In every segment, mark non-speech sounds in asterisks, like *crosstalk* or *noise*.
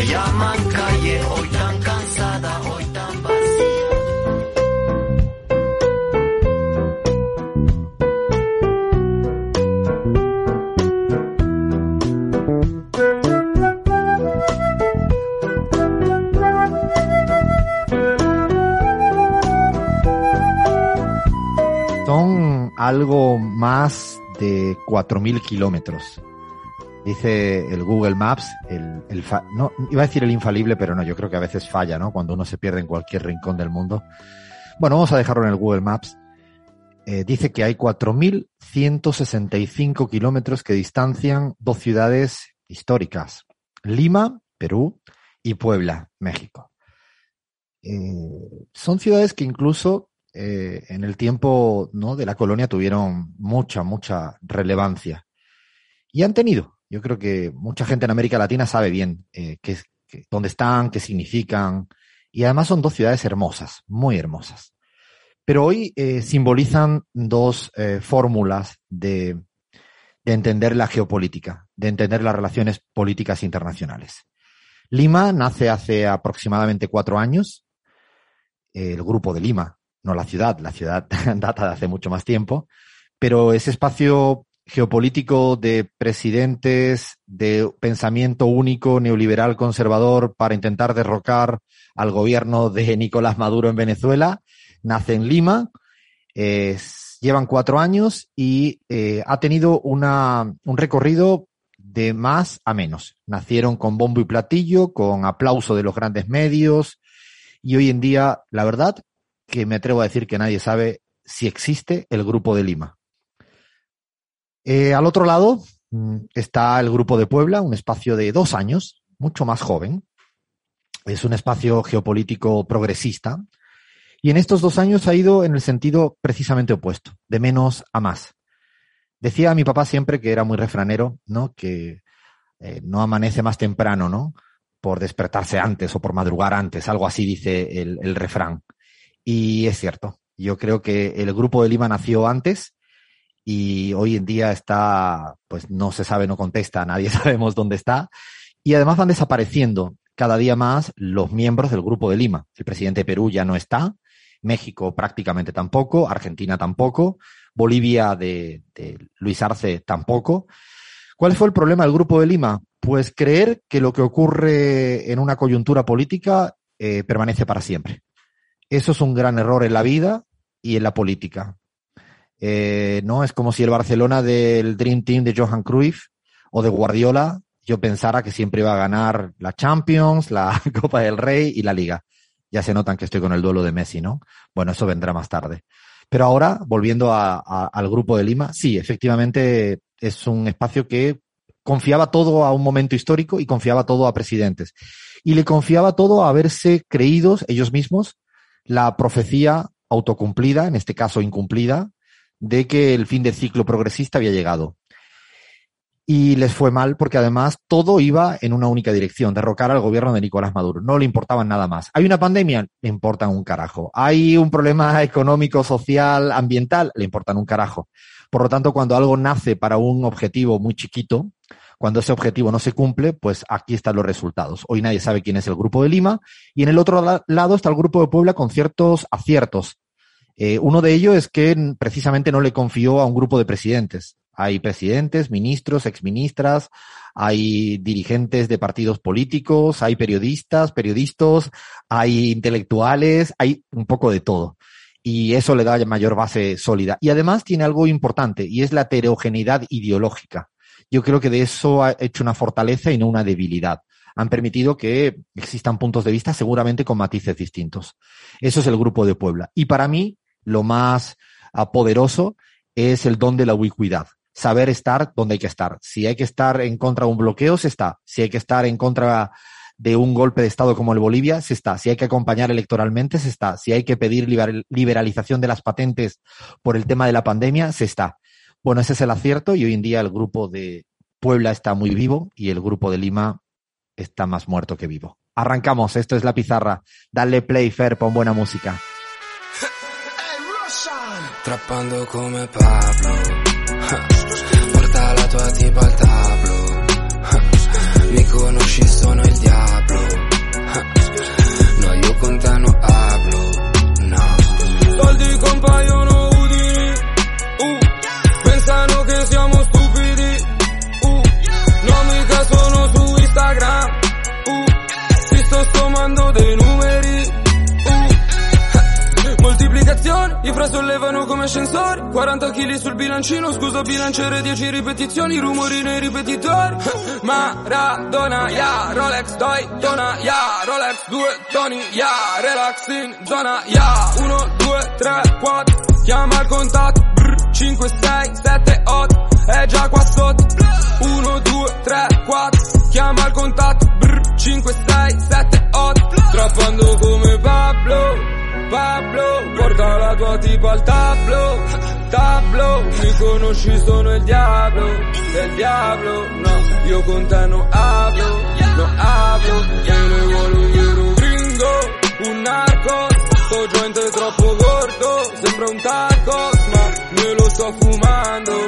Me llaman calle, hoy tan cansada, hoy tan vacía. Son algo más de 4.000 kilómetros. Dice el Google Maps, el, el fa- no, iba a decir el infalible, pero no, yo creo que a veces falla, ¿no? Cuando uno se pierde en cualquier rincón del mundo. Bueno, vamos a dejarlo en el Google Maps. Eh, dice que hay 4.165 kilómetros que distancian dos ciudades históricas. Lima, Perú, y Puebla, México. Eh, son ciudades que incluso eh, en el tiempo ¿no? de la colonia tuvieron mucha, mucha relevancia. Y han tenido. Yo creo que mucha gente en América Latina sabe bien eh, qué, qué- dónde están, qué significan. Y además son dos ciudades hermosas, muy hermosas. Pero hoy eh, simbolizan dos eh, fórmulas de, de entender la geopolítica, de entender las relaciones políticas internacionales. Lima nace hace aproximadamente cuatro años, el grupo de Lima, no la ciudad, la ciudad *laughs* data de hace mucho más tiempo, pero ese espacio geopolítico de presidentes de pensamiento único, neoliberal, conservador, para intentar derrocar al gobierno de *laughs* Nicolás Maduro en Venezuela, nace en Lima, llevan cuatro años y eh, ha tenido una, un recorrido de más a menos. Nacieron con bombo y platillo, con aplauso de los grandes medios y hoy en día, la verdad, que me atrevo a decir que nadie sabe si existe el Grupo de Lima. Eh, al otro lado mm, está el Grupo de Puebla, un espacio de dos años, mucho más joven. Es un espacio geopolítico progresista. Y en estos dos años ha ido en el sentido precisamente opuesto, de menos a más. Decía mi papá siempre que era muy refranero, ¿no? Que eh, no amanece más temprano, ¿no? Por despertarse antes o por madrugar antes, algo así dice el, el refrán. Y es cierto. Yo creo que el grupo de Lima nació antes y hoy en día está, pues no se sabe, no contesta, *laughs* nadie sabemos dónde está. Y además van desapareciendo cada día más los miembros del grupo de Lima. El presidente de Perú ya no está, México prácticamente tampoco, Argentina tampoco, Bolivia de, Luis Arce tampoco. ¿Cuál fue el problema del grupo de Lima? Pues creer que lo que ocurre en una coyuntura política eh, permanece para siempre. Eso es un gran error en la vida y en la política. Eh, no es como si el Barcelona del Dream Team de Johan Cruyff o de Guardiola yo pensara que siempre iba a ganar la Champions, la *laughs* Copa del Rey y la Liga. Ya se notan que estoy con el duelo de Messi, ¿no? Bueno, eso vendrá más tarde. Pero ahora, volviendo al grupo de Lima, sí, efectivamente es un espacio que confiaba todo a un momento histórico y confiaba todo a presidentes. Y le confiaba todo a haberse creídos ellos mismos la profecía autocumplida, en este caso incumplida, de que el fin del ciclo progresista había llegado. Y les fue mal porque además todo iba en una única dirección, derrocar al gobierno de Nicolás Maduro. No le importaban nada más. ¿Hay una pandemia? Le importan un carajo. ¿Hay un problema económico, social, ambiental? Le importan un carajo. Por lo tanto, cuando algo nace para un objetivo muy chiquito, cuando ese objetivo no se cumple, pues aquí están los resultados. Hoy nadie sabe quién es el Grupo de Lima y en el otro la lado está el Grupo de Puebla con ciertos aciertos. Eh, uno de ellos es que precisamente no le confió a un grupo de presidentes. Hay presidentes, ministros, exministras, hay dirigentes de partidos políticos, hay periodistas, periodistas, hay intelectuales, hay un poco de todo. Y eso le da mayor base sólida. Y además tiene algo importante y es la heterogeneidad ideológica. Yo creo que de eso ha hecho una fortaleza y no una debilidad. Han permitido que existan puntos de vista seguramente con matices distintos. Eso es el grupo de Puebla. Y para mí, lo más uh, poderoso es el don de la ubicuidad. Saber estar donde hay que estar. Si hay que estar en contra de un bloqueo, se está. Si hay que estar en contra de un golpe de Estado como el Bolivia, se está. Si hay que acompañar electoralmente, se está. Si hay que pedir liberalización de las patentes por el tema de la pandemia, se está. Bueno, ese es el acierto y hoy en día el grupo de Puebla está muy vivo y el grupo de Lima está más muerto que vivo. Arrancamos, esto es la pizarra. Dale play, Fer, pon buena música. Trappando come Pablo. Porta la tua tipa al tablo Mi conosci, sono il diavolo. No, io con te non hablo No. Soldi compaiono udini uh, Pensano che siamo Moltiplicazione, i sollevano come ascensori. 40 kg sul bilancino, scusa bilanciere 10 ripetizioni Rumori nei ripetitori. *laughs* Maradona, yeah, Rolex, doi, dona, yeah Rolex, due toni, yeah Relax in zona, yeah 1, 2, 3, 4 Chiama il contatto. Brr, 5, 6, 7, 8 È già qua sotto. 1, 2, 3, 4 Chiama il contatto. Brr, 5, 6, 7, 8 Strappando come Pablo Pablo, porta la tua tipa al tablo, tablo, mi conosci sono il diavolo, del diavolo, no, io con te non hablo, non hablo, che ne vuole un vero gringo, un narco, sto è troppo gordo, sembra un tacos, ma me lo sto fumando,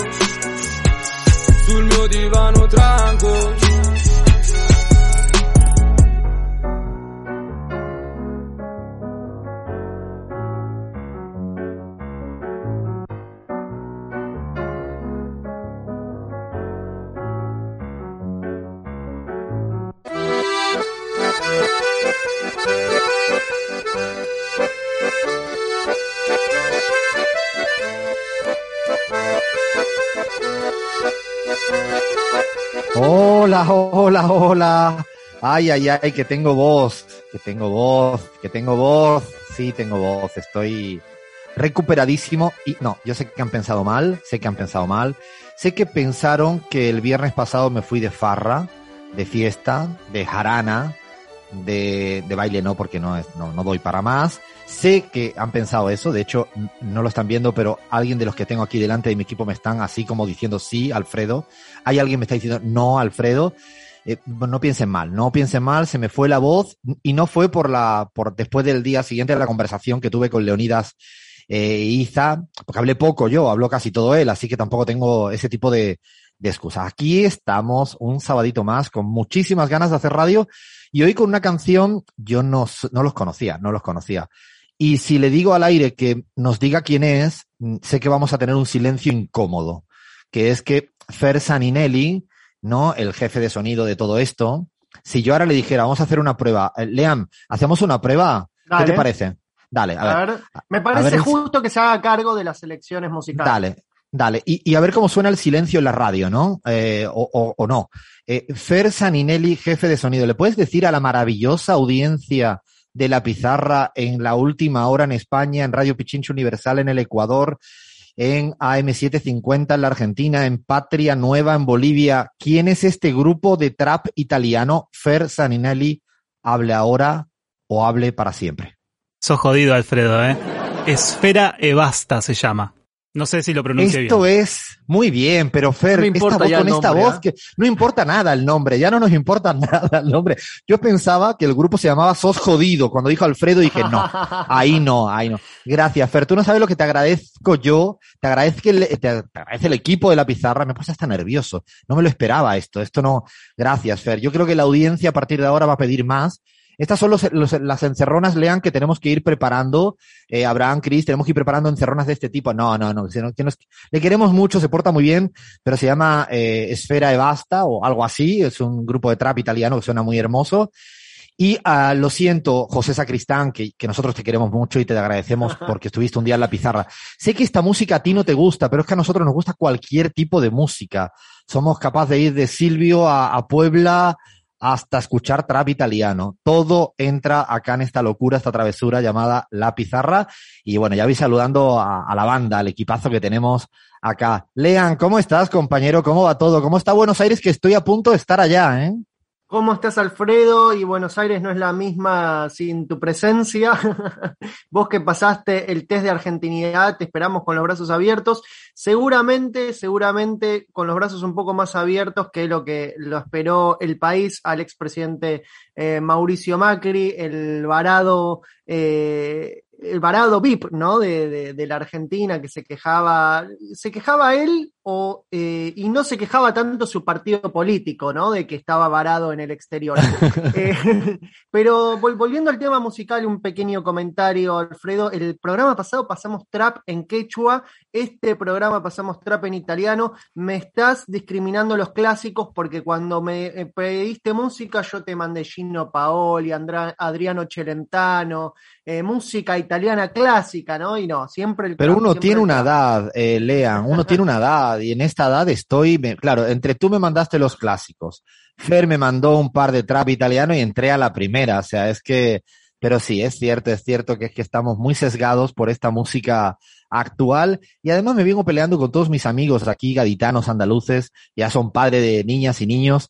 sul mio divano tranco, Hola, hola. Ay, ay, ay, que tengo voz, que tengo voz, que tengo voz. Sí, tengo voz. Estoy recuperadísimo y no, yo sé que han pensado mal, sé que han pensado mal. Sé que pensaron que el viernes pasado me fui de farra, de fiesta, de jarana, de, baile no, porque no, es, no, no doy para más. Sé que han pensado eso, de hecho no lo están viendo, pero alguien de los que tengo aquí delante de mi equipo me están así como diciendo sí, Alfredo. Hay alguien me está diciendo no, Alfredo. Eh, no piensen mal, no piensen mal, se me fue la voz y no fue por la, por después del día siguiente de la conversación que tuve con Leonidas eh, Iza, porque hablé poco yo, habló casi todo él, así que tampoco tengo ese tipo de, de excusas. Aquí estamos un sabadito más con muchísimas ganas de hacer radio y hoy con una canción, yo no, no los conocía, no los conocía. Y si le digo al aire que nos diga quién es, mm, sé que vamos a tener un silencio incómodo, que es que Fer Saninelli, ¿no? El jefe de sonido de todo esto, si yo ahora le dijera, vamos a hacer una prueba, eh, Leam, ¿hacemos una prueba? ¿Qué te parece? Dale, a, ver. Me parece justo que se haga cargo de las elecciones musicales. Dale, Dale, y, a ver cómo suena el silencio en la radio, ¿no? Eh, o, no. Eh, Fer Saninelli, jefe de sonido, ¿le puedes decir a la maravillosa audiencia de la pizarra en la última hora en España, en Radio Pichincho Universal en el Ecuador, en AM750 en la Argentina, en Patria Nueva en Bolivia, quién es este grupo de trap italiano? Fer Saninelli, hable ahora o hable para siempre. Sos jodido, Alfredo, ¿eh? Esfera e basta se llama. No sé si lo pronuncio bien. Esto es muy bien, pero Fer, no esta voz, con esta voz ¿eh? que no importa nada el nombre, ya no nos importa *laughs* nada el nombre. Yo pensaba que el grupo se llamaba Sos Jodido. Cuando dijo Alfredo dije, no, *laughs* ahí no, ahí no. Gracias, Fer. Tú no sabes lo que te agradezco yo, te agradezco el, te agradece el equipo de la pizarra, me pasa hasta nervioso. No me lo esperaba esto, esto no. Gracias, Fer. Yo creo que la audiencia a partir de ahora va a pedir más estas son las encerronas, lean, que tenemos que ir preparando. Eh, Abraham, Chris, tenemos que ir preparando encerronas de este tipo. No, no, no. le queremos mucho, se porta muy bien, pero se llama eh, Esfera de Basta o algo así. Es un grupo de trap italiano que suena muy hermoso. Y uh, lo siento, José Sacristán, que, que, nosotros te queremos mucho y te agradecemos porque estuviste un día en la pizarra. Sé que esta música a ti no te gusta, pero es que a nosotros nos gusta cualquier tipo de música. Somos capaces de ir de Silvio a, a Puebla, hasta escuchar trap italiano. Todo entra acá en esta locura, esta travesura llamada La Pizarra. Y bueno, ya voy saludando a, la banda, al equipazo que tenemos acá. Lean, ¿cómo estás, compañero? ¿Cómo va todo? ¿Cómo está Buenos Aires? Que estoy a punto de estar allá, ¿eh? ¿Cómo estás, Alfredo? Y Buenos Aires no es la misma sin tu presencia. *laughs* Vos que pasaste el test de argentinidad, te esperamos con los brazos abiertos. Seguramente, seguramente con los brazos un poco más abiertos que lo que lo esperó el país al expresidente eh, Mauricio Macri, el varado eh, el varado VIP, ¿no? De, de, de, la Argentina que se quejaba, se quejaba él o, eh, y no se quejaba tanto su partido político, ¿no? De que estaba varado en el exterior. *laughs* eh, pero vol volviendo al tema musical, un pequeño comentario, Alfredo. El programa pasado pasamos trap en quechua, este programa pasamos trap en italiano. Me estás discriminando los clásicos porque cuando me eh, pediste música yo te mandé Gino Paoli, Andra Adriano Celentano, eh, música italiana clásica, ¿no? Y no, siempre el Pero uno tiene una edad, eh, Lean, uno *laughs* tiene una edad y en esta edad estoy, me- claro, entre tú me mandaste los clásicos, Fer me mandó un par de trap italiano y entré a la primera, o sea, es que, pero sí, es cierto, es cierto que es que estamos muy sesgados por esta música actual y además me vengo peleando con todos mis amigos aquí, gaditanos, andaluces, ya son padre de niñas y niños,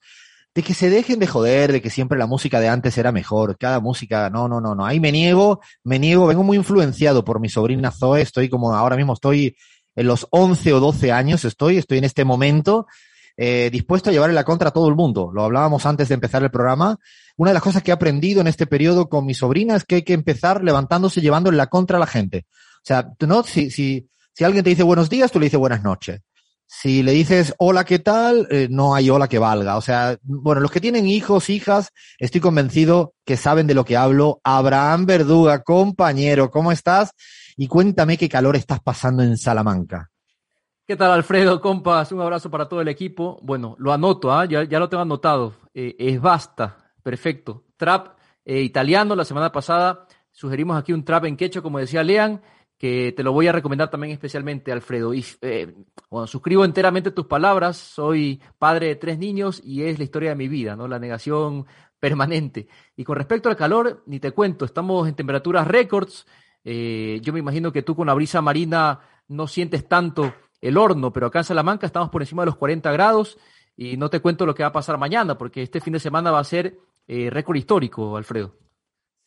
de que se dejen de joder, de que siempre la música de antes era mejor, cada música, no, no, no, no, ahí me niego, me niego, vengo muy influenciado por mi sobrina Zoe, estoy como ahora mismo estoy en los 11 o 12 años, estoy, estoy en este momento eh, dispuesto a llevarle la contra a todo el mundo. Lo hablábamos antes de empezar el programa. Una de las cosas que he aprendido en este periodo con mi sobrina es que hay que empezar levantándose llevando la contra a la gente. O sea, no, si, si, si alguien te dice buenos días, tú le dices buenas noches. Si le dices hola, ¿qué tal? Eh, no hay hola que valga. O sea, bueno, los que tienen hijos, hijas, estoy convencido que saben de lo que hablo. Abraham Verduga, compañero, ¿cómo estás? Y cuéntame qué calor estás pasando en Salamanca. ¿Qué tal, Alfredo? Compas, un abrazo para todo el equipo. Bueno, lo anoto, ¿ah? ya, ya lo tengo anotado. Eh, es basta, perfecto. Trap eh, italiano, la semana pasada sugerimos aquí un trap en quechua, como decía Lean, que te lo voy a recomendar también especialmente, Alfredo. Eh, bueno, suscribo enteramente tus palabras. Soy padre de tres niños y es la historia de mi vida, ¿no? La negación permanente. Y con respecto al calor, ni te cuento, estamos en temperaturas récords. Eh, yo me imagino que tú con la brisa marina no sientes tanto el horno, pero acá en Salamanca estamos por encima de los 40 grados y no te cuento lo que va a pasar mañana, porque este fin de semana va a ser eh, récord histórico, Alfredo.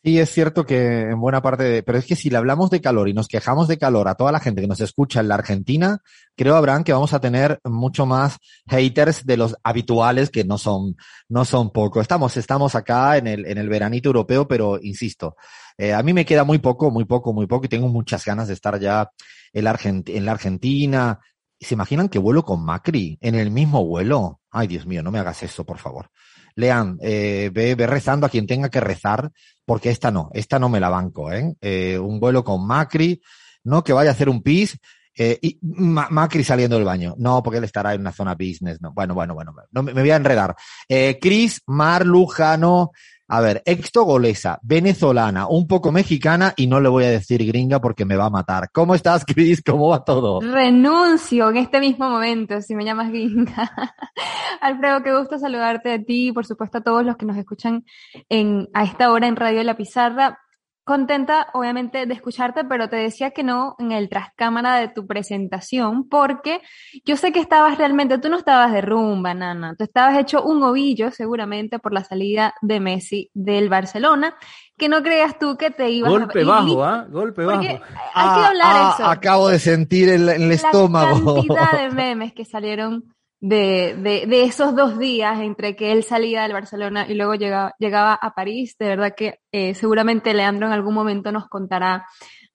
Sí, es cierto que en buena parte de, pero es que si le hablamos de calor y nos quejamos de calor a toda la gente que nos escucha en la Argentina, creo, Abraham, que vamos a tener mucho más haters de los habituales que no son, no son poco. Estamos, estamos acá en el, en el veranito europeo, pero insisto, eh, a mí me queda muy poco, muy poco, muy poco y tengo muchas ganas de estar ya en la, Argent en la Argentina. ¿Se imaginan que vuelo con Macri en el mismo vuelo? Ay, Dios mío, no me hagas eso, por favor. Lean, eh, ve, ve rezando a quien tenga que rezar, porque esta no, esta no me la banco, ¿eh? Eh, un vuelo con Macri, no que vaya a hacer un pis, eh, y Ma- Macri saliendo del baño. No, porque él estará en una zona business. No. Bueno, bueno, bueno, no, me, voy a enredar. Eh, Cris Mar Lujano, a ver, extogolesa, venezolana, un poco mexicana, y no le voy a decir gringa porque me va a matar. ¿Cómo estás, Cris? ¿Cómo va todo? Renuncio en este mismo momento, si me llamas gringa. *laughs* Alfredo, qué gusto saludarte a ti y por supuesto a todos los que nos escuchan en, a esta hora en Radio La Pizarra. Contenta, obviamente, de escucharte, pero te decía que no en el trascámara de tu presentación, porque yo sé que estabas realmente, tú no estabas de rumba, nana, tú estabas hecho un ovillo seguramente por la salida de Messi del Barcelona, que no creas tú que te ibas Golpe a... bajo, ¿ah? Golpe bajo. Hay que hablar Ah, eso. Acabo de sentir el, el La estómago. cantidad de *laughs* memes que salieron de, de, esos dos días entre que él salía del Barcelona y luego llegaba, llegaba a París. De verdad que eh, seguramente Leandro en algún momento nos contará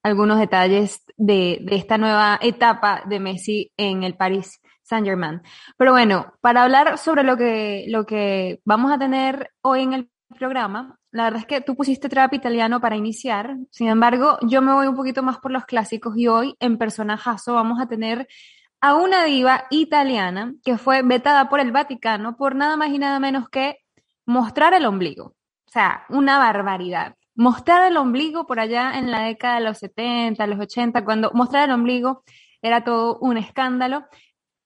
algunos detalles de, de esta nueva etapa de Messi en el París Saint Germain. Pero bueno, para hablar sobre lo que, lo que vamos a tener hoy en el programa, la verdad es que tú pusiste trap italiano para iniciar, sin embargo, yo me voy un poquito más por los clásicos y hoy en personajazo vamos a tener a una diva italiana que fue vetada por el Vaticano por nada más y nada menos que mostrar el ombligo. O sea, una barbaridad. Mostrar el ombligo por allá en la década de los 70, los 80, cuando mostrar el ombligo era todo un escándalo.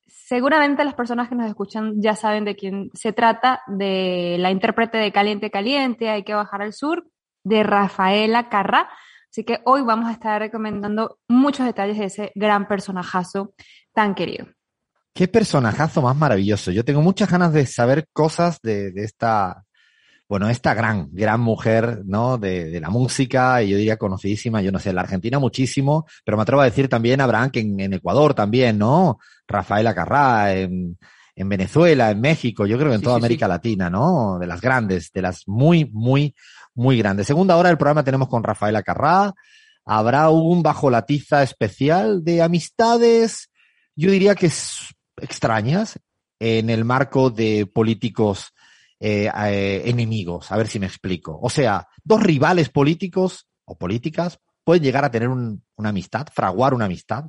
Seguramente las personas que nos escuchan ya saben de quién se trata, de la intérprete de Caliente Caliente, Hay que bajar al sur, de Rafaela Carrá. Así que hoy vamos a estar recomendando muchos detalles de ese gran personajazo tan querido. Qué personajazo más maravilloso. Yo tengo muchas ganas de saber cosas de, de esta, bueno, esta gran, gran mujer, ¿no? De, de, la música, y yo diría conocidísima, yo no sé, en la Argentina muchísimo, pero me atrevo a decir también, Abraham, que en, en Ecuador también, ¿no? Rafaela Carrá, en, en Venezuela, en México, yo creo que en Sí, toda sí, América Latina, ¿no? De las grandes, de las muy, muy, muy grandes. Segunda hora del programa tenemos con Rafaela Carrá. Habrá un bajo la tiza especial de amistades, yo diría que es extrañas, en el marco de políticos eh, eh, enemigos. A ver si me explico. O sea, dos rivales políticos o políticas pueden llegar a tener un, una amistad, fraguar una amistad.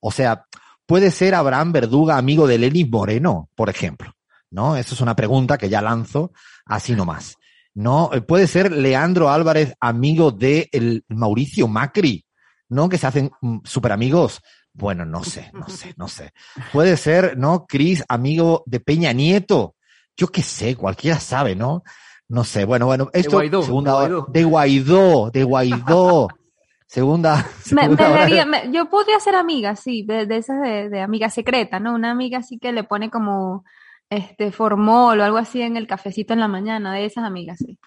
O sea, puede ser Abraham Verduga amigo de Lenin Moreno, por ejemplo. ¿No? Eso es una pregunta que ya lanzo así nomás. No, Eh, puede ser Leandro Álvarez amigo de el Mauricio Macri, ¿no? Que se hacen mm, super amigos. Bueno, no sé, no sé, no sé. Puede ser, ¿no? Cris amigo de Peña Nieto. Yo qué sé, cualquiera sabe, ¿no? No sé. Bueno, bueno, esto Guaidó, segunda de hora- Guaidó. de Guaidó, de Guaidó. *laughs* segunda, Me, me segunda hora- daría- me- yo podría ser amiga, sí, de, de esas de, de amiga secreta, ¿no? Una amiga así que le pone como este formol o algo así en el cafecito en la mañana, de esas amigas, sí.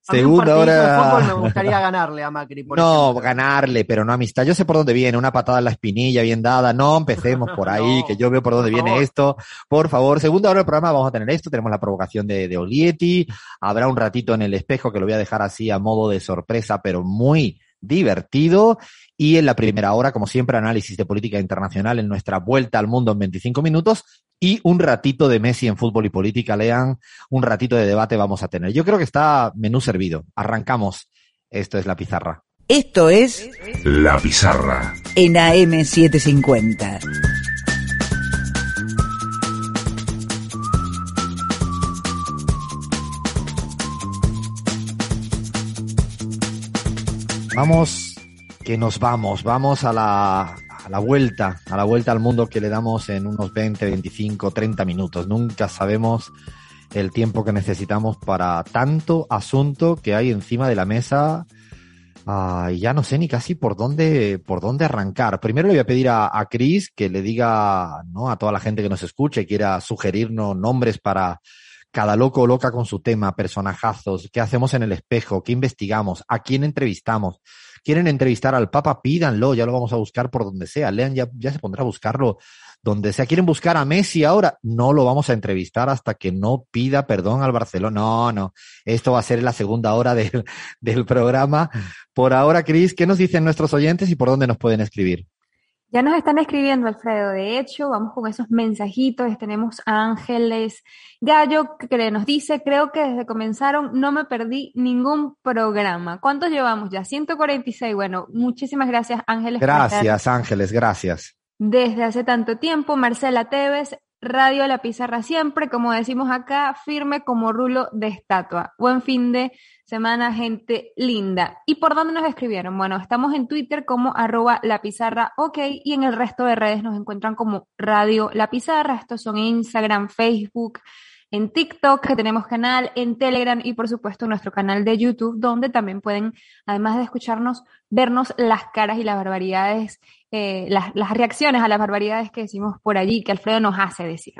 Segunda hora. me *laughs* gustaría ganarle a Macri. Por No, ejemplo. ganarle, pero no amistad. Yo sé por dónde viene, una patada en la espinilla bien dada. No empecemos por *laughs* ahí, No, que yo veo por dónde por viene favor. esto. Por favor, segunda hora del programa vamos a tener esto. Tenemos la provocación de, de Olieti. Habrá un ratito en el espejo que lo voy a dejar así a modo de sorpresa, pero muy divertido. Y en la primera hora, como siempre, análisis de política internacional en nuestra vuelta al mundo en 25 minutos. Y un ratito de Messi en fútbol y política, lean, un ratito de debate vamos a tener. Yo creo que está menú servido. Arrancamos. Esto es la pizarra. Esto es La Pizarra. en AM750. Vamos, que nos vamos, vamos a la, a la vuelta, a la vuelta al mundo que le damos en unos 20, 25, 30 minutos. Nunca sabemos el tiempo que necesitamos para tanto asunto que hay encima de la mesa. Ah, y ya no sé ni casi por dónde, por dónde arrancar. Primero le voy a pedir a, a Chris que le diga, ¿no? A toda la gente que nos escuche quiera sugerirnos nombres para cada loco o loca con su tema, personajazos, qué hacemos en el espejo, qué investigamos, a quién entrevistamos. Quieren entrevistar al Papa, pídanlo, ya lo vamos a buscar por donde sea. Lean ya, ya se pondrá a buscarlo donde sea. Quieren buscar a Messi ahora, no lo vamos a entrevistar hasta que no pida perdón al Barcelona. No, no. Esto va a ser la segunda hora del, del programa. Por ahora, Cris, ¿qué nos dicen nuestros oyentes y por dónde nos pueden escribir? Ya nos están escribiendo, Alfredo. De hecho, vamos con esos mensajitos. Tenemos a Ángeles Gallo que nos dice, creo que desde comenzaron no me perdí ningún programa. ¿Cuántos llevamos ya? 146. Bueno, muchísimas gracias, Ángeles. Gracias, Ángeles, gracias. desde hace tanto tiempo. Marcela Tevez, Radio La Pizarra siempre, como decimos acá, firme como rulo de estatua. Buen fin de semana, gente linda. ¿Y por dónde nos escribieron? Bueno, estamos en Twitter como arroba La Pizarra OK y en el resto de redes nos encuentran como Radio La Pizarra. Estos son Instagram, Facebook, en TikTok, que tenemos canal, en Telegram y por supuesto nuestro canal de YouTube, donde también pueden, además de escucharnos, vernos las caras y las barbaridades, eh, las, las reacciones a las barbaridades que decimos por allí, que Alfredo nos hace decir.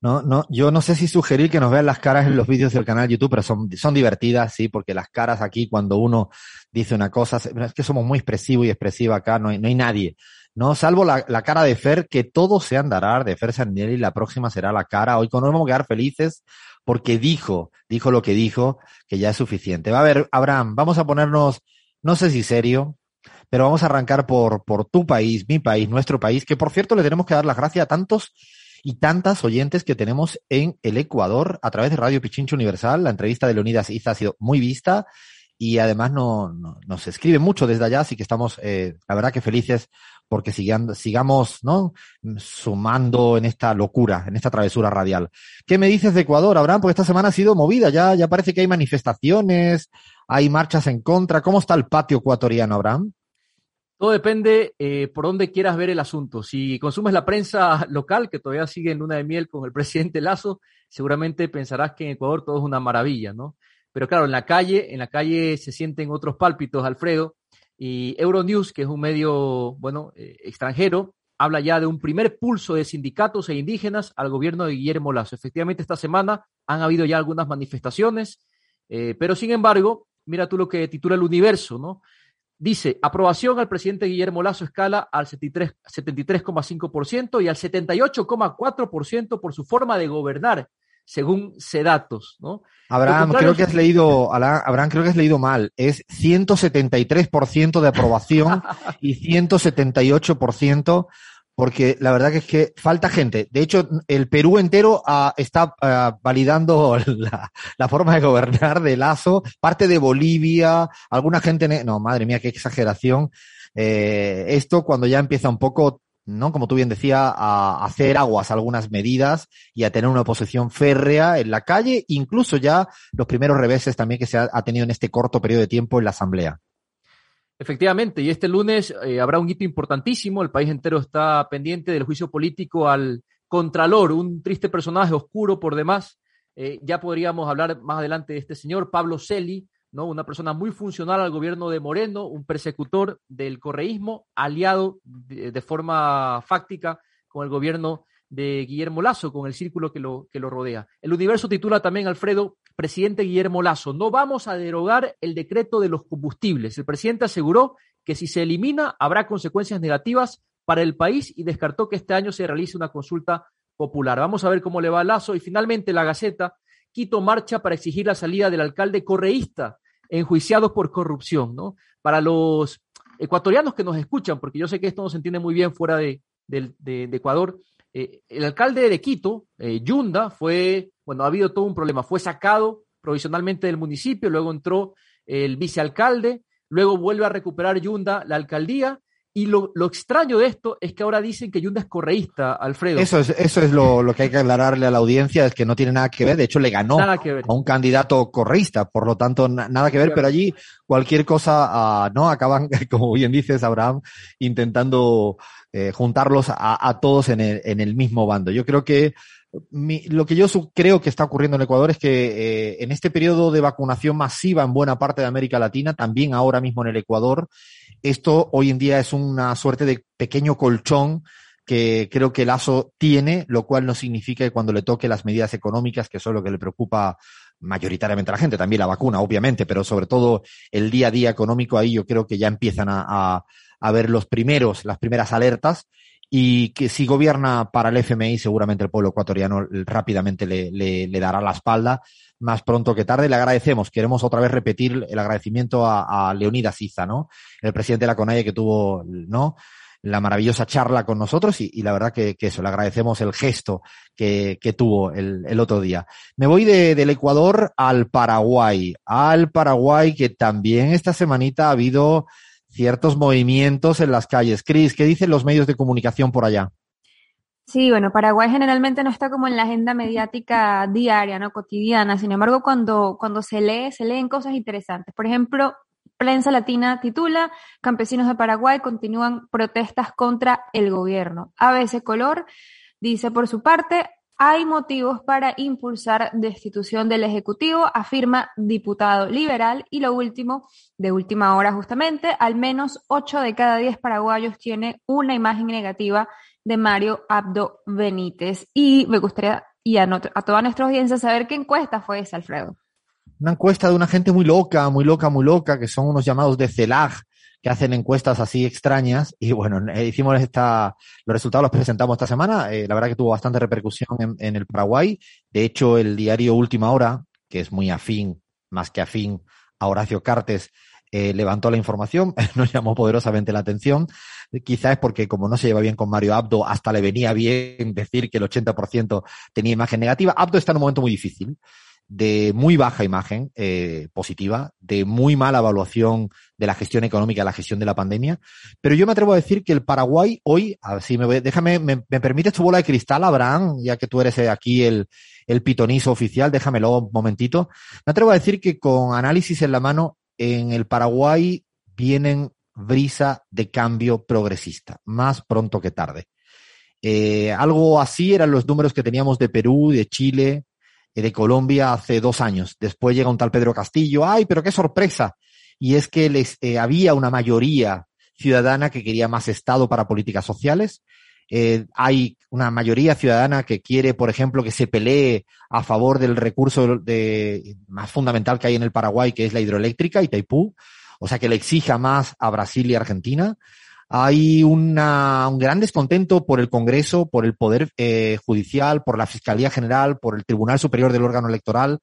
No, no, yo no sé si sugerir que nos vean las caras en los vídeos del canal YouTube, pero son, son divertidas, sí, porque las caras aquí cuando uno dice una cosa, es que somos muy expresivo y expresiva acá, no hay, no hay nadie, ¿no? Salvo la, la cara de Fer, que todo se andará, de Fer Sandieri, la próxima será la cara. Hoy con nos vamos a quedar felices porque dijo, dijo lo que dijo, que ya es suficiente. Va a ver, Abraham, vamos a ponernos, no sé si serio, pero vamos a arrancar por, por tu país, mi país, nuestro país, que por cierto le tenemos que dar las gracias a tantos y tantas oyentes que tenemos en el Ecuador a través de Radio Pichincho Universal. La entrevista de Leonidas Iza ha sido muy vista y además no, no- nos escribe mucho desde allá, así que estamos, eh, la verdad que felices porque sigan- sigamos, ¿no? Sumando en esta locura, en esta travesura radial. ¿Qué me dices de Ecuador, Abraham? Porque esta semana ha sido movida, ya, ya parece que hay manifestaciones, hay marchas en contra. ¿Cómo está el patio ecuatoriano, Abraham? Todo depende eh, por dónde quieras ver el asunto. Si consumes la prensa local, que todavía sigue en luna de miel con el *laughs* presidente Lazo, seguramente pensarás que en Ecuador todo es una maravilla, ¿no? Pero claro, en la calle, en la calle se sienten otros pálpitos, Alfredo, y Euronews, que es un medio, bueno, eh, extranjero, habla ya de un primer pulso de sindicatos e indígenas al gobierno de Guillermo Lazo. Efectivamente, esta semana han habido ya algunas manifestaciones, eh, pero sin embargo, mira tú lo que titula el universo, ¿no? Dice, aprobación al presidente Guillermo Lazo escala al 73,5% y al 78,4% por su forma de gobernar, según Sedatos, ¿no? Abraham, creo que has leído, Abraham, creo que has leído mal. Es 173% de aprobación *laughs* y 178% porque la verdad que es que falta gente. De hecho, el Perú entero uh, está uh, validando *laughs* la, forma de gobernar de Lazo, parte de Bolivia, alguna gente... No, madre mía, qué exageración. Eh, esto cuando ya empieza un poco, ¿no? Como tú bien decías, a hacer aguas algunas medidas y a tener una oposición férrea en la calle, incluso ya los primeros reveses también que se ha tenido en este corto periodo de tiempo en la Asamblea. Efectivamente, y este lunes eh, habrá un hito importantísimo. El país entero está pendiente del juicio político al Contralor, un triste personaje oscuro por demás. Eh, ya podríamos hablar más adelante de este señor, Pablo Celi, ¿no? una persona muy funcional al gobierno de Moreno, un persecutor del correísmo, aliado de, de forma fáctica con el gobierno de Guillermo Lazo, con el círculo que lo, que lo rodea. El universo titula también, Alfredo, presidente Guillermo Lazo, no vamos a derogar el decreto de los combustibles. El presidente aseguró que si se elimina habrá consecuencias negativas para el país y descartó que este año se realice una consulta popular. Vamos a ver cómo le va a Lazo. Y finalmente la Gaceta, Quito marcha para exigir la salida del alcalde correísta enjuiciado por corrupción, ¿no? Para los ecuatorianos que nos escuchan, porque yo sé que esto no se entiende muy bien fuera de Ecuador, eh, el alcalde de Quito, eh, Yunda, fue, bueno, ha habido todo un problema, fue sacado provisionalmente del municipio, luego entró el vicealcalde, luego vuelve a recuperar Yunda la alcaldía. Y lo, lo, extraño de esto es que ahora dicen que Yunda es correísta, Alfredo. Eso es, eso es lo, lo, que hay que aclararle a la audiencia, es que no tiene nada que ver. De hecho, le ganó a un candidato correísta, por lo tanto, na, nada que ver. Pero allí cualquier cosa, uh, ¿no? Acaban, *laughs* como bien dices, Abraham, intentando eh, juntarlos a, a, todos en el, en el mismo bando. Yo creo que mi, lo que yo creo que está ocurriendo en Ecuador es que eh, en este periodo de vacunación masiva en buena parte de América Latina, también ahora mismo en el Ecuador, esto hoy en día es una suerte de pequeño colchón que creo que Lazo tiene, lo cual no significa que cuando le toque las medidas económicas, que es lo que le preocupa mayoritariamente a la gente, también la vacuna, obviamente, pero sobre todo el día a día económico, ahí yo creo que ya empiezan a, a ver los primeros, las primeras alertas y que si gobierna para el FMI, seguramente el pueblo ecuatoriano rápidamente le, le, dará la espalda más pronto que tarde. Le agradecemos. Queremos otra vez repetir el agradecimiento a, a Leonidas ¿no? El presidente de la CONAIE que tuvo, ¿no? La maravillosa charla con nosotros y, la verdad que, que, eso, le agradecemos el gesto que, que tuvo el, el, otro día. Me voy de, del Ecuador al Paraguay, al Paraguay que también esta semanita ha habido ciertos movimientos en las calles. Cris, ¿qué dicen los medios de comunicación por allá? Sí, bueno, Paraguay generalmente no está como en la agenda mediática diaria, ¿no? Cotidiana. Sin embargo, cuando, cuando se lee, se leen cosas interesantes. Por ejemplo, Prensa Latina titula, Campesinos de Paraguay continúan protestas contra el gobierno. ABC Color dice por su parte, hay motivos para impulsar destitución del Ejecutivo, afirma diputado liberal. Y lo último, de última hora justamente, al menos 8 de cada 10 paraguayos tiene una imagen negativa de Mario Abdo Benítez. Y me gustaría, y a, a toda nuestra audiencia, saber qué encuesta fue esa, Alfredo. Una encuesta de una gente muy loca, muy loca, muy loca, que son unos llamados de CELAG, que hacen encuestas así extrañas. Y bueno, eh, hicimos esta, los resultados los presentamos esta semana, eh, la verdad que tuvo bastante repercusión en, el Paraguay, de hecho el diario Última Hora, que es muy afín, más que afín a Horacio Cartes, eh, levantó la información, *laughs* nos llamó poderosamente la atención, quizás es porque como no se lleva bien con Mario Abdo, hasta le venía bien decir que el 80% tenía imagen negativa, Abdo está en un momento muy difícil, de muy baja imagen eh, positiva, de muy mala evaluación de la gestión económica, la gestión de la pandemia. Pero yo me atrevo a decir que el Paraguay hoy, a ver si me voy, déjame, me, me permites tu bola de cristal, Abraham, ya que tú eres aquí el, el pitonizo oficial, déjamelo un momentito. Me atrevo a decir que con análisis en la mano, en el Paraguay vienen brisa de cambio progresista, más pronto que tarde. Eh, algo así eran los números que teníamos de Perú, de Chile, de Colombia hace dos años. Después llega un tal Pedro Castillo, ¡ay, pero qué sorpresa! Y es que les, eh, había una mayoría ciudadana que quería más Estado para políticas sociales. Eh, hay una mayoría ciudadana que quiere, por ejemplo, que se pelee a favor del recurso de, más fundamental que hay en el Paraguay, que es la hidroeléctrica, Itaipú. O sea, que le exija más a Brasil y Argentina. Hay una, un gran descontento por el Congreso, por el Poder eh, Judicial, por la Fiscalía General, por el Tribunal Superior del órgano electoral.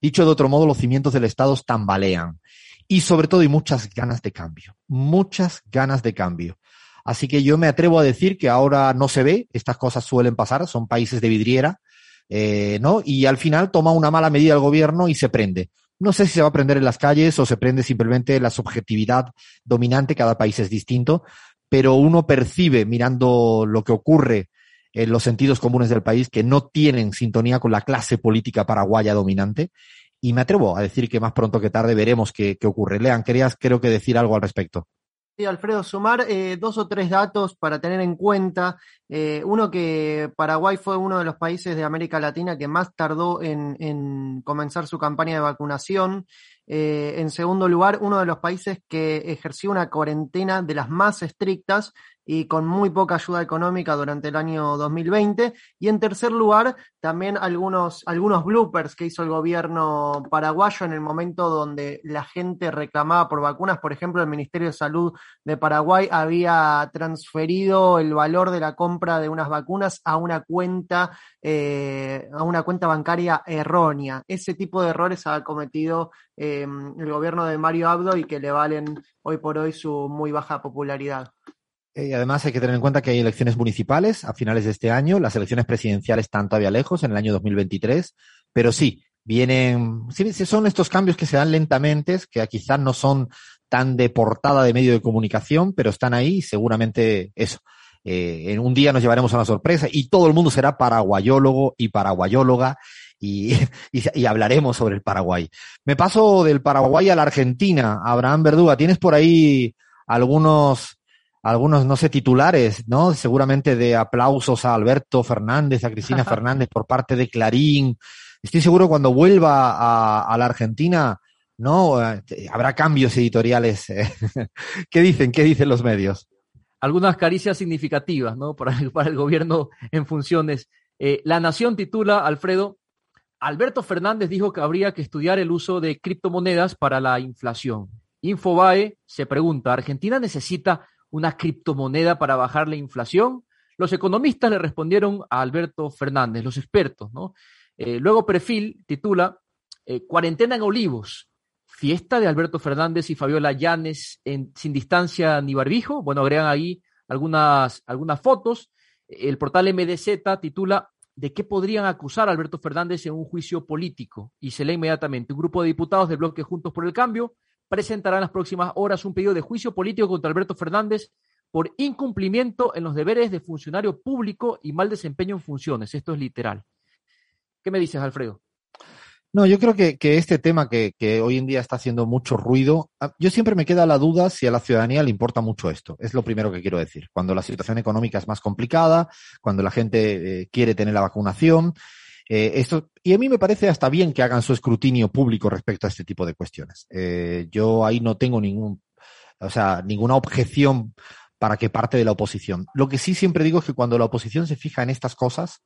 Dicho de otro modo, los cimientos del Estado tambalean. Y sobre todo hay muchas ganas de cambio, muchas ganas de cambio. Así que yo me atrevo a decir que ahora no se ve, estas cosas suelen pasar, son países de vidriera, eh, ¿no? Y al final toma una mala medida el gobierno y se prende. No sé si se va a prender en las calles o se prende simplemente la subjetividad dominante, cada país es distinto, pero uno percibe mirando lo que ocurre en los sentidos comunes del país que no tienen sintonía con la clase política paraguaya dominante. Y me atrevo a decir que más pronto que tarde veremos qué, qué ocurre. Lean, querías creo que decir algo al respecto. Sí, Alfredo, sumar eh, dos o tres datos para tener en cuenta. Eh, uno que Paraguay fue uno de los países de América Latina que más tardó en, en comenzar su campaña de vacunación. Eh, en segundo lugar, uno de los países que ejerció una cuarentena de las más estrictas y con muy poca ayuda económica durante el año 2020. Y en tercer lugar, también algunos, algunos bloopers que hizo el gobierno paraguayo en el momento donde la gente reclamaba por vacunas. Por ejemplo, el Ministerio de Salud de Paraguay había transferido el valor de la compra de unas vacunas a una cuenta, eh, a una cuenta bancaria errónea. Ese tipo de errores ha cometido eh, el gobierno de Mario Abdo y que le valen hoy por hoy su muy baja popularidad. Y además hay que tener en cuenta que hay elecciones municipales a finales de este año, las elecciones presidenciales están todavía lejos, en el año 2023, pero sí, vienen, sí, son estos cambios que se dan lentamente, que quizás no son tan de portada de medio de comunicación, pero están ahí y seguramente eso. Eh, en un día nos llevaremos a una sorpresa y todo el mundo será paraguayólogo y paraguayóloga y, *laughs* y, y, hablaremos sobre el Paraguay. Me paso del Paraguay a la Argentina. Abraham Verduga, ¿tienes por ahí algunos algunos, no sé, titulares, ¿no? Seguramente de aplausos a Alberto Fernández, a Cristina Fernández por parte de Clarín. Estoy seguro cuando vuelva a, a la Argentina, ¿no? Eh, habrá cambios editoriales. *laughs* ¿Qué dicen? ¿Qué dicen los medios? Algunas caricias significativas, ¿no? Para, para el gobierno en funciones. Eh, la Nación titula, Alfredo, Alberto Fernández dijo que habría que estudiar el uso de criptomonedas para la inflación. Infobae se pregunta, ¿Argentina necesita una criptomoneda para bajar la inflación? Los economistas le respondieron a Alberto Fernández, los expertos, ¿no? Eh, luego Perfil titula eh, Cuarentena en Olivos, fiesta de Alberto Fernández y Fabiola Llanes en, sin distancia ni barbijo. Bueno, agregan ahí algunas, algunas fotos. El portal MDZ titula ¿De qué podrían acusar a Alberto Fernández en un juicio político? Y se lee inmediatamente. Un grupo de diputados del bloque Juntos por el Cambio presentará en las próximas horas un pedido de juicio político contra Alberto Fernández por incumplimiento en los deberes de funcionario público y mal desempeño en funciones. Esto es literal. ¿Qué me dices, Alfredo? No, yo creo que, que este tema que, que, hoy en día está haciendo mucho ruido, yo siempre me queda la duda si a la ciudadanía le importa mucho esto. Es lo primero que quiero decir. Cuando la situación económica es más complicada, cuando la gente eh, quiere tener la vacunación, eh, esto, y a mí me parece hasta bien que hagan su escrutinio público respecto a este tipo de cuestiones. Eh, yo ahí no tengo ningún, o sea, ninguna objeción para que parte de la oposición. Lo que sí siempre digo es que cuando la oposición se fija en estas cosas,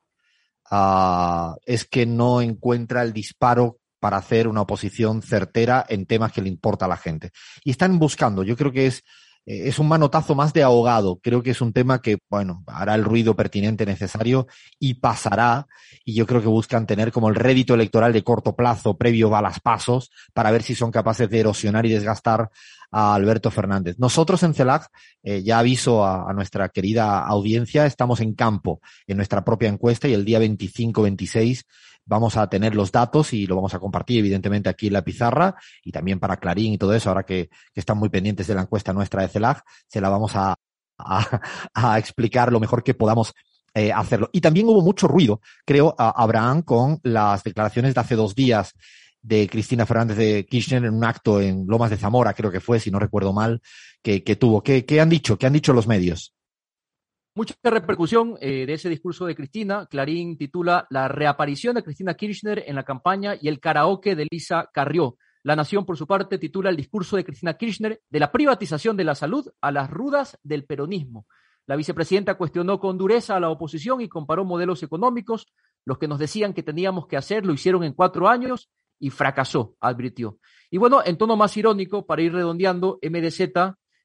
uh, es que no encuentra el disparo para hacer una oposición certera en temas que le importa a la gente. Y están buscando, yo creo que es eh, es un manotazo más de ahogado. Creo que es un tema que, bueno, hará el ruido pertinente necesario y pasará. Y yo creo que buscan tener como el rédito electoral de corto plazo previo a las pasos para ver si son capaces de erosionar y desgastar a Alberto Fernández. Nosotros en CELAC, eh, ya aviso a, nuestra querida audiencia, estamos en campo en nuestra propia encuesta y el día 25-26 vamos a tener los datos y lo vamos a compartir evidentemente aquí en la pizarra y también para Clarín y todo eso, ahora que, están muy pendientes de la encuesta nuestra de CELAG, se la vamos *laughs* a, explicar lo mejor que podamos eh, hacerlo. Y también hubo mucho ruido, creo, a Abraham, con las declaraciones de hace dos días de Cristina Fernández de Kirchner en un acto en Lomas de Zamora, creo que fue, si no recuerdo mal, que, tuvo. ¿Qué, ¿Qué han dicho? ¿Qué han dicho los medios? Mucha repercusión eh, de ese discurso de Cristina. Clarín titula La reaparición de Cristina Kirchner en la campaña y el karaoke de Lisa Carrió. La Nación, por su parte, titula el discurso de Cristina Kirchner de la privatización de la salud a las rudas del peronismo. La vicepresidenta cuestionó con dureza a la oposición y comparó modelos económicos. Los que nos decían que teníamos que hacer lo hicieron en cuatro años y fracasó, advirtió. Y bueno, en tono más irónico, para ir redondeando, MDZ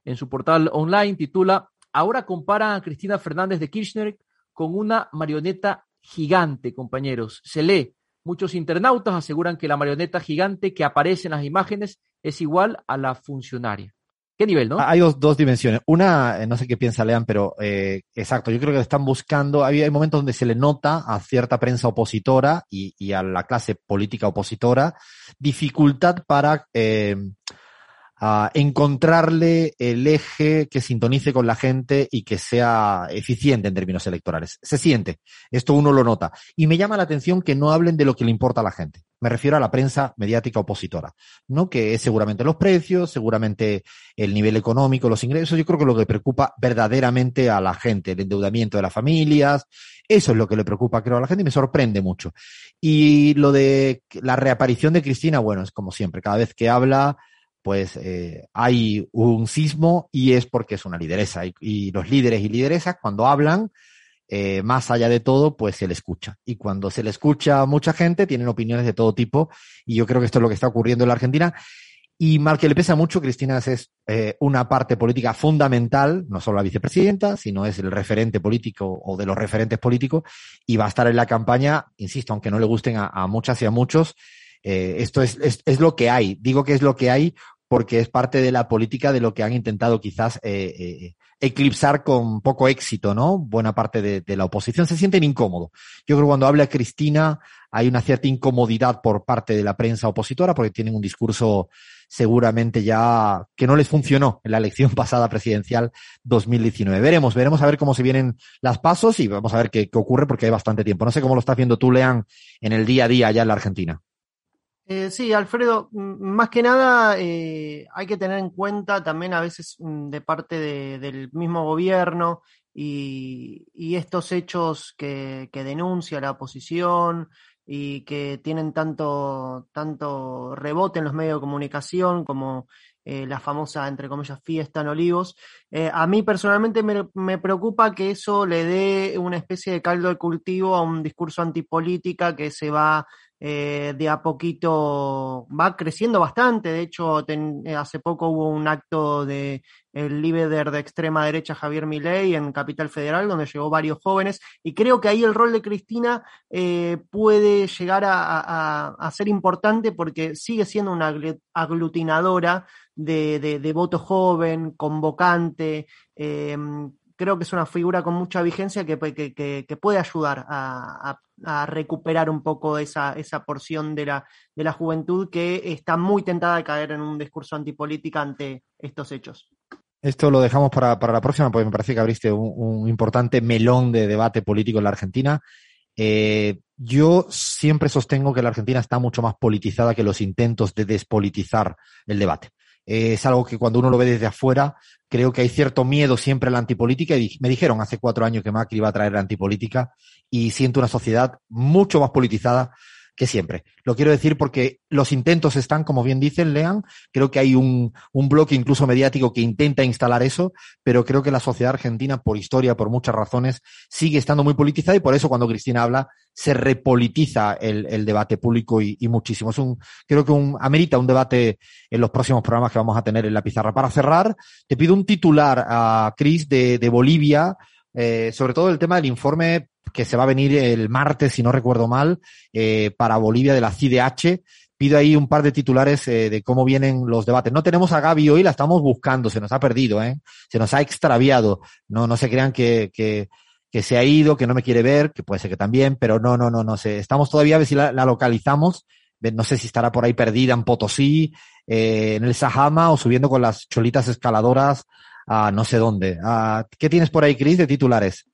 en su portal online titula Ahora compara a Cristina Fernández de Kirchner con una marioneta gigante, compañeros. Se lee. Muchos internautas aseguran que la marioneta gigante que aparece en las imágenes es igual a la funcionaria. ¿Qué nivel, no? Hay dos, dimensiones. Una, eh, no sé qué piensa Lean, pero eh, exacto, yo creo que están buscando, hay momentos donde se le nota a cierta prensa opositora y, y a la clase política opositora dificultad para eh, a encontrarle el eje que sintonice con la gente y que sea eficiente en términos electorales. Se siente, esto uno lo nota. Y me llama la atención que no hablen de lo que le importa a la gente. Me refiero a la prensa mediática opositora, ¿no? Que es seguramente los precios, seguramente el nivel económico, los ingresos. Yo creo que lo que preocupa verdaderamente a la gente, el endeudamiento de las familias, eso es lo que le preocupa, creo, a la gente y me sorprende mucho. Y lo de la reaparición de Cristina, bueno, es como siempre, cada vez que habla, pues eh, hay un sismo y es porque es una lideresa. Y, los líderes y lideresas, cuando hablan, eh, más allá de todo, pues se le escucha. Y cuando se le escucha a mucha gente, tienen opiniones de todo tipo. Y yo creo que esto es lo que está ocurriendo en la Argentina. Y mal que le pesa mucho, Cristina es eh, una parte política fundamental, no solo la vicepresidenta, sino es el referente político o de los referentes políticos, y va a estar en la campaña, insisto, aunque no le gusten a, a muchas y a muchos, eh, esto es, es, es, lo que hay. Digo que es lo que hay porque es parte de la política de lo que han intentado quizás eh, eh, eclipsar con poco éxito, ¿no? Buena parte de, la oposición se sienten incómodos. Yo creo que cuando habla Cristina hay una cierta incomodidad por parte de la prensa opositora porque tienen un discurso seguramente ya que no les funcionó en la elección *laughs* pasada presidencial 2019. Veremos, veremos a ver cómo se vienen las pasos y vamos a ver qué, qué ocurre porque hay bastante tiempo. No sé cómo lo está haciendo tú, Lean, en el día a día allá en la Argentina. Eh, sí, Alfredo, más que nada eh, hay que tener en cuenta también a veces de parte de, del mismo gobierno y, estos hechos que, denuncia la oposición y que tienen tanto, tanto rebote en los medios de comunicación como eh, la famosa, entre comillas, fiesta en Olivos. A mí personalmente me, me, preocupa que eso le dé una especie de caldo de cultivo a un discurso antipolítica que se va eh, de a poquito va creciendo bastante. De hecho, eh, hace poco hubo un acto de el líder de extrema derecha Javier Milei en Capital Federal, donde llegó varios jóvenes, y creo que ahí el rol de Cristina eh, puede llegar a, a, ser importante porque sigue siendo una aglutinadora de, de, voto joven, convocante, creo que es una figura con mucha vigencia que, puede ayudar a, recuperar un poco esa, porción de la, juventud que está muy tentada de caer en un discurso antipolítica ante estos hechos. Esto lo dejamos para, la próxima, porque me parece que abriste un, un importante melón de debate político en la Argentina. Eh, yo siempre sostengo que la Argentina está mucho más politizada que los intentos de despolitizar el debate eh, es algo que cuando uno lo ve desde afuera, creo que hay cierto miedo siempre a la antipolítica y me dijeron hace cuatro años que Macri iba a traer la antipolítica y siento una sociedad mucho más politizada que siempre. Lo quiero decir porque los intentos están, como bien dicen, lean, creo que hay un, un, bloque incluso mediático que intenta instalar eso, pero creo que la sociedad argentina, por historia, por muchas razones, sigue estando muy politizada y por eso cuando Cristina habla, se repolitiza el, el debate público y, y, muchísimo. Es un, creo que un, amerita un debate en los próximos programas que vamos a tener en la pizarra. Para cerrar, te pido un titular a Cris de, de Bolivia, eh, sobre todo el tema del informe que se va a venir el martes, si no recuerdo mal, eh, para Bolivia de la CIDH. Pido ahí un par de titulares eh, de cómo vienen los debates. No tenemos a Gaby hoy, la estamos buscando, se nos ha perdido, se nos ha extraviado. No, no se crean que, que, que se ha ido, que no me quiere ver, que puede ser que también, pero no, no, no, no sé. Estamos todavía a ver si la, localizamos. No sé si estará por ahí perdida en Potosí, en el Sahama o subiendo con las cholitas escaladoras a no sé dónde. ¿Qué tienes por ahí, Cris, de titulares?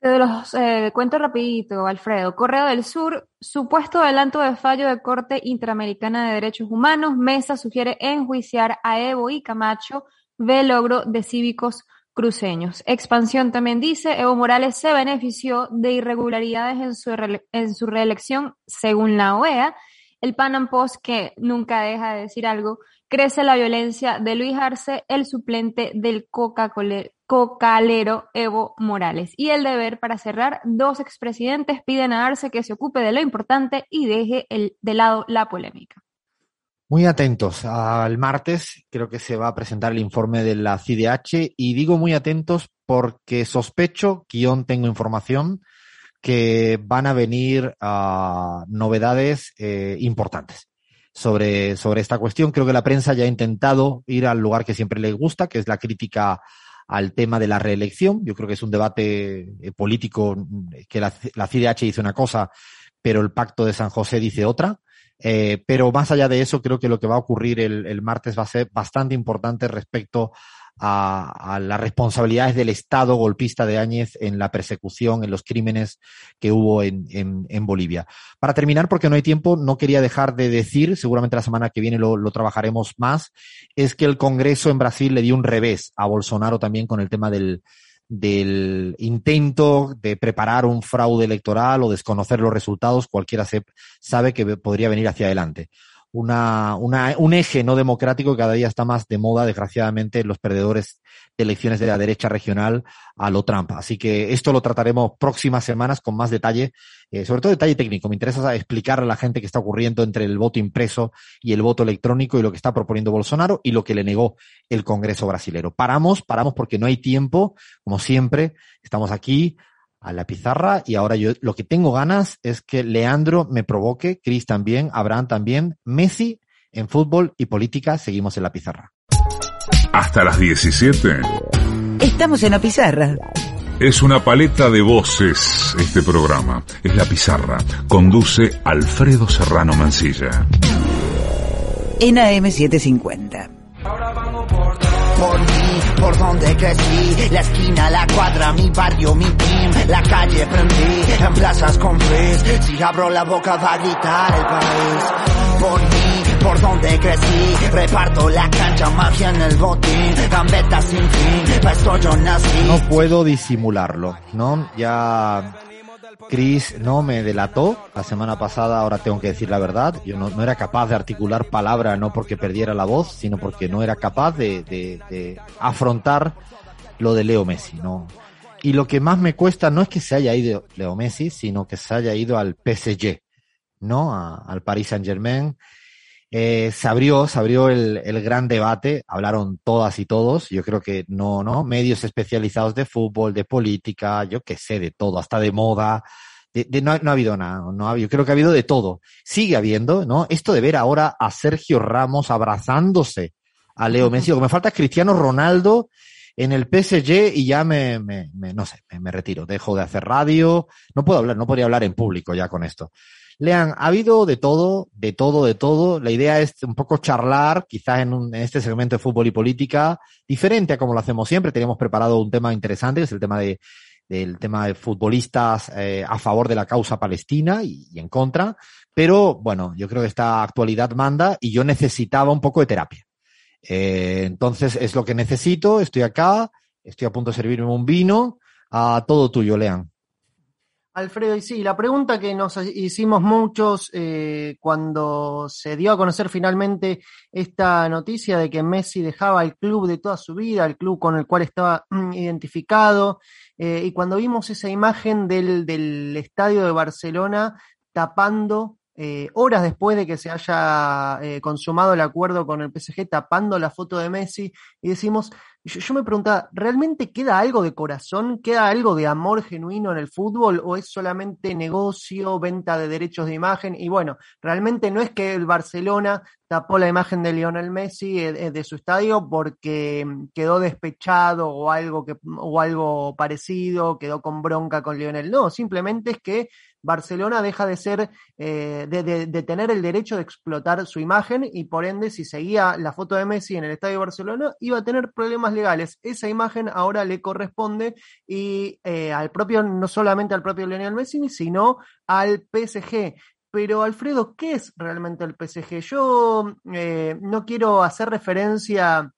De los eh, cuento rapidito, Alfredo. Correo del Sur, supuesto adelanto de fallo de Corte Interamericana de Derechos Humanos. Mesa sugiere enjuiciar a Evo y Camacho ve logro de cívicos cruceños. Expansión también dice, Evo Morales se benefició de irregularidades en su, en su reelección según la OEA. El Panam Post, que nunca deja de decir algo, crece la violencia de Luis Arce, el suplente del Coca-Cola cocalero Evo Morales. Y el deber para cerrar, dos expresidentes piden a Arce que se ocupe de lo importante y deje el, de lado la polémica. Muy atentos al martes, creo que se va a presentar el informe de la CIDH y digo muy atentos porque sospecho, guion tengo información, que van a venir uh, novedades eh, importantes sobre, sobre esta cuestión. Creo que la prensa ya ha intentado ir al lugar que siempre le gusta, que es la crítica al tema de la reelección. Yo creo que es un debate eh, político que la, la CIDH dice una cosa, pero el pacto de San José dice otra. Eh, pero más allá de eso, creo que lo que va a ocurrir el, el martes va a ser bastante importante respecto a, a, las responsabilidades del Estado golpista de Áñez en la persecución, en los crímenes que hubo en, en, en, Bolivia. Para terminar, porque no hay tiempo, no quería dejar de decir, seguramente la semana que viene lo, lo trabajaremos más, es que el Congreso en Brasil le dio un revés a Bolsonaro también con el tema del, del intento de preparar un fraude electoral o desconocer los resultados, cualquiera se, sabe que podría venir hacia adelante. Una, una, un eje no democrático que cada día está más de moda, desgraciadamente, los perdedores de elecciones de la derecha regional a lo Trump. Así que esto lo trataremos próximas semanas con más detalle, eh, sobre todo detalle técnico. Me interesa explicar a la gente qué está ocurriendo entre el voto impreso y el voto electrónico y lo que está proponiendo Bolsonaro y lo que le negó el Congreso brasilero. Paramos, paramos porque no hay tiempo, como siempre. Estamos aquí a la pizarra y ahora yo lo que tengo ganas es que Leandro me provoque, Chris también, Abraham también, Messi en fútbol y política, seguimos en la pizarra. Hasta las 17. Estamos en la pizarra. Es una paleta de voces este programa. Es la pizarra. Conduce Alfredo Serrano Mancilla. En AM750. Por mí, por donde crecí, la esquina, la cuadra, mi barrio, mi team, la calle prendí, en plazas con Frizz, si abro la boca va a gritar el país. Por mí, por donde crecí, reparto la cancha, magia en el botín, gambeta sin fin, pa' esto yo nací. No puedo disimularlo, ¿no? Ya Chris no me delató la semana pasada, ahora tengo que decir la verdad. Yo no, no, era capaz de articular palabra, no porque perdiera la voz, sino porque no era capaz de, de, de, afrontar lo de Leo Messi, ¿no? Y lo que más me cuesta no es que se haya ido Leo Messi, sino que se haya ido al PSG, ¿no? Al Paris Saint Germain. Eh, se abrió, se abrió el, el, gran debate, hablaron todas y todos, yo creo que no, ¿no? Medios especializados de fútbol, de política, yo qué sé, de todo, hasta de moda, de, de, no, no, ha habido nada, no ha, yo creo que ha habido de todo. Sigue habiendo, ¿no? Esto de ver ahora a Sergio Ramos abrazándose a Leo Messi, lo que me falta es Cristiano Ronaldo en el PSG y ya me, me, me no sé, me, me retiro, dejo de hacer radio, no puedo hablar, no podría hablar en público ya con esto. Lean, ha habido de todo, de todo, de todo. La idea es un poco charlar, quizás en, un, en, este segmento de fútbol y política, diferente a como lo hacemos siempre. Teníamos preparado un tema interesante, que es el tema de, del tema de futbolistas eh, a favor de la causa palestina y, en contra. Pero bueno, yo creo que esta actualidad manda y yo necesitaba un poco de terapia. Eh, entonces es lo que necesito, estoy acá, estoy a punto de servirme un vino. A todo tuyo, Lean. Alfredo, y sí, la pregunta que nos hicimos muchos eh, cuando se dio a conocer finalmente esta noticia de que Messi dejaba el club de toda su vida, el club con el cual estaba mm, identificado, eh, y cuando vimos esa imagen del, del estadio de Barcelona tapando eh, horas después de que se haya eh, consumado el acuerdo con el PSG, tapando la foto de Messi, y decimos, yo, yo, me preguntaba, ¿realmente queda algo de corazón? ¿Queda algo de amor genuino en el fútbol? ¿O es solamente negocio, venta de derechos de imagen? Y bueno, realmente no es que el Barcelona tapó la imagen de Lionel Messi eh, de su estadio porque quedó despechado o algo, que, o algo parecido, quedó con bronca con Lionel. No, simplemente es que Barcelona deja de ser, eh, de, de, de, tener el derecho de explotar su imagen y por ende, si seguía la foto de Messi en el estadio de Barcelona, iba a tener problemas legales. Esa imagen ahora le corresponde y eh, al propio, no solamente al propio Lionel Messi, sino al PSG. Pero Alfredo, ¿qué es realmente el PSG? Yo eh, no quiero hacer referencia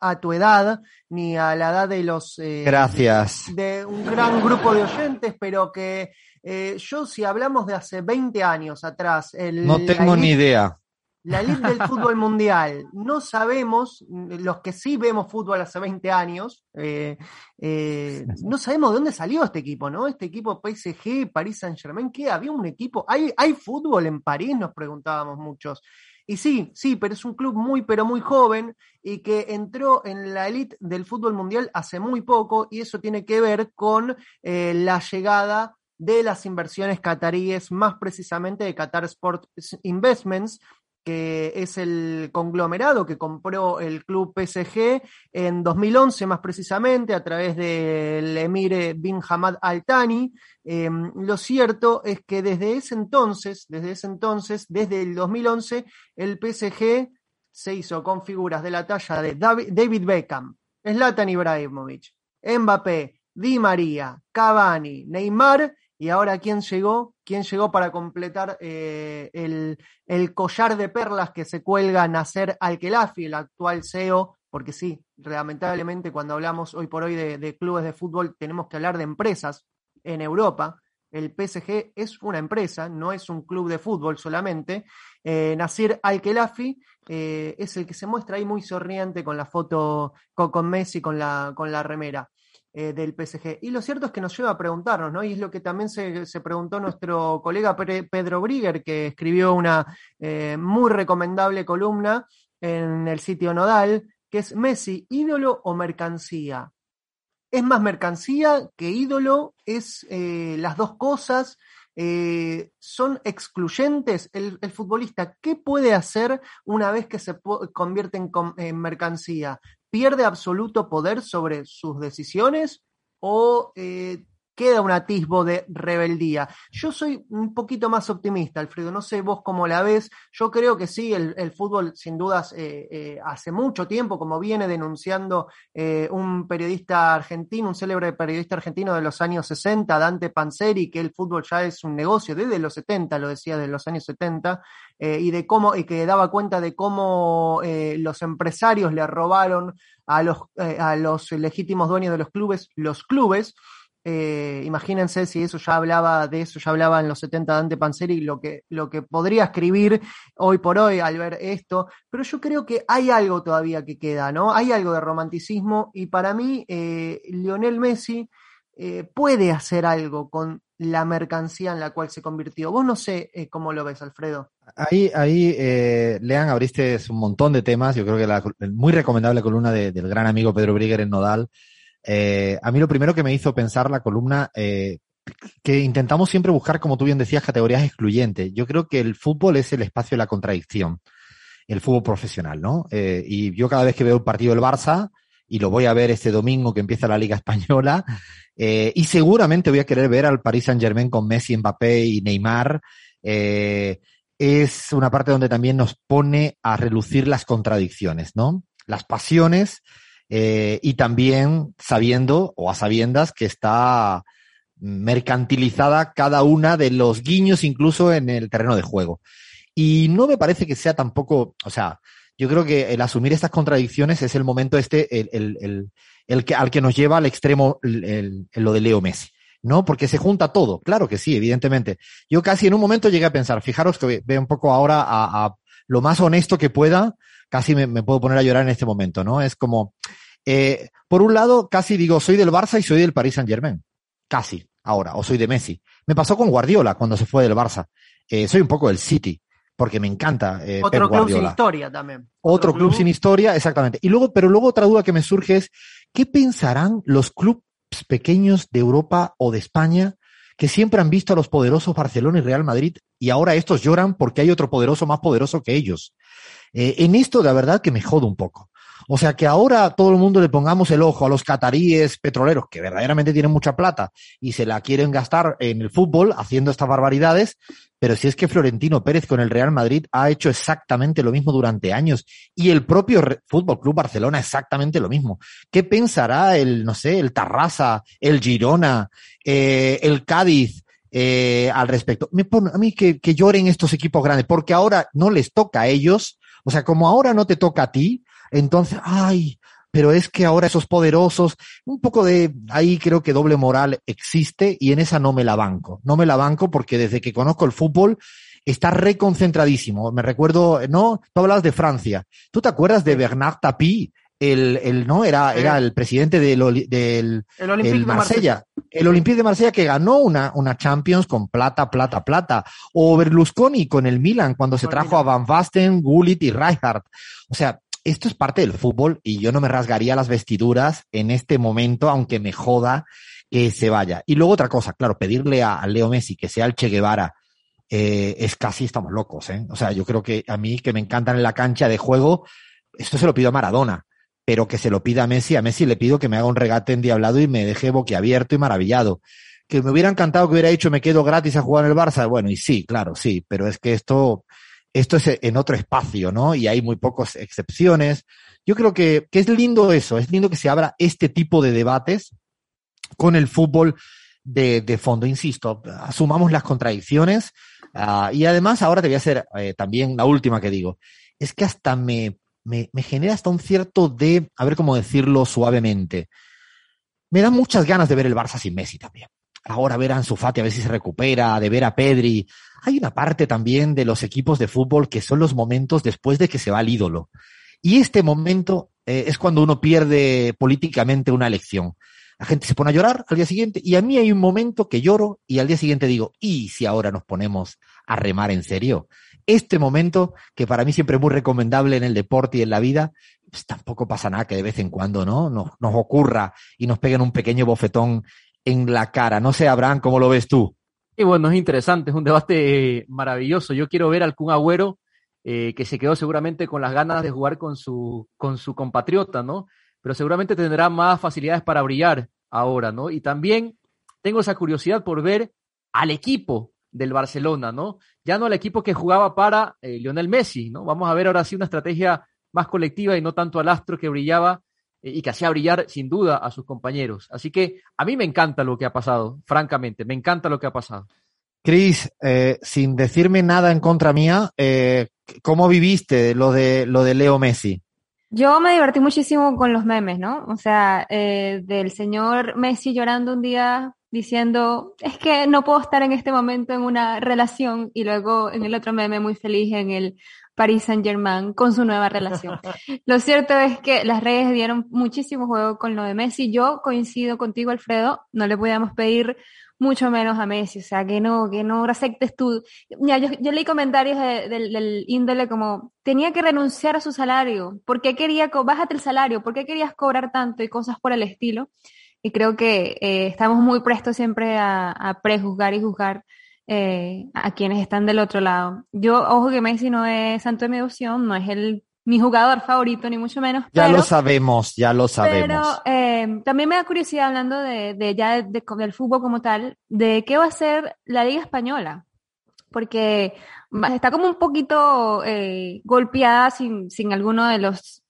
a tu edad ni a la edad de los eh, gracias de un gran grupo de oyentes, pero que eh, yo si hablamos de hace 20 años atrás, el, no tengo ni idea. La elite del *laughs* fútbol mundial. No sabemos, los que sí vemos fútbol hace 20 años, eh, eh, no sabemos de dónde salió este equipo, ¿no? Este equipo PSG, París Saint Germain, ¿qué? ¿Había un equipo? ¿Hay, ¿Hay fútbol en París? Nos preguntábamos muchos. Y sí, sí, pero es un club muy, pero muy joven y que entró en la elite del fútbol mundial hace muy poco y eso tiene que ver con eh, la llegada de las inversiones cataríes, más precisamente de Qatar Sport Investments, que es el conglomerado que compró el club PSG en 2011 más precisamente a través del emir bin Hamad Al Thani. Em, lo cierto es que desde ese entonces, desde ese entonces, desde el 2011, el PSG se hizo con figuras de la talla de David Beckham, Zlatan Ibrahimovic, Mbappé, Di María, Cavani, Neymar y ahora, ¿quién llegó? ¿Quién llegó para completar eh, el, collar de perlas que se cuelga Nasser Al-Khelafi, el actual CEO? Porque sí, lamentablemente cuando hablamos hoy por hoy de, clubes de fútbol tenemos que hablar de empresas en Europa. El PSG es una empresa, no es un club de fútbol solamente. Eh, Nasser Al-Khelafi eh, es el que se muestra ahí muy sonriente con la foto con, con Messi, con la, con la remera. Eh, del PSG. Y lo cierto es que nos lleva a preguntarnos, ¿no? Y es lo que también se, preguntó nuestro colega Pedro Brigger, que escribió una eh, muy recomendable columna en el sitio Nodal, que es Messi, ídolo o mercancía. ¿Es más mercancía que ídolo? ¿Es eh, las dos cosas? son excluyentes el, futbolista. ¿Qué puede hacer una vez que se convierte en, mercancía? Pierde absoluto poder sobre sus decisiones o eh, queda un atisbo de rebeldía. Yo soy un poquito más optimista, Alfredo, no sé vos cómo la ves, yo creo que sí, el, fútbol sin dudas eh, eh, hace mucho tiempo, como viene denunciando un periodista argentino, un célebre periodista argentino de los años 60, Dante Panzeri, que el fútbol ya es un negocio desde los 70, lo decía de los años 70, y de cómo, y que daba cuenta de cómo los empresarios le robaron a los, a los legítimos dueños de los clubes, los clubes, eh, imagínense si eso ya hablaba de eso, ya hablaba en los 70 Dante Panzeri, lo que, lo que podría escribir hoy por hoy al ver esto, pero yo creo que hay algo todavía que queda, ¿no? Hay algo de romanticismo y para mí eh, Lionel Messi eh, puede hacer algo con la mercancía en la cual se convirtió. Vos no sé cómo lo ves, Alfredo. Ahí, ahí Lean, abriste un montón de temas. Yo creo que la muy recomendable columna del gran amigo Pedro Brigger en Nodal eh, a mí lo primero que me hizo pensar la columna, eh, que intentamos siempre buscar, como tú bien decías, categorías excluyentes. Yo creo que el fútbol es el espacio de la contradicción, el fútbol profesional, ¿no? Eh, y yo cada vez que veo un partido del Barça, y lo voy a ver este domingo que empieza la Liga Española, y seguramente voy a querer ver al Paris Saint Germain con Messi, Mbappé y Neymar, es una parte donde también nos pone a relucir las contradicciones, ¿no? Las pasiones eh, y también sabiendo o a sabiendas que está mercantilizada cada una de los guiños incluso en el terreno de juego. Y no me parece que sea tampoco, o sea, yo creo que el asumir estas contradicciones es el momento este, el, el, el, que, al que nos lleva al extremo lo de Leo Messi. ¿no? Porque se junta todo. Claro que sí, evidentemente. Yo casi en un momento llegué a pensar, fijaros que veo un poco ahora a, a lo más honesto que pueda, casi me, me, puedo poner a llorar en este momento, ¿no? Es como, eh, por un lado, casi digo, soy del Barça y soy del Paris Saint Germain. Casi, ahora, o soy de Messi. Me pasó con Guardiola cuando se fue del Barça. Eh, soy un poco del City, porque me encanta. Eh, Otro club sin historia también. Otro, club, sin historia, exactamente. Y luego, pero luego otra duda que me surge es, ¿qué pensarán los clubes pequeños de Europa o de España que siempre han visto a los poderosos Barcelona y Real Madrid y ahora estos lloran porque hay otro poderoso más poderoso que ellos? En esto, de verdad, que me jodo un poco. O sea que ahora todo el mundo le pongamos el ojo a los cataríes petroleros que verdaderamente tienen mucha plata y se la quieren gastar en el fútbol haciendo estas barbaridades, pero si es que Florentino Pérez con el Real Madrid ha hecho exactamente lo mismo durante años y el propio Fútbol Club Barcelona exactamente lo mismo. ¿Qué pensará el, no sé, el Tarrasa, el Girona, eh, el Cádiz? Eh, al respecto. Me pone, a mí que, que lloren estos equipos grandes, porque ahora no les toca a ellos, o sea, como ahora no te toca a ti, entonces, ay, pero es que ahora esos poderosos, un poco de ahí creo que doble moral existe y en esa no me la banco. No me la banco porque desde que conozco el fútbol está reconcentradísimo. Me recuerdo, ¿no? Tú hablabas de Francia. ¿Tú te acuerdas de Bernard Tapie? El, el, no, era, era el presidente del, del El Olympique el de Marsella. El Olympique de Marsella que ganó una, una Champions con plata, plata, plata. O Berlusconi con el Milan cuando se Con trajo a Van Basten, Gullit y Rijkaard. O sea, esto es parte del fútbol y yo no me rasgaría las vestiduras en este momento, aunque me joda que se vaya. Y luego otra cosa, claro, pedirle a, a Leo Messi que sea el Che Guevara eh, es casi estamos locos, ¿eh? O sea, yo creo que a mí que me encantan en la cancha de juego, esto se lo pido a Maradona, pero que se lo pida a Messi, a Messi le pido que me haga un regate endiablado y me deje boquiabierto y maravillado. Que me hubiera encantado que hubiera dicho me quedo gratis a jugar en el Barça, bueno, y sí, claro, sí, pero es que esto, esto es en otro espacio, ¿no? Y hay muy pocas excepciones. Yo creo que, que es lindo eso, es lindo que se abra este tipo de debates con el fútbol de, de fondo. Insisto, asumamos las contradicciones ah, y además ahora te voy a hacer eh, también la última que digo. Es que hasta me, me, me genera hasta un cierto de, a ver cómo decirlo suavemente, me dan muchas ganas de ver el Barça sin Messi también. Ahora ver a Ansu Fati a ver si se recupera, de ver a Pedri. Hay una parte también de los equipos de fútbol que son los momentos después de que se va el ídolo. Y este momento eh, es cuando uno pierde políticamente una elección. La gente se pone a llorar al día siguiente y a mí hay un momento que lloro y al día siguiente digo, ¿y si ahora nos ponemos a remar en serio? Este momento, que para mí siempre es muy recomendable en el deporte y en la vida, pues tampoco pasa nada que de vez en cuando, ¿no? Nos, nos ocurra y nos peguen un pequeño bofetón en la cara. No sé, Abraham, ¿cómo lo ves tú? Y bueno, es interesante, es un debate maravilloso. Yo quiero ver al Kun Agüero, eh, que se quedó seguramente con las ganas de jugar con su, con su compatriota, ¿no? Pero seguramente tendrá más facilidades para brillar ahora, ¿no? Y también tengo esa curiosidad por ver al equipo del Barcelona, ¿no? Ya no al equipo que jugaba para eh, Lionel Messi, ¿no? Vamos a ver ahora sí una estrategia más colectiva y no tanto al astro que brillaba eh, y que hacía brillar sin duda a sus compañeros. Así que a mí me encanta lo que ha pasado, francamente, me encanta lo que ha pasado. Cris, eh, sin decirme nada en contra mía, eh, ¿cómo viviste lo de, lo de Leo Messi? Yo me divertí muchísimo con los memes, ¿no? O sea, eh, del señor Messi llorando un día diciendo, es que no puedo estar en este momento en una relación y luego en el otro meme muy feliz en el Paris Saint Germain con su nueva relación. *laughs* Lo cierto es que las redes dieron muchísimo juego con lo de Messi. Yo coincido contigo, Alfredo, no le podíamos pedir mucho menos a Messi, o sea, que no, que no aceptes tú. Ya, yo, yo leí comentarios de- del, del índole como, tenía que renunciar a su salario, ¿por qué quería, bájate el salario, por qué querías cobrar tanto y cosas por el estilo? Y creo que eh, estamos muy prestos siempre a, a prejuzgar y juzgar eh, a quienes están del otro lado. Yo, ojo que Messi no es santo de mi devoción, no es el, mi jugador favorito, ni mucho menos, Ya pero... lo sabemos, ya lo sabemos. Pero eh, también me da curiosidad hablando de, de ya de- de- del fútbol como tal, de qué va a ser la Liga Española, porque está como un poquito golpeada sin, sin alguno de los,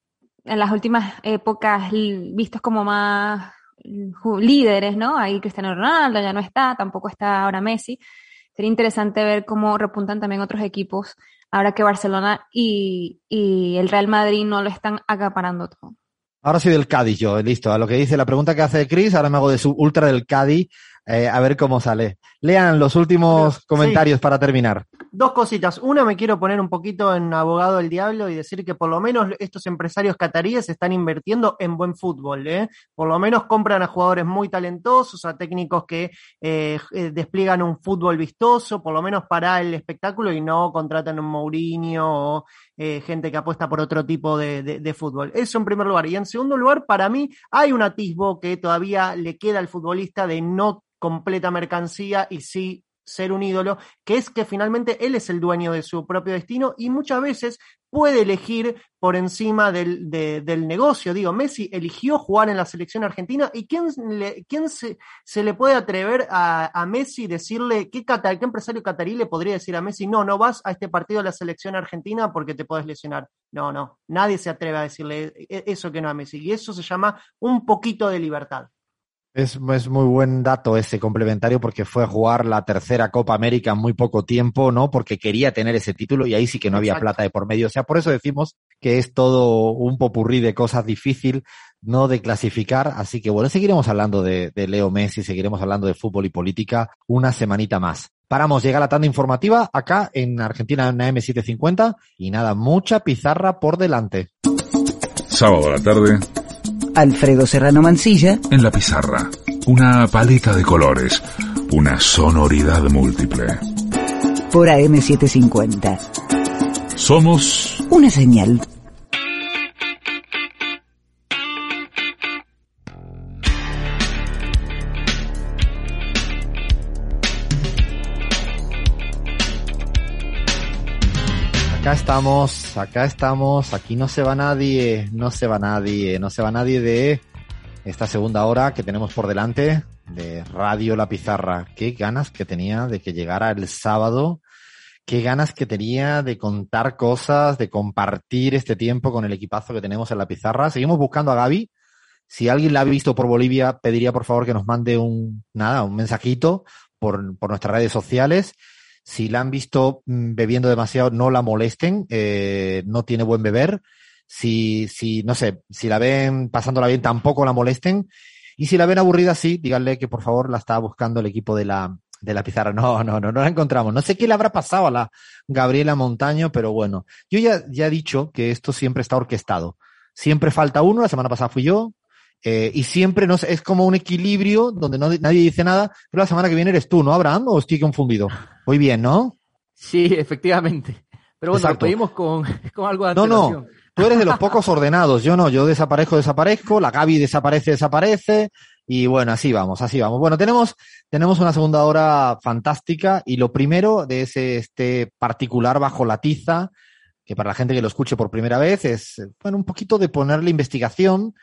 en las últimas épocas vistos como más líderes, ¿no? Ahí Cristiano Ronaldo ya no está, tampoco está ahora Messi. Sería interesante ver cómo repuntan también otros equipos ahora que Barcelona y, el Real Madrid no lo están acaparando todo. Ahora soy del Cádiz yo, listo. A lo que dice la pregunta que hace Chris, ahora me hago de su ultra del Cádiz, eh, a ver cómo sale. Lean los últimos comentarios para terminar. Dos cositas. Una, me quiero poner un poquito en abogado del diablo y decir que por lo menos estos empresarios cataríes están invirtiendo en buen fútbol. ¿eh? Por lo menos compran a jugadores muy talentosos, a técnicos que eh, eh, despliegan un fútbol vistoso, por lo menos para el espectáculo y no contratan un Mourinho o eh, gente que apuesta por otro tipo de, de- de fútbol. Eso en primer lugar. Y en segundo lugar, para mí hay un atisbo que todavía le queda al futbolista de no completa mercancía y sí ser un ídolo, que es que finalmente él es el dueño de su propio destino y muchas veces puede elegir por encima del, de- del negocio. Digo, Messi eligió jugar en la selección argentina y ¿quién, le- quién se, se le puede atrever a, a Messi decirle, ¿qué, cata- qué empresario catarí le podría decir a Messi, no, no vas a este partido de la selección argentina porque te puedes lesionar? No, no, nadie se atreve a decirle e- eso que no a Messi y eso se llama un poquito de libertad. Es, es muy buen dato ese complementario porque fue a jugar la tercera Copa América en muy poco tiempo, ¿no? Porque quería tener ese título y ahí sí que no había Exacto. plata de por medio. O sea, por eso decimos que es todo un popurrí de cosas difícil, no de clasificar. Así que bueno, seguiremos hablando de, de Leo Messi, seguiremos hablando de fútbol y política una semanita más. Paramos, llega la tanda informativa acá en Argentina en AM750 y nada, mucha pizarra por delante. Sábado a la tarde, Alfredo Serrano Mancilla, en la pizarra, una paleta de colores, una sonoridad múltiple. por AM750. Somos Una señal. Acá estamos, acá estamos, aquí no se va nadie, no se va nadie, no se va nadie de esta segunda hora que tenemos por delante de Radio La Pizarra. Qué ganas que tenía de que llegara el sábado, qué ganas que tenía de contar cosas, de compartir este tiempo con el equipazo que tenemos en La Pizarra. Seguimos buscando a Gaby. Si alguien la ha visto por Bolivia, pediría por favor que nos mande un, nada, un mensajito por, por nuestras redes sociales. Si la han visto mm, bebiendo demasiado, no la molesten, eh, no tiene buen beber. Si, si, no sé, si la ven pasándola bien, tampoco la molesten. Y si la ven aburrida, sí, díganle que por favor la está buscando el equipo de la, de la pizarra. No, no, no, no la encontramos. No sé qué le habrá pasado a la Gabriela Montaño, pero bueno. Yo ya, ya he dicho que esto siempre está orquestado. Siempre falta uno, la semana pasada fui yo, eh, y siempre no es como un equilibrio donde no, nadie dice nada, pero la semana que viene eres tú, ¿no, Abraham? ¿O estoy confundido? *laughs* Muy bien, ¿no? Sí, efectivamente. Pero bueno, lo pedimos con, *laughs* con algo de No, no. Tú eres de los pocos ordenados. Yo no, yo desaparezco, desaparezco. La Gaby desaparece, desaparece. Y bueno, así vamos, así vamos. Bueno, tenemos, tenemos una segunda hora fantástica. Y lo primero de ese, este particular bajo la tiza, que para la gente que lo escuche por primera vez es, bueno, un poquito de ponerle investigación.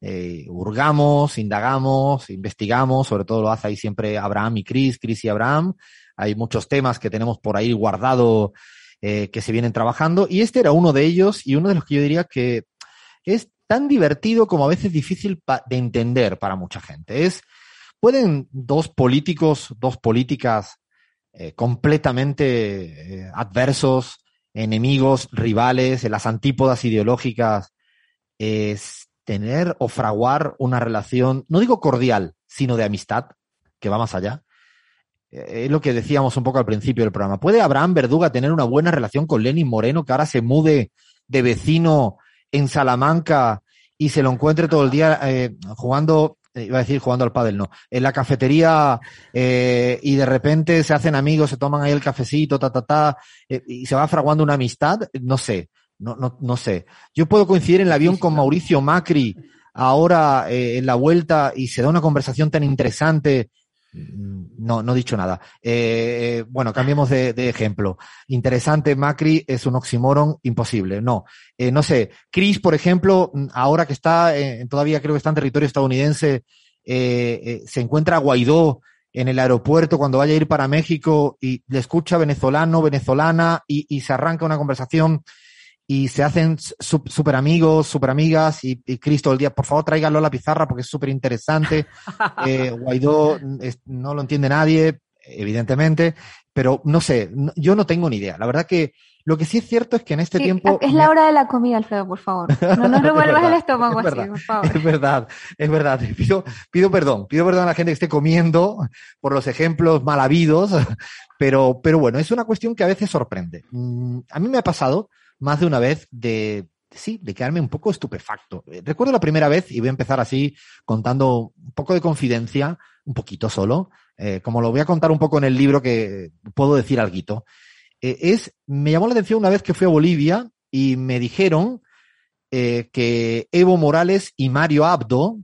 Eh, hurgamos, indagamos, investigamos, sobre todo lo hace ahí siempre Abraham y Chris, Chris y Abraham. Hay muchos temas que tenemos por ahí guardado eh, que se vienen trabajando y este era uno de ellos y uno de los que yo diría que es tan divertido como a veces difícil de entender para mucha gente. Es, pueden dos políticos, dos políticas eh, completamente eh, adversos, enemigos, rivales, en las antípodas ideológicas, es tener o fraguar una relación, no digo cordial, sino de amistad, que va más allá. Eh, Es lo que decíamos un poco al principio del programa. ¿Puede Abraham Verduga tener una buena relación con Lenin Moreno, que ahora se mude de vecino en Salamanca y se lo encuentre todo el día eh, jugando, eh, iba a decir jugando al pádel, no, en la cafetería eh, y de repente se hacen amigos, se toman ahí el cafecito, ta, ta, ta, eh, y se va fraguando una amistad? No sé, no, no, no sé. Yo puedo coincidir en el avión con Mauricio Macri ahora en la vuelta y se da una conversación tan interesante. No, no he dicho nada. Eh, bueno, cambiemos de, de ejemplo. Interesante, Macri es un oxímoron imposible. No, Eh, no sé. Chris, por ejemplo, ahora que está, eh, todavía creo que está en territorio estadounidense, eh, eh, se encuentra Guaidó en el aeropuerto cuando vaya a ir para México y le escucha venezolano, venezolana y se arranca una conversación y se hacen súper amigos, súper amigas y, todo el día, por favor tráigalo a la pizarra porque es súper interesante. *laughs* Eh, Guaidó mm, es- no lo entiende nadie, evidentemente, pero no sé, no- yo no tengo ni idea. La verdad que lo que sí es cierto es que en este Sí, tiempo... es la hora de la comida, Alfredo, por favor. No nos *laughs* Es revuelvas verdad, el estómago es así, verdad. por favor. Es verdad, es verdad. *laughs* Pido, pido perdón, pido perdón a la gente que esté comiendo por los ejemplos mal habidos, pero, pero bueno, es una cuestión que a veces sorprende. Mm, A mí me ha pasado más de una vez de, sí, de quedarme un poco estupefacto. Eh, Recuerdo la primera vez, y voy a empezar así contando un poco de confidencia, un poquito solo, eh, como lo voy a contar un poco en el libro que puedo decir algo. Eh, es, me llamó la atención una vez que fui a Bolivia y me dijeron que Evo Morales y Mario Abdo,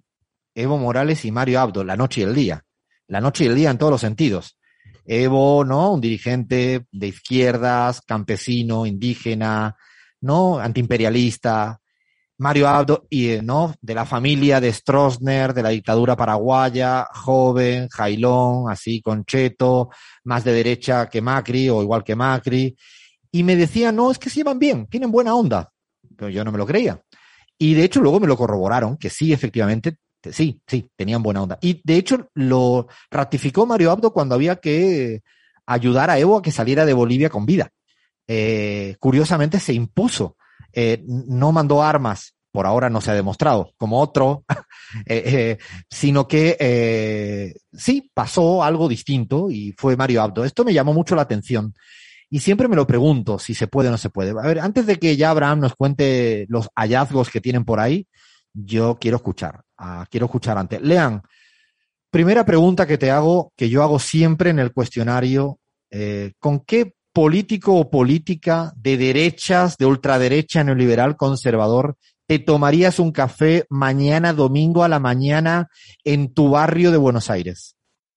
Evo Morales y Mario Abdo, la noche y el día, la noche y el día en todos los sentidos. Evo, ¿no? Un dirigente de izquierdas, campesino, indígena, ¿no? Antiimperialista. Mario Abdo, y, eh, ¿no? De la familia de Stroessner, de la dictadura paraguaya, joven, jailón, así, concheto, más de derecha que Macri, o igual que Macri. Y me decían, no, es que se llevan bien, tienen buena onda. Pero yo no me lo creía. Y de hecho luego me lo corroboraron, que sí, efectivamente, te- sí, sí, tenían buena onda. Y de hecho lo ratificó Mario Abdo cuando había que ayudar a Evo a que saliera de Bolivia con vida. Eh, curiosamente se impuso. Eh, no mandó armas, por ahora no se ha demostrado, como otro *laughs* eh, sino que sí, pasó algo distinto y fue Mario Abdo. Esto me llamó mucho la atención. Y siempre me lo pregunto si se puede o no se puede. A ver, antes de que ya Abraham nos cuente los hallazgos que tienen por ahí, yo quiero escuchar. Quiero escuchar antes. Lean, primera pregunta que te hago, que yo hago siempre en el cuestionario, eh, ¿con qué político o política de derechas, de ultraderecha, neoliberal, conservador, te tomarías un café mañana, domingo a la mañana, en tu barrio de Buenos Aires?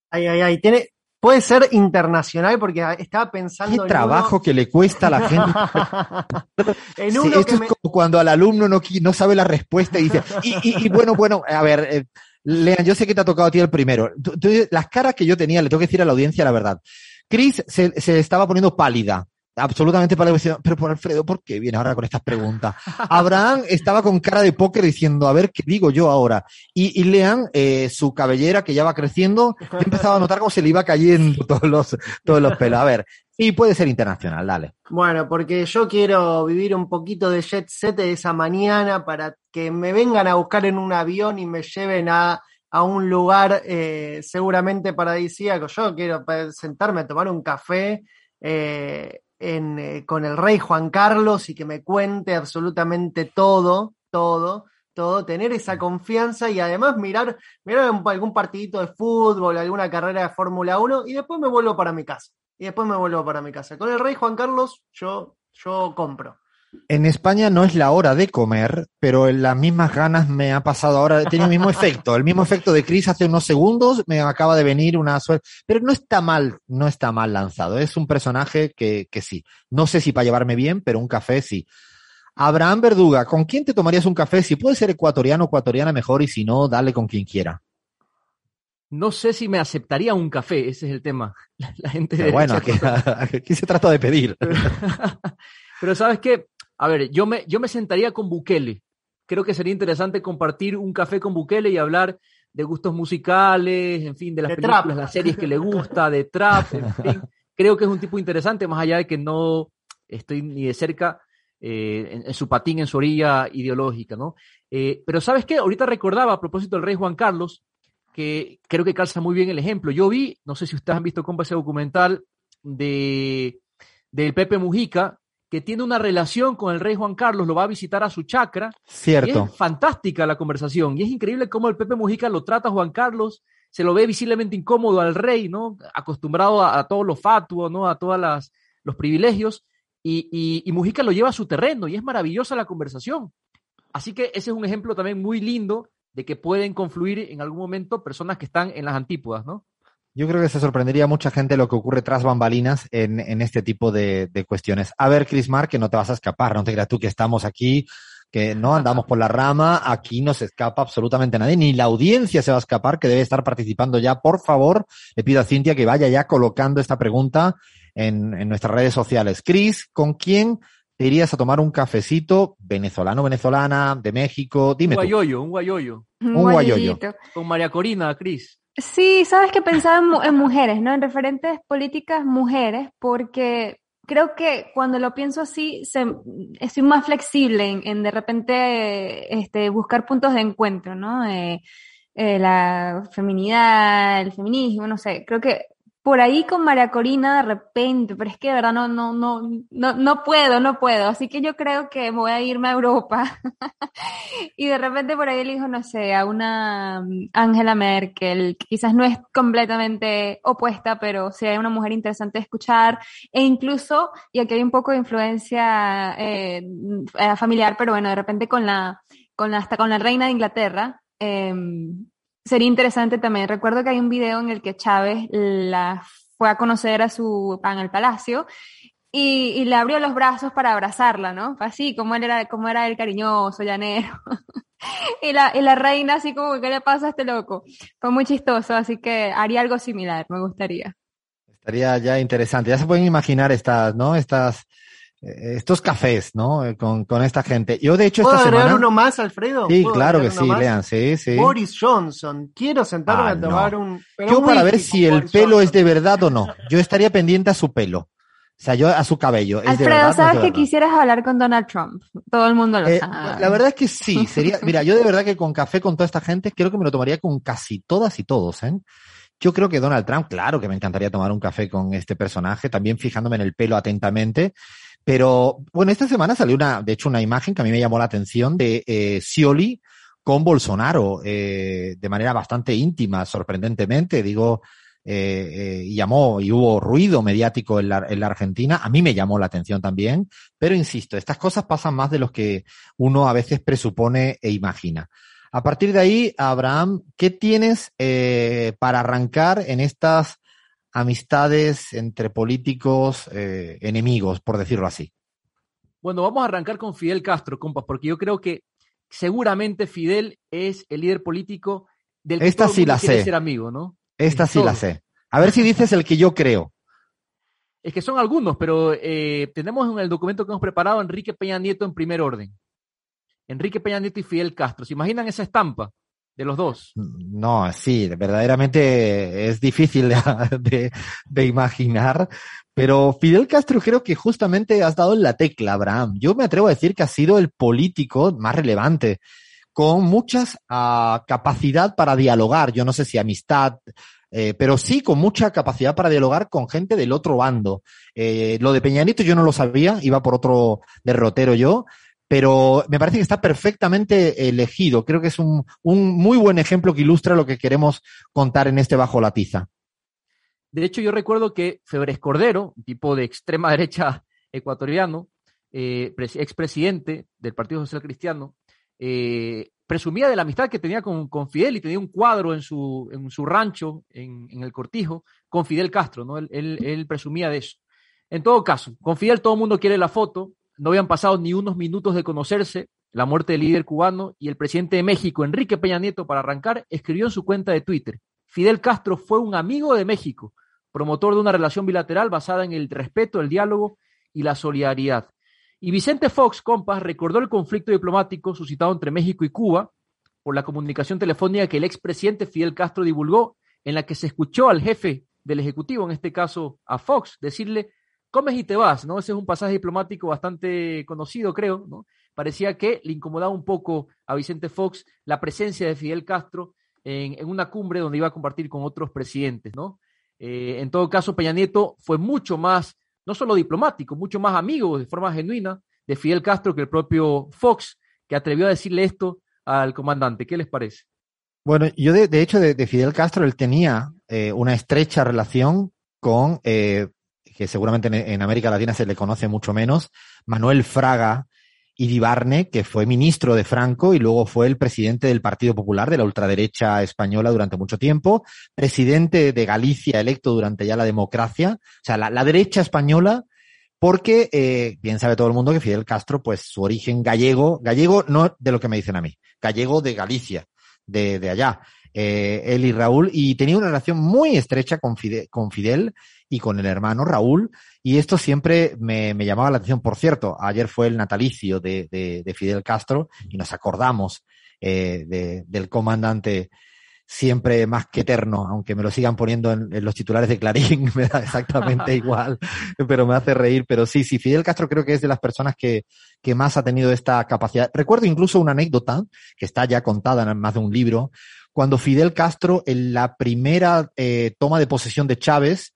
Ay, ay, ay. Tiene, puede ser internacional porque estaba pensando. ¿Qué en trabajo uno- que le cuesta a la gente? *laughs* en Sí, uno esto que es me- como cuando al alumno no, sabe la respuesta y dice, y, y- y bueno, bueno, a ver, eh, Lean, yo sé que te ha tocado a ti el primero. Tú- tú- las caras que yo tenía, le tengo que decir a la audiencia la verdad. Chris se, se estaba poniendo pálida, absolutamente pálida, diciendo, pero por Alfredo, ¿por qué viene ahora con estas preguntas? Abraham estaba con cara de póker diciendo, a ver, ¿qué digo yo ahora? Y, y Lean, eh, su cabellera que ya va creciendo, empezaba a notar cómo se le iba cayendo *laughs* todos los, todos los pelos. A ver, sí, puede ser internacional, dale. Bueno, porque yo quiero vivir un poquito de jet set de esa mañana para que me vengan a buscar en un avión y me lleven a, a un lugar eh, seguramente paradisíaco. Yo quiero sentarme a tomar un café eh, en, eh, con el rey Juan Carlos y que me cuente absolutamente todo, todo, todo, tener esa confianza y además mirar, mirar un- algún partidito de fútbol, alguna carrera de Fórmula 1 y después me vuelvo para mi casa. Y después me vuelvo para mi casa. Con el rey Juan Carlos, yo, yo compro. En España no es la hora de comer, pero en las mismas ganas me ha pasado ahora, tenido el mismo efecto, el mismo efecto de Chris hace unos segundos, me acaba de venir una suerte, pero no está mal, no está mal lanzado, es un personaje que, que sí. No sé si para llevarme bien, pero un café sí. Abraham Verduga, ¿con quién te tomarías un café? Si puede ser ecuatoriano o ecuatoriana mejor y si no, dale con quien quiera. No sé si me aceptaría un café, ese es el tema. *laughs* La, la gente Pero de bueno, aquí, *laughs* aquí se trata de pedir. *laughs* Pero sabes qué, a ver, yo me, yo me sentaría con Bukele. Creo que sería interesante compartir un café con Bukele y hablar de gustos musicales, en fin, de las De películas, trap. las series que le gusta, de trap, en fin. Creo que es un tipo interesante, más allá de que no estoy ni de cerca eh, en, en su patín, en su orilla ideológica, ¿no? Eh, pero ¿sabes qué? Ahorita recordaba a propósito del rey Juan Carlos, que creo que calza muy bien el ejemplo. Yo vi, no sé si ustedes han visto, compa, ese documental de del Pepe Mujica, que tiene una relación con el rey Juan Carlos, lo va a visitar a su chacra. Y Cierto. es fantástica la conversación. Y es increíble cómo el Pepe Mujica lo trata a Juan Carlos, se lo ve visiblemente incómodo al rey, ¿no? Acostumbrado a, a todos los fatuos, ¿no? A todos los privilegios. Y, y, y Mujica lo lleva a su terreno y es maravillosa la conversación. Así que ese es un ejemplo también muy lindo de que pueden confluir en algún momento personas que están en las antípodas, ¿no? Yo creo que se sorprendería a mucha gente lo que ocurre tras bambalinas en, en este tipo de, de cuestiones. A ver, Chris Mark, que no te vas a escapar, no te creas tú que estamos aquí, que no andamos por la rama, aquí no se escapa absolutamente nadie, ni la audiencia se va a escapar, que debe estar participando ya. Por favor, le pido a Cintia que vaya ya colocando esta pregunta en, en nuestras redes sociales. Chris, ¿con quién te irías a tomar un cafecito venezolano, venezolana, de México? Dime un tú. guayoyo, un guayoyo. Un guayoyo. Con María Corina, Cris. Sí, sabes que pensaba en, en mujeres, ¿no? En referentes políticas mujeres, porque creo que cuando lo pienso así, se, estoy más flexible en, en de repente este, buscar puntos de encuentro, ¿no? Eh, eh, la feminidad, el feminismo, no sé, creo que por ahí con María Corina de repente, pero es que de verdad no, no, no, no, no puedo, no puedo, así que yo creo que voy a irme a Europa. *laughs* Y de repente por ahí elijo, no sé, a una mm, Angela Merkel, quizás no es completamente opuesta, pero sí hay una mujer interesante de escuchar, e incluso, y aquí hay un poco de influencia eh, mm, eh, familiar, pero bueno, de repente con la, con la, hasta con la reina de Inglaterra, eh, sería interesante también. Recuerdo que hay un video en el que Chávez la fue a conocer a su pan al palacio y, le abrió los brazos para abrazarla, ¿no? Así, como él era, como era él cariñoso, llanero. *laughs* y, la, y la reina así como, ¿qué le pasa a este loco? Fue muy chistoso, así que haría algo similar, me gustaría. Estaría ya interesante. Ya se pueden imaginar estas, ¿no? Estas, estos cafés, ¿no? Eh, Con, con esta gente. Yo, de hecho, ¿Puedo esta agregar semana. uno más, Alfredo? Sí, ¿Puedo claro que sí, más? lean, sí, sí. Boris Johnson. Quiero sentarme Ah, a tomar no. un. pero Yo un para ver si el Boris pelo es de verdad o no. Yo estaría pendiente a su pelo. O sea, yo a su cabello. es de Alfredo, verdad, no es sabes de que verdad. quisieras hablar con Donald Trump. Todo el mundo lo Eh, sabe. la verdad es que sí, sería, mira, yo de verdad que con café con toda esta gente, creo que me lo tomaría con casi todas y todos, ¿eh? Yo creo que Donald Trump, claro que me encantaría tomar un café con este personaje, también fijándome en el pelo atentamente. Pero bueno, esta semana salió una, de hecho, una imagen que a mí me llamó la atención de eh, Scioli con Bolsonaro, eh, de manera bastante íntima, sorprendentemente. Digo, eh, eh, llamó y hubo ruido mediático en la, en la Argentina. A mí me llamó la atención también. Pero insisto, estas cosas pasan más de los que uno a veces presupone e imagina. A partir de ahí, Abraham, ¿qué tienes eh, para arrancar en estas amistades entre políticos eh, enemigos, por decirlo así? Bueno, vamos a arrancar con Fidel Castro, compas, porque yo creo que seguramente Fidel es el líder político del que Esta todo sí mundo la quiere sé. ser amigo, ¿no? Esta sí la sé. A ver si dices el que yo creo. Es que son algunos, pero eh, tenemos en el documento que hemos preparado a Enrique Peña Nieto en primer orden. Enrique Peña y Fidel Castro. ¿Se imaginan esa estampa de los dos? No, sí, verdaderamente es difícil de, *laughs* de- imaginar, pero Fidel Castro creo que justamente has dado la tecla, Abraham. Yo me atrevo a decir que ha sido el político más relevante, con muchas ah, capacidad para dialogar. Yo no sé si amistad, eh, pero sí con mucha capacidad para dialogar con gente del otro bando. Eh, lo de Peña Nieto yo no lo sabía, iba por otro derrotero yo, pero me parece que está perfectamente elegido. Creo que es un, muy buen ejemplo que ilustra lo que queremos contar en este Bajo la Tiza. De hecho, yo recuerdo que Febres Cordero, tipo de extrema *laughs* derecha ecuatoriano, eh, pres- expresidente del Partido Social Cristiano, eh, presumía de la amistad que tenía con, Fidel y tenía un cuadro en su, rancho, en, el Cortijo, con Fidel Castro, ¿no? Él, él- él presumía de eso. En todo caso, con Fidel todo el mundo quiere la foto, no habían pasado ni unos minutos de conocerse, la muerte del líder cubano y el presidente de México, Enrique Peña Nieto, para arrancar, escribió en su cuenta de Twitter, Fidel Castro fue un amigo de México, promotor de una relación bilateral basada en el respeto, el diálogo y la solidaridad. Y Vicente Fox, compas, recordó el conflicto diplomático suscitado entre México y Cuba por la comunicación telefónica que el expresidente Fidel Castro divulgó, en la que se escuchó al jefe del Ejecutivo, en este caso a Fox, decirle, comes y te vas, ¿no? Ese es un pasaje diplomático bastante conocido, creo, ¿no? Parecía que le incomodaba un poco a Vicente Fox la presencia de Fidel Castro en, en una cumbre donde iba a compartir con otros presidentes, ¿no? Eh, en todo caso, Peña Nieto fue mucho más, no solo diplomático, mucho más amigo de forma genuina de Fidel Castro que el propio Fox, que atrevió a decirle esto al comandante. ¿Qué les parece? Bueno, yo de, hecho de, de Fidel Castro él tenía eh, una estrecha relación con, eh, que seguramente en, América Latina se le conoce mucho menos, Manuel Fraga Iribarne, que fue ministro de Franco y luego fue el presidente del Partido Popular de la ultraderecha española durante mucho tiempo, presidente de Galicia electo durante ya la democracia, o sea, la, la derecha española, porque eh, bien sabe todo el mundo que Fidel Castro, pues su origen gallego, gallego no de lo que me dicen a mí, gallego de Galicia, de, de allá, eh, él y Raúl, y tenía una relación muy estrecha con Fidel, con Fidel y con el hermano Raúl, y esto siempre me, me llamaba la atención. Por cierto, ayer fue el natalicio de, de, de Fidel Castro y nos acordamos eh, de, del comandante siempre más que eterno, aunque me lo sigan poniendo en, en, los titulares de Clarín, *laughs* me da exactamente *laughs* igual, pero me hace reír. Pero sí, sí, Fidel Castro creo que es de las personas que, que más ha tenido esta capacidad. Recuerdo incluso una anécdota que está ya contada en más de un libro, cuando Fidel Castro, en la primera eh, toma de posesión de Chávez,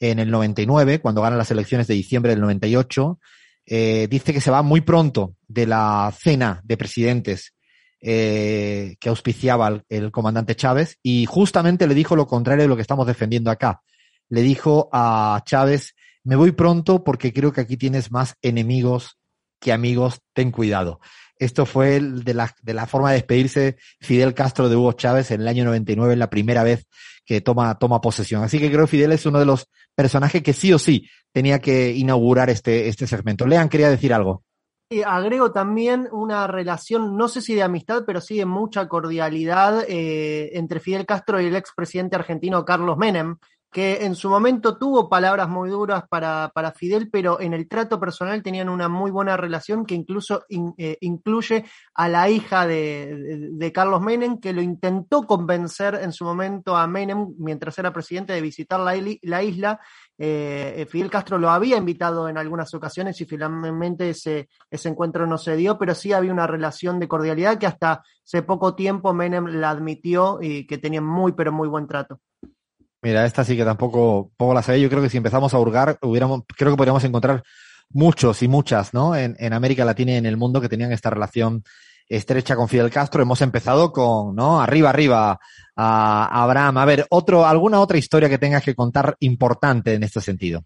en el 99, cuando gana las elecciones de diciembre del 98, eh, dice que se va muy pronto de la cena de presidentes eh, que auspiciaba el, comandante Chávez y justamente le dijo lo contrario de lo que estamos defendiendo acá. Le dijo a Chávez, me voy pronto porque creo que aquí tienes más enemigos que amigos, ten cuidado. Esto fue el de, la, de la forma de despedirse Fidel Castro de Hugo Chávez en el año 99, la primera vez que toma, toma posesión. Así que creo que Fidel es uno de los personajes que sí o sí tenía que inaugurar este, este segmento. Lean, quería decir algo. Y agrego también una relación, no sé si de amistad, pero sí de mucha cordialidad eh, entre Fidel Castro y el expresidente argentino Carlos Menem, que en su momento tuvo palabras muy duras para, para Fidel, pero en el trato personal tenían una muy buena relación que incluso in, eh, incluye a la hija de, de, Carlos Menem, que lo intentó convencer en su momento a Menem, mientras era presidente, de visitar la, la isla. Eh, Fidel Castro lo había invitado en algunas ocasiones y finalmente ese, ese encuentro no se dio, pero sí había una relación de cordialidad que hasta hace poco tiempo Menem la admitió y que tenían muy, pero muy buen trato. Mira, esta sí que tampoco, poco la sabía. Yo creo que si empezamos a hurgar, hubiéramos, creo que podríamos encontrar muchos y muchas, ¿no? En, en, América Latina y en el mundo que tenían esta relación estrecha con Fidel Castro. Hemos empezado con, ¿no? Arriba, arriba, a Abraham. A ver, otro, alguna otra historia que tengas que contar importante en este sentido.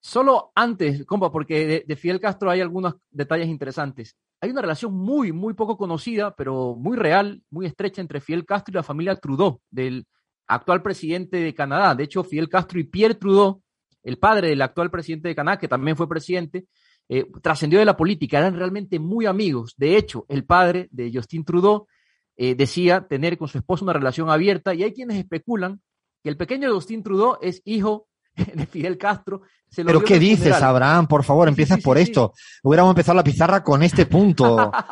Solo antes, compa, porque de, de Fidel Castro hay algunos detalles interesantes. Hay una relación muy, muy poco conocida, pero muy real, muy estrecha entre Fidel Castro y la familia Trudeau, del actual presidente de Canadá. De hecho, Fidel Castro y Pierre Trudeau, el padre del actual presidente de Canadá, que también fue presidente, eh, trascendió de la política, eran realmente muy amigos. De hecho, el padre de Justin Trudeau eh, decía tener con su esposa una relación abierta y hay quienes especulan que el pequeño Justin Trudeau es hijo *laughs* de Fidel Castro. Se Pero ¿qué dices, funeral. Abraham? Por favor, empiezas sí, sí, por esto. Hubiéramos empezado la pizarra con este punto. *laughs*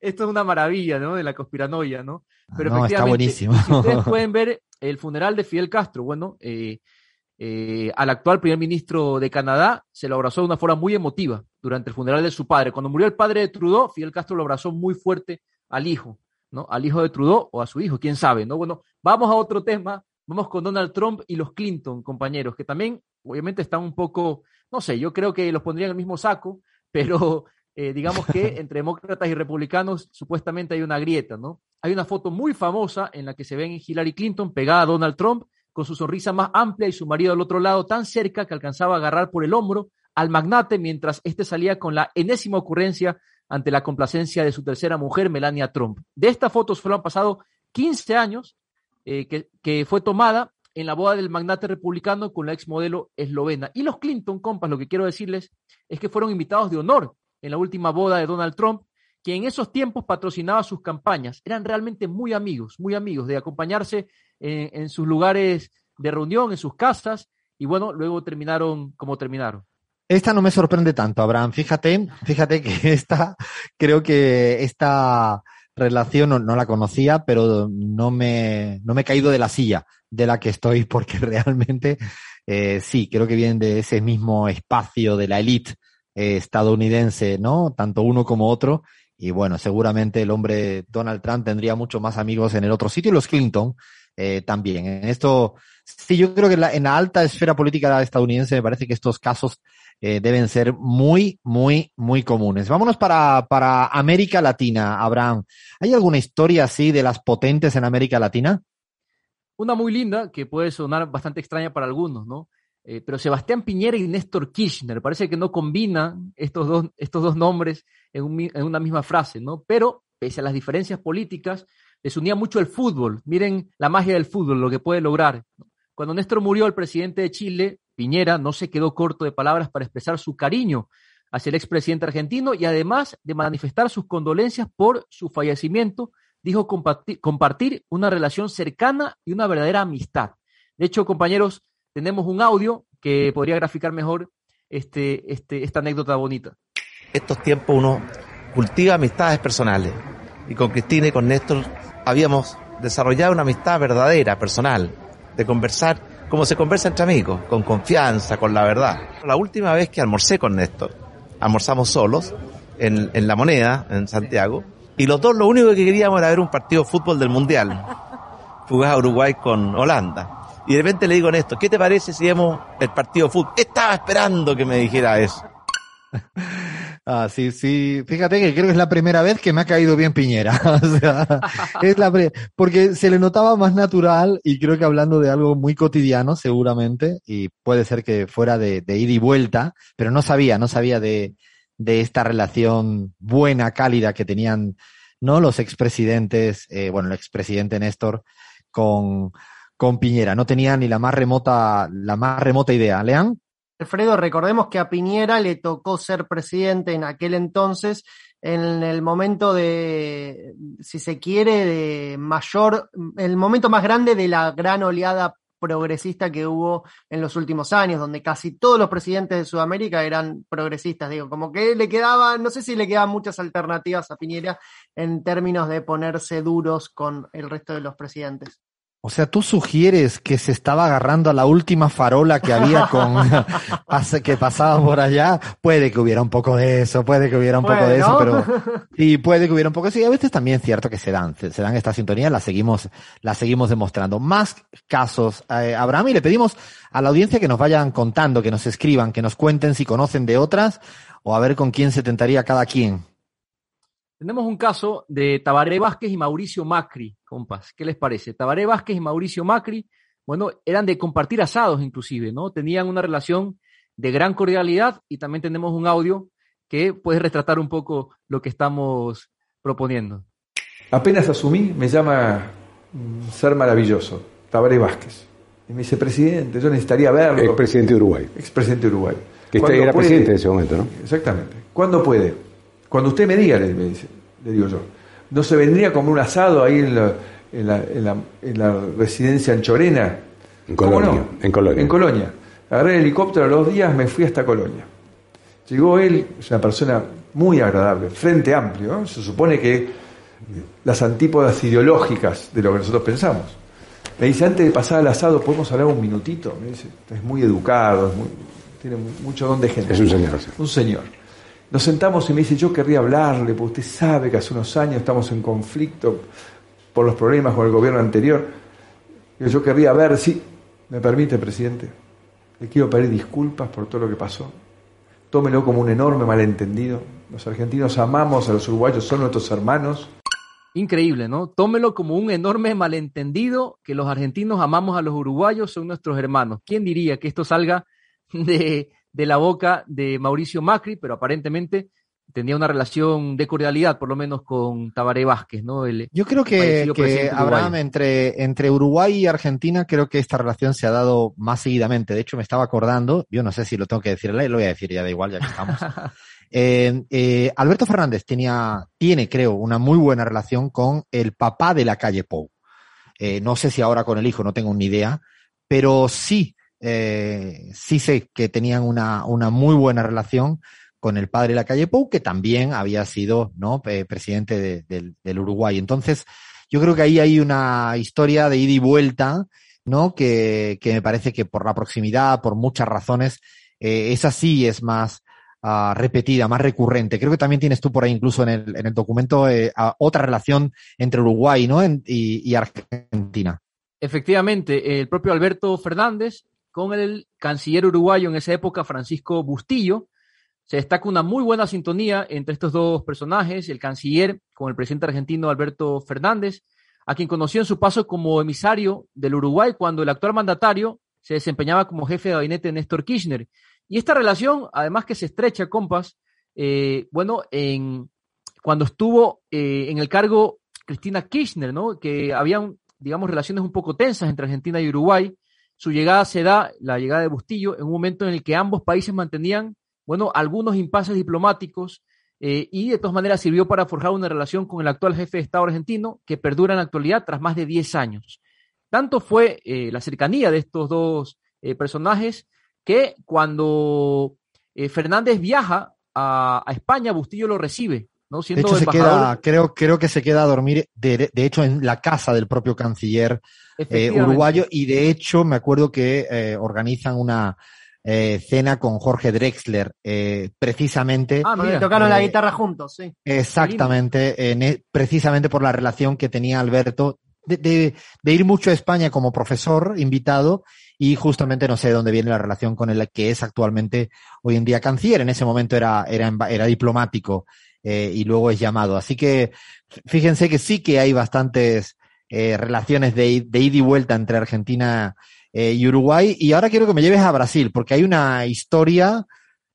esto es una maravilla, ¿no? De la conspiranoia, ¿no? Pero no, está buenísimo. si ustedes *laughs* pueden ver el funeral de Fidel Castro, bueno, eh, eh, al actual primer ministro de Canadá se lo abrazó de una forma muy emotiva durante el funeral de su padre. Cuando murió el padre de Trudeau, Fidel Castro lo abrazó muy fuerte al hijo, ¿no? Al hijo de Trudeau o a su hijo, quién sabe, ¿no? Bueno, vamos a otro tema. Vamos con Donald Trump y los Clinton, compañeros, que también obviamente están un poco, no sé, yo creo que los pondría en el mismo saco, pero eh, digamos que *laughs* entre demócratas y republicanos supuestamente hay una grieta, ¿no? Hay una foto muy famosa en la que se ven Hillary Clinton pegada a Donald Trump con su sonrisa más amplia y su marido al otro lado tan cerca que alcanzaba a agarrar por el hombro al magnate mientras éste salía con la enésima ocurrencia ante la complacencia de su tercera mujer, Melania Trump. De esta foto solo han pasado 15 años eh, que, que fue tomada en la boda del magnate republicano con la exmodelo eslovena. Y los Clinton, compas, lo que quiero decirles es que fueron invitados de honor en la última boda de Donald Trump, que en esos tiempos patrocinaba sus campañas. Eran realmente muy amigos, muy amigos de acompañarse en, sus lugares de reunión, en sus casas, y bueno, luego terminaron como terminaron. Esta no me sorprende tanto, Abraham. Fíjate, fíjate que *laughs* esta, creo que esta relación no, no, la conocía, pero no me, no me he caído de la silla de la que estoy, *laughs* porque realmente eh, sí, creo que vienen de ese mismo espacio de la élite eh, estadounidense, ¿no? Tanto uno como otro. Y bueno, seguramente el hombre Donald Trump tendría mucho más amigos en el otro sitio y los Clinton eh, también. En esto, sí, yo creo que en la, en la, alta esfera política estadounidense me parece que estos casos eh, deben ser muy, muy, muy comunes. Vámonos para, para América Latina, Abraham. ¿Hay alguna historia así de las potentes en América Latina? Una muy linda que puede sonar bastante extraña para algunos, ¿no? Eh, pero Sebastián Piñera y Néstor Kirchner, parece que no combinan estos dos, estos dos nombres en, en una misma frase, ¿no? Pero, pese a las diferencias políticas, les unía mucho el fútbol. Miren la magia del fútbol, lo que puede lograr. Cuando Néstor murió, el presidente de Chile, Piñera, no se quedó corto de palabras para expresar su cariño hacia el expresidente argentino y además de manifestar sus condolencias por su fallecimiento, dijo compartir, compartir una relación cercana y una verdadera amistad. De hecho, compañeros, tenemos un audio que podría graficar mejor este, este, esta anécdota bonita. Estos tiempos uno cultiva amistades personales y con Cristina y con Néstor habíamos desarrollado una amistad verdadera, personal, de conversar como se conversa entre amigos, con confianza, con la verdad. La última vez que almorcé con Néstor, almorzamos solos en, en La Moneda, en Santiago, y los dos lo único que queríamos era ver un partido de fútbol del Mundial. Jugaba Uruguay con Holanda. Y de repente le digo a Néstor, ¿qué te parece si vemos el partido de fútbol? Estaba esperando que me dijera eso. *laughs* Ah, sí, sí. Fíjate que creo que es la primera vez que me ha caído bien Piñera. *laughs* o sea, es la porque se le notaba más natural y creo que hablando de algo muy cotidiano, seguramente, y puede ser que fuera de, de ida y vuelta, pero no sabía, no sabía de, de esta relación buena, cálida que tenían, ¿no? Los expresidentes, eh, bueno, el expresidente Néstor con, con Piñera. No tenía ni la más remota, la más remota idea. ¿Lean? Alfredo, recordemos que a Piñera le tocó ser presidente en aquel entonces, en el momento de, si se quiere, de mayor, el momento más grande de la gran oleada progresista que hubo en los últimos años, donde casi todos los presidentes de Sudamérica eran progresistas. Digo, como que le quedaba, no sé si le quedaban muchas alternativas a Piñera en términos de ponerse duros con el resto de los presidentes. O sea, tú sugieres que se estaba agarrando a la última farola que había con *laughs* que pasaba por allá. Puede que hubiera un poco de eso, puede que hubiera un poco de eso, pero sí, puede que hubiera un poco de eso. Y a veces también es cierto que se dan, se, dan esta sintonía, la seguimos, la seguimos demostrando. Más casos, eh, Abraham, y le pedimos a la audiencia que nos vayan contando, que nos escriban, que nos cuenten si conocen de otras o a ver con quién se tentaría cada quien. Tenemos un caso de Tabaré Vázquez y Mauricio Macri, compas. ¿Qué les parece? Tabaré Vázquez y Mauricio Macri, bueno, eran de compartir asados inclusive, ¿no? Tenían una relación de gran cordialidad y también tenemos un audio que puede retratar un poco lo que estamos proponiendo. Apenas asumí, me llama mm, ser maravilloso, Tabaré Vázquez. Y me dice, presidente, yo necesitaría verlo. Expresidente de Uruguay. Expresidente de Uruguay. Que usted era presidente en ese momento, ¿no? Exactamente. ¿Cuándo puede? Cuando usted me diga, le, dice, le digo yo, ¿no se vendría como un asado ahí en la, en la, en la, residencia en Chorena? En Colonia, en Colonia. En Colonia. Agarré el helicóptero a los días, me fui hasta Colonia. Llegó él, es una persona muy agradable, frente amplio. Se supone que las antípodas ideológicas de lo que nosotros pensamos. Me dice, antes de pasar al asado, ¿podemos hablar un minutito? Me dice, es muy educado, tiene mucho don de gente. Es un señor. Un señor. Nos sentamos y me dice, yo querría hablarle, porque usted sabe que hace unos años estamos en conflicto por los problemas con el gobierno anterior. Yo querría ver, si me permite, presidente, le quiero pedir disculpas por todo lo que pasó. Tómelo como un enorme malentendido. Los argentinos amamos a los uruguayos, son nuestros hermanos. Increíble, ¿no? Tómelo como un enorme malentendido que los argentinos amamos a los uruguayos, son nuestros hermanos. ¿Quién diría que esto salga de, de la boca de Mauricio Macri, pero aparentemente tenía una relación de cordialidad, por lo menos con Tabaré Vázquez, ¿no? Yo creo que, que Abraham, entre, entre Uruguay y Argentina, creo que esta relación se ha dado más seguidamente. De hecho, me estaba acordando, yo no sé si lo tengo que decirle, lo voy a decir ya da igual, ya que estamos. *laughs* Eh, eh, Alberto Fernández tenía, tiene, creo, una muy buena relación con el papá de la calle Pou. Eh, no sé si ahora con el hijo, no tengo ni idea, pero sí eh, sí sé que tenían una, una muy buena relación con el padre de la calle Pou, que también había sido ¿no? presidente del Uruguay. Entonces, yo creo que ahí hay una historia de ida y vuelta, ¿no? Que, que me parece que por la proximidad, por muchas razones, eh, esa sí es más uh, repetida, más recurrente. Creo que también tienes tú por ahí incluso en el, en el documento eh, otra relación entre Uruguay ¿no? Y, y Argentina. Efectivamente, el propio Alberto Fernández con el canciller uruguayo en esa época, Francisco Bustillo. Se destaca una muy buena sintonía entre estos dos personajes, el canciller con el presidente argentino Alberto Fernández, a quien conoció en su paso como emisario del Uruguay cuando el actual mandatario se desempeñaba como jefe de gabinete Néstor Kirchner. Y esta relación, además que se estrecha, compas, eh, bueno, en, cuando estuvo eh, en el cargo Cristina Kirchner, ¿no? Que habían, digamos, relaciones un poco tensas entre Argentina y Uruguay. Su llegada se da, la llegada de Bustillo, en un momento en el que ambos países mantenían, bueno, algunos impases diplomáticos eh, y de todas maneras sirvió para forjar una relación con el actual jefe de Estado argentino que perdura en la actualidad tras más de 10 años. Tanto fue eh, la cercanía de estos dos eh, personajes que cuando Fernández viaja a, a España, Bustillo lo recibe ¿no? de hecho, se queda, creo, creo que se queda a dormir, de, de hecho, en la casa del propio canciller eh, uruguayo, y de hecho, me acuerdo que eh, organizan una eh, cena con Jorge Drexler, eh, precisamente. Ah, mira, tocaron la guitarra juntos, sí. Exactamente, en, e, precisamente por la relación que tenía Alberto de, de, de, ir mucho a España como profesor invitado y justamente no sé de dónde viene la relación con el que es actualmente hoy en día canciller. En ese momento era, era, era diplomático eh, y luego es llamado. Así que fíjense que sí que hay bastantes eh, relaciones de, ida y vuelta entre Argentina eh, y Uruguay. Y ahora quiero que me lleves a Brasil, porque hay una historia,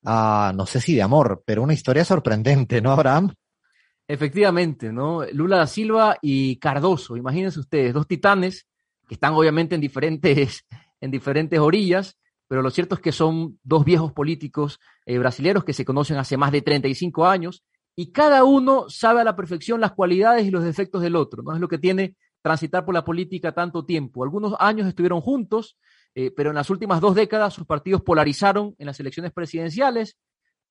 uh, no sé si de amor, pero una historia sorprendente, ¿no, Abraham? Efectivamente, ¿no? Lula da Silva y Cardoso, imagínense ustedes, dos titanes que están obviamente en diferentes, *laughs* en diferentes orillas, pero lo cierto es que son dos viejos políticos brasileños que se conocen hace más de 35 años y cada uno sabe a la perfección las cualidades y los defectos del otro, ¿no? Es lo que tiene transitar por la política tanto tiempo. Algunos años estuvieron juntos, eh, pero en las últimas dos décadas sus partidos polarizaron en las elecciones presidenciales.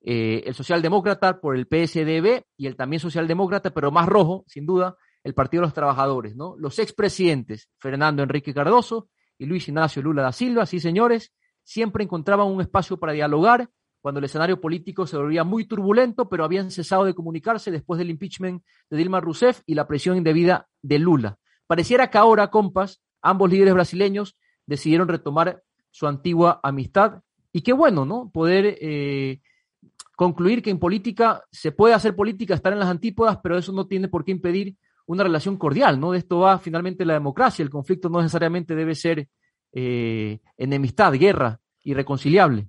Eh, el socialdemócrata por el PSDB y el también socialdemócrata, pero más rojo, sin duda, el Partido de los Trabajadores. ¿no? Los expresidentes Fernando Enrique Cardoso y Luis Ignacio Lula da Silva, sí señores, siempre encontraban un espacio para dialogar cuando el escenario político se volvía muy turbulento, pero habían cesado de comunicarse después del impeachment de Dilma Rousseff y la presión indebida de Lula. Pareciera que ahora, compas, ambos líderes brasileños decidieron retomar su antigua amistad. Y qué bueno, ¿no? Poder eh, concluir que en política se puede hacer política, estar en las antípodas, pero eso no tiene por qué impedir una relación cordial, ¿no? De esto va finalmente la democracia. El conflicto no necesariamente debe ser eh, enemistad, guerra, irreconciliable.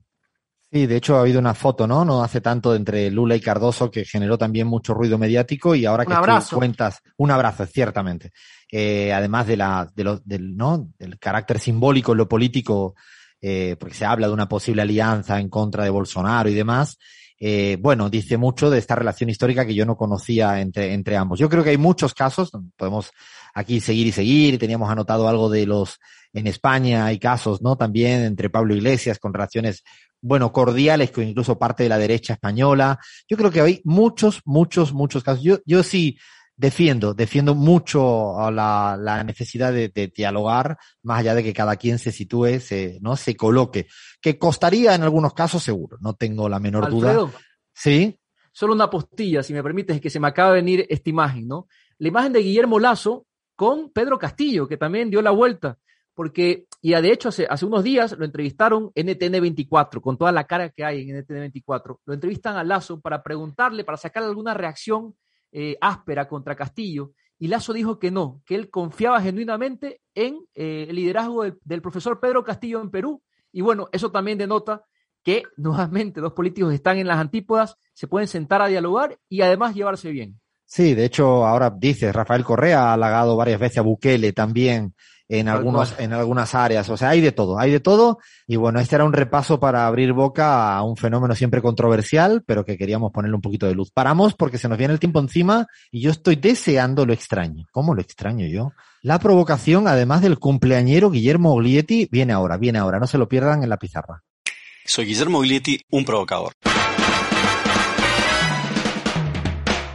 Sí, de hecho ha habido una foto, ¿no? No hace tanto entre Lula y Cardoso que generó también mucho ruido mediático y ahora que tú cuentas, un abrazo, ciertamente. Eh, además de la, de lo, del, ¿no? del carácter simbólico en lo político, eh, porque se habla de una posible alianza en contra de Bolsonaro y demás. Eh, bueno, dice mucho de esta relación histórica que yo no conocía entre, entre ambos. Yo creo que hay muchos casos, podemos aquí seguir y seguir, teníamos anotado algo de los, en España hay casos, ¿no? También entre Pablo Iglesias con relaciones bueno, cordiales con incluso parte de la derecha española. Yo creo que hay muchos, muchos, muchos casos. Yo, yo sí defiendo, defiendo mucho la, la necesidad de, de, dialogar, más allá de que cada quien se sitúe, se, ¿no? Se coloque. Que costaría en algunos casos seguro, no tengo la menor Alfredo, duda. Sí. Solo una postilla, si me permites, que se me acaba de venir esta imagen, ¿no? La imagen de Guillermo Lazo con Pedro Castillo, que también dio la vuelta porque, y de hecho hace, hace unos días lo entrevistaron en NTN 24, con toda la cara que hay en NTN 24, lo entrevistan a Lazo para preguntarle, para sacar alguna reacción eh, áspera contra Castillo, y Lazo dijo que no, que él confiaba genuinamente en eh, el liderazgo del, profesor Pedro Castillo en Perú, y bueno, eso también denota que *laughs* nuevamente dos políticos están en las antípodas, se pueden sentar a dialogar y además llevarse bien. Sí, de hecho, ahora dices, Rafael Correa ha halagado varias veces a Bukele también en, algunos, en algunas áreas. O sea, hay de todo, hay de todo. Y bueno, este era un repaso para abrir boca a un fenómeno siempre controversial, pero que queríamos ponerle un poquito de luz. Paramos porque se nos viene el tiempo encima y yo estoy deseando lo extraño. ¿Cómo lo extraño yo? La provocación, además del cumpleañero Guillermo Oglietti, viene ahora, viene ahora. No se lo pierdan en la pizarra. Soy Guillermo Oglietti, un provocador.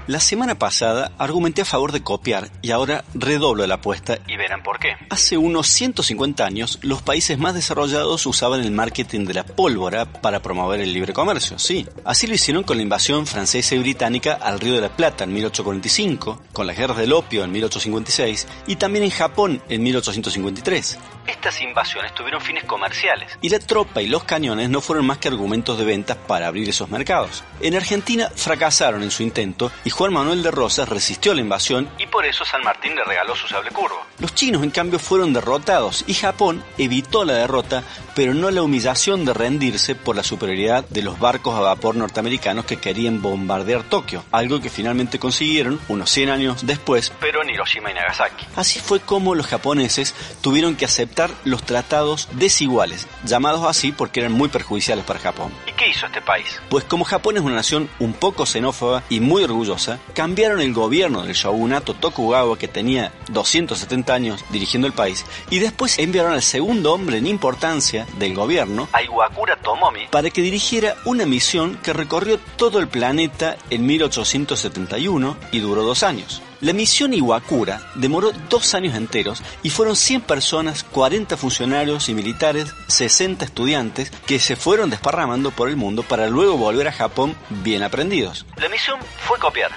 La semana pasada argumenté a favor de copiar y ahora redoblo la apuesta y verán por qué. Hace unos 150 años, los países más desarrollados usaban el marketing de la pólvora para promover el libre comercio, sí. Así lo hicieron con la invasión francesa y británica al Río de la Plata en 1845, con las guerras del opio en 1856 y también en Japón en 1853. Estas invasiones tuvieron fines comerciales y la tropa y los cañones no fueron más que argumentos de ventas para abrir esos mercados. En Argentina fracasaron en su intento y Juan Manuel de Rosas resistió la invasión y por eso San Martín le regaló su sable curvo. Los chinos en cambio fueron derrotados y Japón evitó la derrota pero no la humillación de rendirse por la superioridad de los barcos a vapor norteamericanos que querían bombardear Tokio, algo que finalmente consiguieron unos 100 años después, pero en Hiroshima y Nagasaki. Así fue como los japoneses tuvieron que aceptar los tratados desiguales, llamados así porque eran muy perjudiciales para Japón. ¿Y qué hizo este país? Pues como Japón es una nación un poco xenófoba y muy orgullosa, cambiaron el gobierno del shogunato Tokugawa que tenía 270 años dirigiendo el país y después enviaron al segundo hombre en importancia del gobierno, a Iwakura Tomomi, para que dirigiera una misión que recorrió todo el planeta en 1871 y duró dos años. La misión Iwakura demoró dos años enteros y fueron 100 personas, 40 funcionarios y militares, 60 estudiantes que se fueron desparramando por el mundo para luego volver a Japón bien aprendidos. La misión fue copiar.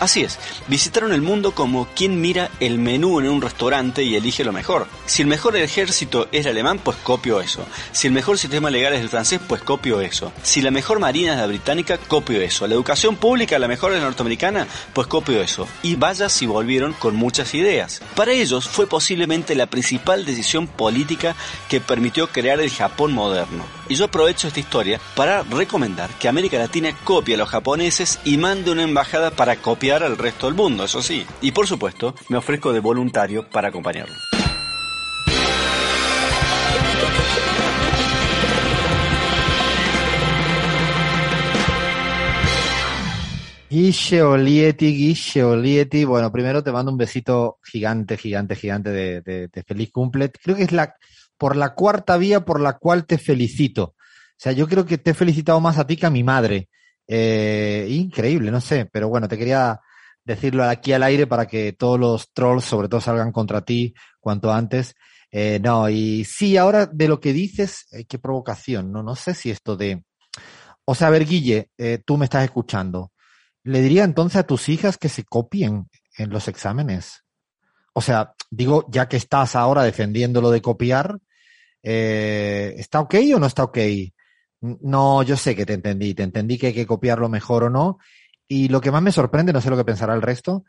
Así es, visitaron el mundo como quien mira el menú en un restaurante y elige lo mejor. Si el mejor ejército es el alemán, pues copio eso. Si el mejor sistema legal es el francés, pues copio eso. Si la mejor marina es la británica, copio eso. La educación pública, la mejor es la norteamericana, pues copio eso. Y y volvieron con muchas ideas. Para ellos fue posiblemente la principal decisión política que permitió crear el Japón moderno. Y yo aprovecho esta historia para recomendar que América Latina copie a los japoneses y mande una embajada para copiar al resto del mundo, eso sí. Y por supuesto, me ofrezco de voluntario para acompañarlo. Guille Olieti, Guille Olieti. Bueno, primero te mando un besito gigante, gigante, gigante de, feliz cumple. Creo que es la por la cuarta vía por la cual te felicito. O sea, yo creo que te he felicitado más a ti que a mi madre. Eh, increíble, no sé, pero bueno, te quería decirlo aquí al aire para que todos los trolls, sobre todo, salgan contra ti cuanto antes. Eh, no, y sí, ahora de lo que dices, eh, qué provocación, no, no sé si esto de... O sea, a ver, Guille, eh, tú me estás escuchando. ¿Le diría entonces a tus hijas que se copien en los exámenes? O sea, digo, ya que estás ahora defendiendo lo de copiar, eh, ¿está ok o no está ok? No, yo sé que te entendí, te entendí que hay que copiarlo mejor o no. Y lo que más me sorprende, no sé lo que pensará el resto,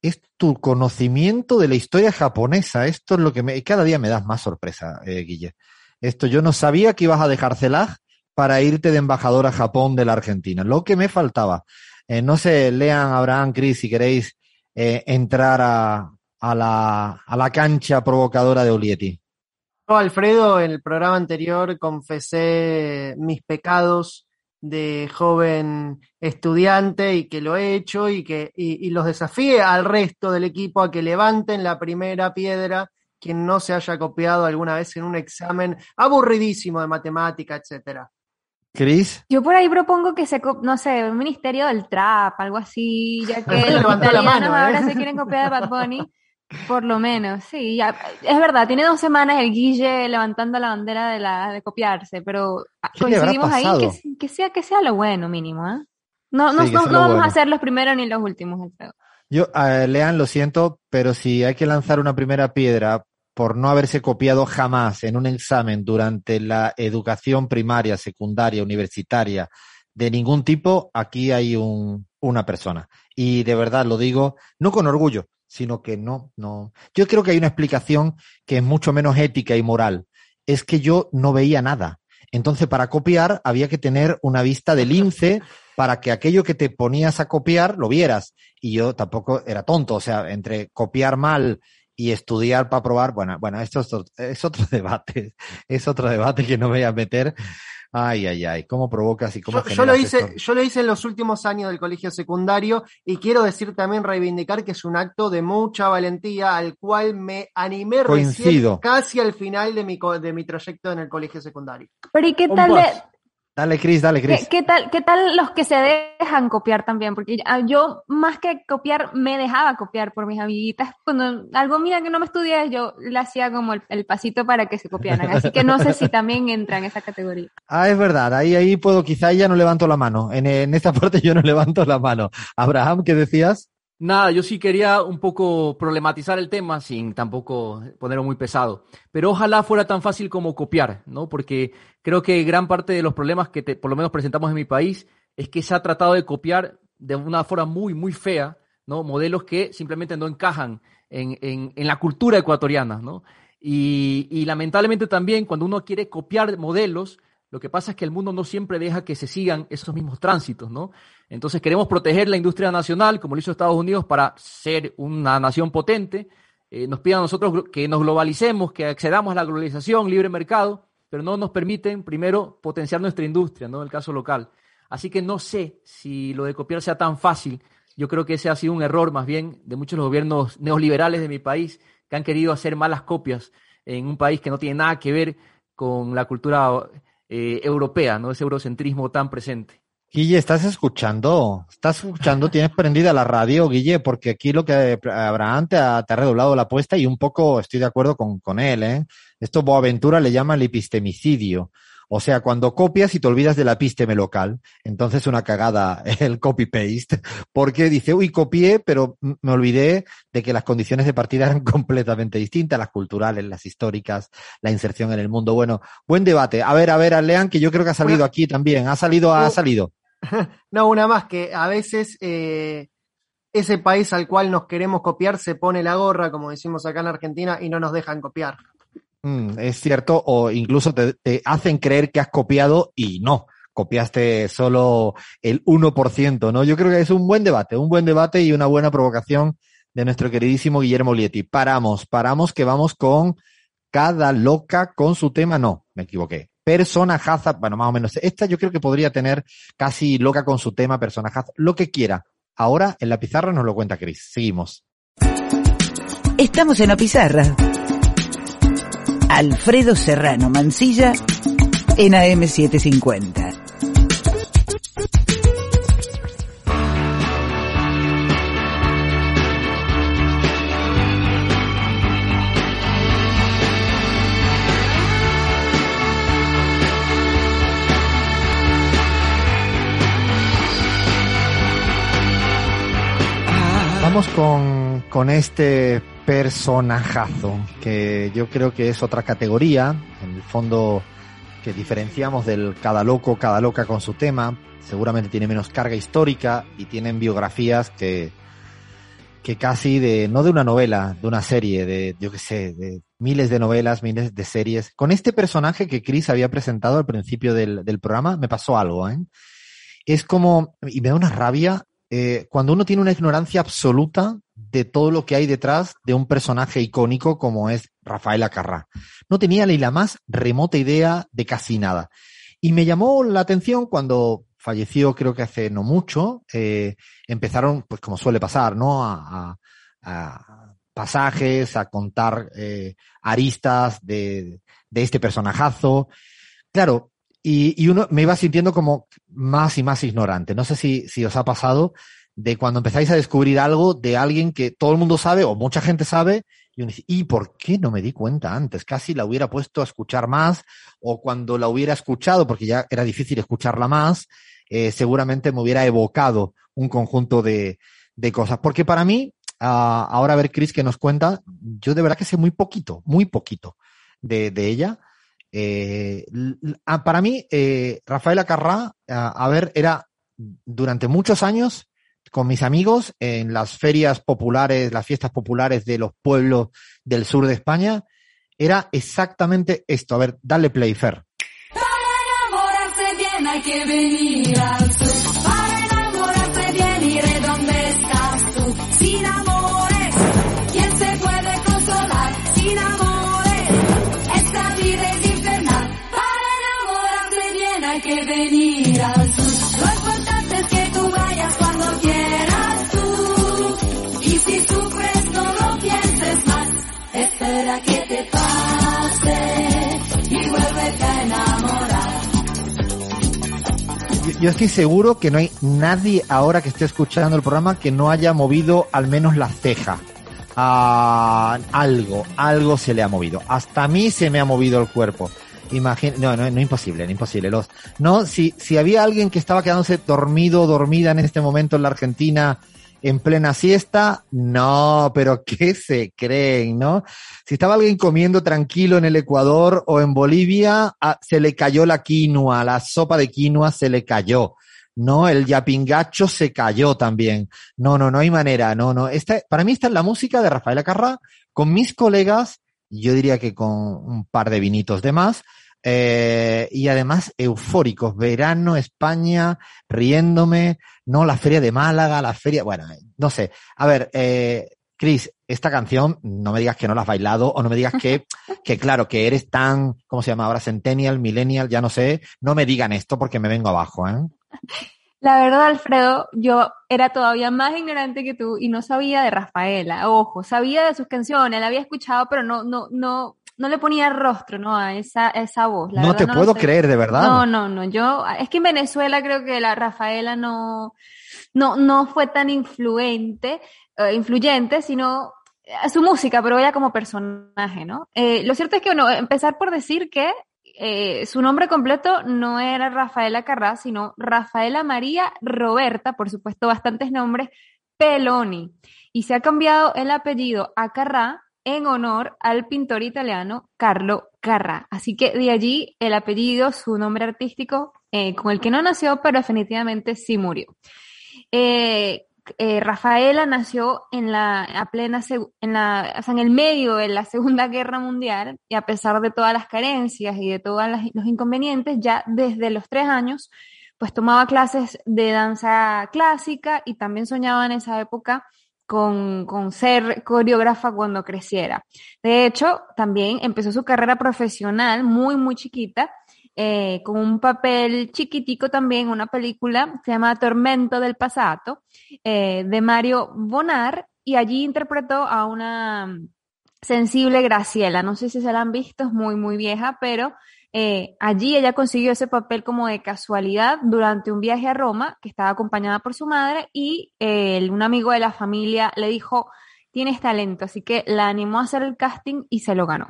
es tu conocimiento de la historia japonesa. Esto es lo que me, cada día me das más sorpresa, eh, Guille. Esto yo no sabía que ibas a dejar CELAG para irte de embajador a Japón de la Argentina. Lo que me faltaba. Eh, no sé, lean Abraham, Chris, si queréis eh, entrar a, la, a la cancha provocadora de Olieti. Yo, Alfredo, en el programa anterior confesé mis pecados de joven estudiante y que lo he hecho y que los desafíe al resto del equipo a que levanten la primera piedra quien no se haya copiado alguna vez en un examen aburridísimo de matemática, etcétera. Cris. Yo por ahí propongo que se, no sé, un ministerio del trap, algo así, ya que los *laughs* Levantó la italianos mano, ¿eh? ahora se quieren copiar de Bad Bunny. Por lo menos, sí, ya, es verdad, tiene dos semanas el Guille levantando la bandera de la de copiarse, pero ah, ¿Qué le habrá coincidimos ahí que, que sea que sea lo bueno mínimo, ¿eh? No, no, Sí, no, no lo vamos bueno. a ser los primeros ni los últimos, Alfredo. Yo, eh, Lean, lo siento, pero si hay que lanzar una primera piedra por no haberse copiado jamás en un examen durante la educación primaria, secundaria, universitaria, de ningún tipo, aquí hay un, una persona. Y de verdad lo digo, no con orgullo, sino que no, no. Yo creo que hay una explicación que es mucho menos ética y moral. Es que yo no veía nada. Entonces, para copiar había que tener una vista de lince para que aquello que te ponías a copiar lo vieras. Y yo tampoco era tonto, o sea, entre copiar mal y estudiar para probar, bueno, bueno, esto es, otro- es otro *laughs* debate, es otro debate que no me voy a meter. Ay, ay, ay, cómo provocas y cómo Yo, yo lo generas hice, esto? yo lo hice en los últimos años del colegio secundario y quiero decir también reivindicar que es un acto de mucha valentía al cual me animé recién Coincido. casi al final de mi, co- de mi trayecto en el colegio secundario. Pero ¿y qué tal de. Dale, Cris, dale, ¿Qué, Cris. qué tal, ¿Qué tal los que se dejan copiar también? Porque yo, más que copiar, me dejaba copiar por mis amiguitas. Cuando algo, mira que no me estudié, yo le hacía como el, el pasito para que se copiaran. Así que no sé si también entra en esa categoría. *laughs* Ah, es verdad, ahí, ahí puedo, quizá ya no levanto la mano. En, en esta *laughs* parte yo no levanto la mano. Abraham, ¿qué decías? Nada, yo sí quería un poco problematizar el tema sin tampoco ponerlo muy pesado. Pero ojalá fuera tan fácil como copiar, ¿no? Porque creo que gran parte de los problemas que te- por lo menos presentamos en mi país es que se ha tratado de copiar de una forma muy, muy fea, ¿no? Modelos que simplemente no encajan en, en- en la cultura ecuatoriana, ¿no? Y, y lamentablemente también cuando uno quiere copiar modelos, lo que pasa es que el mundo no siempre deja que se sigan esos mismos tránsitos, ¿no? Entonces queremos proteger la industria nacional, como lo hizo Estados Unidos, para ser una nación potente. Eh, nos piden a nosotros que nos globalicemos, que accedamos a la globalización, libre mercado, pero no nos permiten, primero, potenciar nuestra industria, ¿no? En el caso local. Así que no sé si lo de copiar sea tan fácil. Yo creo que ese ha sido un error más bien de muchos gobiernos neoliberales de mi país que han querido hacer malas copias en un país que no tiene nada que ver con la cultura eh, europea, ¿no? Ese eurocentrismo tan presente. Guille, ¿estás escuchando? ¿Estás escuchando? ¿Tienes prendida la radio, Guille? Porque aquí lo que Abraham te ha, te ha redoblado la apuesta y un poco estoy de acuerdo con, con él, ¿eh? Esto Boaventura le llama el epistemicidio. O sea, cuando copias y te olvidas de la epísteme local, entonces una cagada *laughs* el copy-paste, porque dice, uy, copié, pero me olvidé de que las condiciones de partida eran *laughs* completamente distintas, las culturales, las históricas, la inserción en el mundo. Bueno, buen debate. A ver, a ver, Lean, que yo creo que ha salido aquí también. Ha salido, ha salido. *laughs* No, una más que a veces eh, ese país al cual nos queremos copiar se pone la gorra, como decimos acá en Argentina, y no nos dejan copiar. Mm, es cierto, o incluso te, hacen creer que has copiado y no, copiaste solo el 1%, ¿no? Yo creo que es un buen debate, un buen debate y una buena provocación de nuestro queridísimo Guillermo Lietti. Paramos, paramos que vamos con cada loca con su tema, no, me equivoqué. Personajaza, bueno, más o menos. Esta yo creo que podría tener casi loca con su tema, personajaza, lo que quiera, Ahora en la pizarra nos lo cuenta Cris. Seguimos. Estamos en la pizarra. Alfredo Serrano Mancilla en AM750. Vamos con, con este personajazo, que yo creo que es otra categoría, en el fondo que diferenciamos del cada loco, cada loca con su tema, seguramente tiene menos carga histórica y tienen biografías que, que casi de, no de una novela, de una serie, de, yo qué sé, de miles de novelas, miles de series. Con este personaje que Chris había presentado al principio del, del programa, me pasó algo, ¿eh? Es como, y me da una rabia, eh, cuando uno tiene una ignorancia absoluta de todo lo que hay detrás de un personaje icónico como es Rafael Acarrá. No tenía ni la más remota idea de casi nada. Y me llamó la atención cuando falleció, creo que hace no mucho, eh, empezaron, pues como suele pasar, ¿no? A, a, a pasajes, a contar eh, aristas de, de este personajazo. Claro, y, y, uno me iba sintiendo como más y más ignorante. No sé si, si os ha pasado de cuando empezáis a descubrir algo de alguien que todo el mundo sabe o mucha gente sabe y uno dice, ¿y por qué no me di cuenta antes? Casi la hubiera puesto a escuchar más o cuando la hubiera escuchado, porque ya era difícil escucharla más, eh, seguramente me hubiera evocado un conjunto de, de cosas. Porque para mí, uh, ahora a ver Chris que nos cuenta, yo de verdad que sé muy poquito, muy poquito de, ella. Eh, para mí, eh, Rafaela Carrá, a, a ver, era durante muchos años con mis amigos en las ferias populares, las fiestas populares de los pueblos del sur de España, era exactamente esto. A ver, dale play. Para enamorarse bien hay que venir al sur. Yo, estoy seguro que no hay nadie ahora que esté escuchando el programa que no haya movido al menos la ceja. Ah, algo, algo se le ha movido. Hasta a mí se me ha movido el cuerpo. Imagina, no, no, no, imposible, no, imposible. Los, no, si, si había alguien que estaba quedándose dormido dormida en este momento en la Argentina en plena siesta, no, pero *laughs* ¿qué se creen, no? Si estaba alguien comiendo tranquilo en el Ecuador o en Bolivia, ah, se le cayó la quinoa, la sopa de quinoa se le cayó. No, el yapingacho se cayó también. No, no, no hay manera, no, no. Esta, para mí esta es la música de Rafael Acarrá con mis colegas, yo diría que con un par de vinitos de más, eh, y además eufóricos. Verano, España, riéndome, no, la feria de Málaga, la feria, bueno, no sé. A ver, eh, Cris, esta canción, no me digas que no la has bailado o no me digas que, *laughs* que claro, que eres tan, ¿cómo se llama ahora? Centennial, millennial, ya no sé. No me digan esto porque me vengo abajo, ¿eh? La verdad, Alfredo, yo era todavía más ignorante que tú y no sabía de Rafaela. Ojo, sabía de sus canciones, la había escuchado, pero no, no, no, no le ponía rostro, ¿no? A esa, esa voz. La no verdad, te no puedo creer, de verdad. No, no, no. Yo, es que en Venezuela creo que la Rafaela no, no, no fue tan influente, eh, influyente, sino eh, su música, pero ella como personaje, ¿no? Eh, lo cierto es que, bueno, empezar por decir que eh, su nombre completo no era Rafaela Carrá, sino Rafaela María Roberta, por supuesto, bastantes nombres, Peloni. Y se ha cambiado el apellido a Carrá en honor al pintor italiano Carlo Carrà. Así que de allí el apellido, su nombre artístico, eh, con el que no nació, pero definitivamente sí murió. Eh, eh, Rafaela nació en la a plena en la o sea, en el medio de la Segunda Guerra Mundial y a pesar de todas las carencias y de todos los inconvenientes, ya desde los tres años, pues tomaba clases de danza clásica y también soñaba en esa época con, con, ser coreógrafa cuando creciera. De hecho, también empezó su carrera profesional muy, muy chiquita eh, con un papel chiquitico también, una película, se llama Tormento del Passato, eh, de Mario Bonar, y allí interpretó a una sensible Graciela. No sé si se la han visto, es muy, muy vieja, pero eh, allí ella consiguió ese papel como de casualidad durante un viaje a Roma, que estaba acompañada por su madre, y eh, un amigo de la familia le dijo, tienes talento, así que la animó a hacer el casting y se lo ganó.